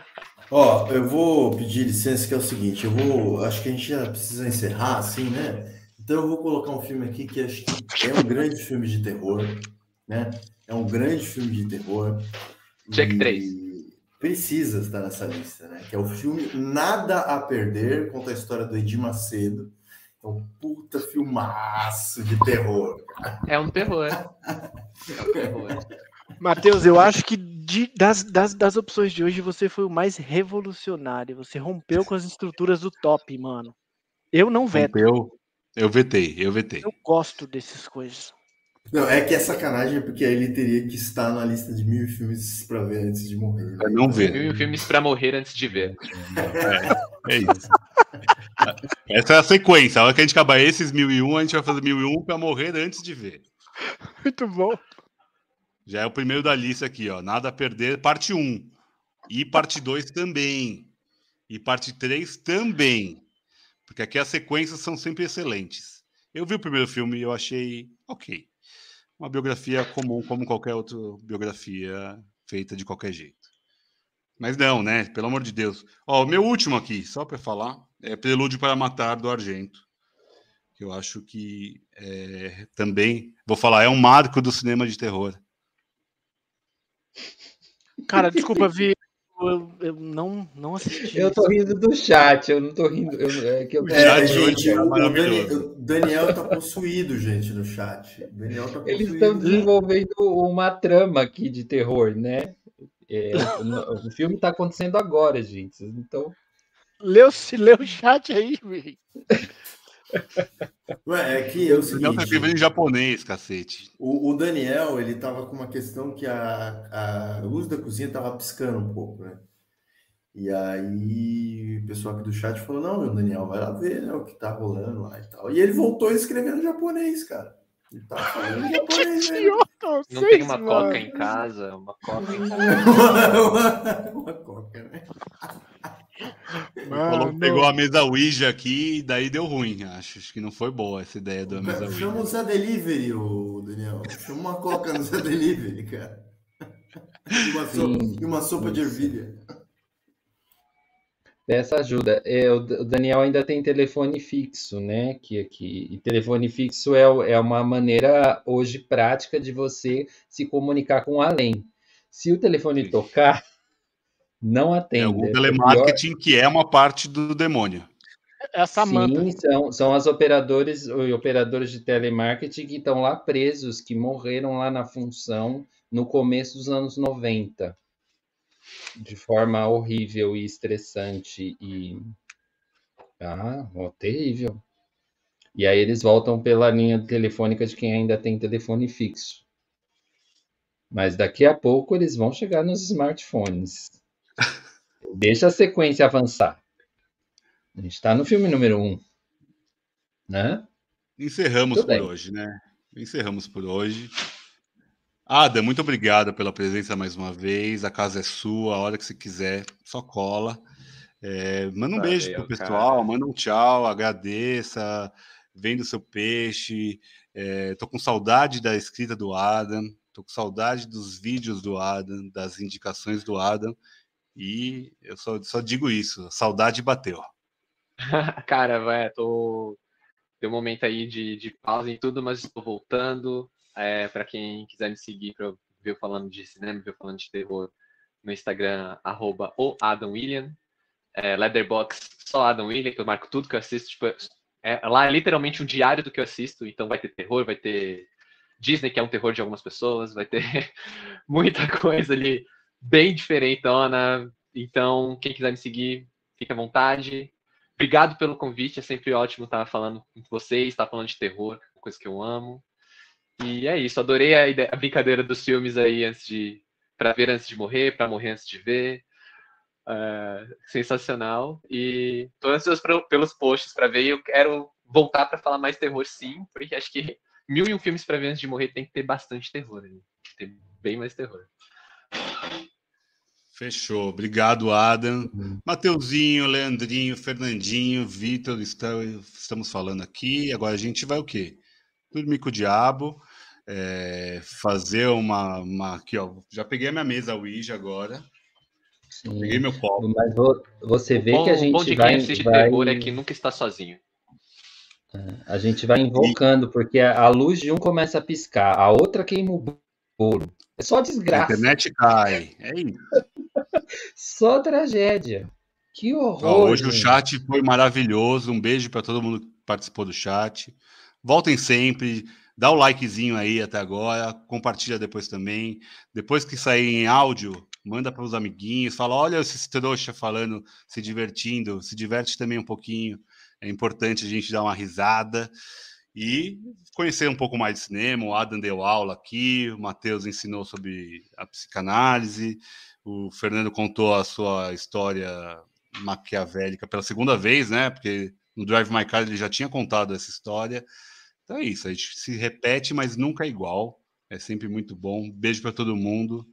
Ó, eu vou pedir licença que é o seguinte, eu vou, acho que a gente já precisa encerrar, assim, né? Então eu vou colocar um filme aqui que acho que é um grande filme de terror, né? É um grande filme de terror. Check e três. Precisa estar nessa lista, né? Que é o filme Nada a Perder, conta a história do Edir Macedo. É um puta filmaço de terror. É um terror. É um terror. Matheus, eu acho que de- das, das, das opções de hoje você foi o mais revolucionário. Você rompeu com as estruturas do top, mano. Eu não veto. Eu, eu vetei, eu vetei. Eu gosto dessas coisas. Não, é que é sacanagem, porque aí ele teria que estar na lista de mil filmes para ver antes de morrer. né? Pra não ver. Mil filmes pra morrer antes de ver. É isso. Essa é a sequência. A hora que a gente acabar esses 1001, a gente vai fazer 1001 pra morrer antes de ver. Muito bom. Já é o primeiro da lista aqui, ó. Nada a perder, parte 1. E parte 2 também. E parte 3 também. Porque aqui as sequências são sempre excelentes. Eu vi o primeiro filme e eu achei ok. Uma biografia comum, como qualquer outra biografia feita de qualquer jeito. Mas não, né? Pelo amor de Deus. Ó, o meu último aqui, só para falar, é Prelúdio para Matar do Argento. Que eu acho que é, também, vou falar, é um marco do cinema de terror. Cara, desculpa, Vi. Eu, eu não, não assisti. Eu tô rindo do chat, eu não tô rindo. eu- é que eu- O É, gente, hoje é o, Daniel tá possuído, gente, no chat. Tá Eles estão desenvolvendo uma trama aqui de terror, né? É, o, filme tá acontecendo agora, gente. Então, Leu, se leu o chat aí, Vi. Ué, é que é o Daniel tá escrevendo em japonês, cacete. o, o Daniel, ele tava com uma questão que a, a luz da cozinha tava piscando um pouco, né? E aí o pessoal aqui do chat falou, não, meu Daniel, vai lá ver né, o que tá rolando lá e tal. E ele voltou escrevendo em japonês, cara. Ele tá falando em japonês, né? Não tem uma coca em casa, uma coca em casa. uma, uma coca, né? Falou que pegou a mesa Ouija aqui e daí deu ruim. Acho, acho que não foi boa essa ideia da mesa Chama o Ouija. Zé Delivery, o Daniel. Chama uma coca no Zé Delivery, cara. E uma sopa, e uma sopa de ervilha. Dessa ajuda. É, o Daniel ainda tem telefone fixo, né? Que aqui. E telefone fixo é, é uma maneira hoje prática de você se comunicar com além. Se o telefone tocar, não É atenda. algum É pior- telemarketing que é uma parte do demônio. É a Samanta. Sim, são, são as operadores e operadores de telemarketing que estão lá presos, que morreram lá na função no começo dos anos 90, de forma horrível e estressante e ah, ó, terrível. E aí eles voltam pela linha telefônica de quem ainda tem telefone fixo. Mas daqui a pouco eles vão chegar nos smartphones. Deixa a sequência avançar. A gente está no filme número um, né? Encerramos Tudo por bem. hoje, né? Encerramos por hoje. Ada, muito obrigado pela presença mais uma vez. A casa é sua, a hora que você quiser, só cola. É, manda um Valeu, beijo pro pessoal, cara. manda um tchau, agradeça, venda o seu peixe. É, tô com saudade da escrita do Adam, tô com saudade dos vídeos do Adam, das indicações do Adam. E eu só, só digo isso, saudade bateu. Cara, vai, tô. Tem um momento aí de, de pausa em tudo, mas estou voltando. É, para quem quiser me seguir para ver eu falando de cinema, ver eu falando de terror no Instagram, arroba o Adam William. É, Leatherbox, só Adam William, que eu marco tudo que eu assisto. Tipo, é, lá é literalmente um diário do que eu assisto, então vai ter terror, vai ter Disney, que é um terror de algumas pessoas, vai ter muita coisa ali bem diferentona. Então, quem quiser me seguir, fique à vontade. Obrigado pelo convite, é sempre ótimo estar falando com vocês, estar falando de terror, coisa que eu amo. E é isso, adorei a, ideia, a brincadeira dos filmes aí antes de para ver antes de morrer, para morrer antes de ver. Uh, sensacional. E tô ansioso pra, pelos posts para ver. Eu quero voltar para falar mais terror, sim, porque acho que mil e um filmes para ver antes de morrer tem que ter bastante terror. Né? Tem que ter bem mais terror. Fechou. Obrigado, Adam. Uhum. Mateuzinho, Leandrinho, Fernandinho, Vitor, estamos falando aqui. Agora a gente vai o quê? Dormir com o diabo. É, fazer uma, uma, Aqui, ó. Já peguei a minha mesa Ouija agora. Sim. Peguei meu copo. Mas você vê bom, que a gente. O bom de vai, quem assiste vai... terror é que nunca está sozinho. É, a gente vai invocando, porque a luz de um começa a piscar, a outra queima o bolo. É só desgraça. A internet cai. É isso. Só tragédia. Que horror. hoje gente. o chat foi maravilhoso. Um beijo para todo mundo que participou do chat. Voltem sempre. Dá o likezinho aí até agora. Compartilha depois também. Depois que sair em áudio, manda para os amiguinhos. Fala: olha esse trouxa falando, se divertindo. Se diverte também um pouquinho. É importante a gente dar uma risada e conhecer um pouco mais de cinema. O Adam deu aula aqui, o Matheus ensinou sobre a psicanálise. O Fernando contou a sua história maquiavélica pela segunda vez, né? Porque no Drive My Car ele já tinha contado essa história. Então é isso, a gente se repete, mas nunca é igual. É sempre muito bom. Beijo para todo mundo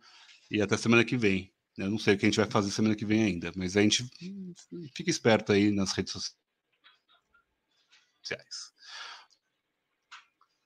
e até semana que vem. Eu não sei o que a gente vai fazer semana que vem ainda, mas a gente fica esperto aí nas redes sociais.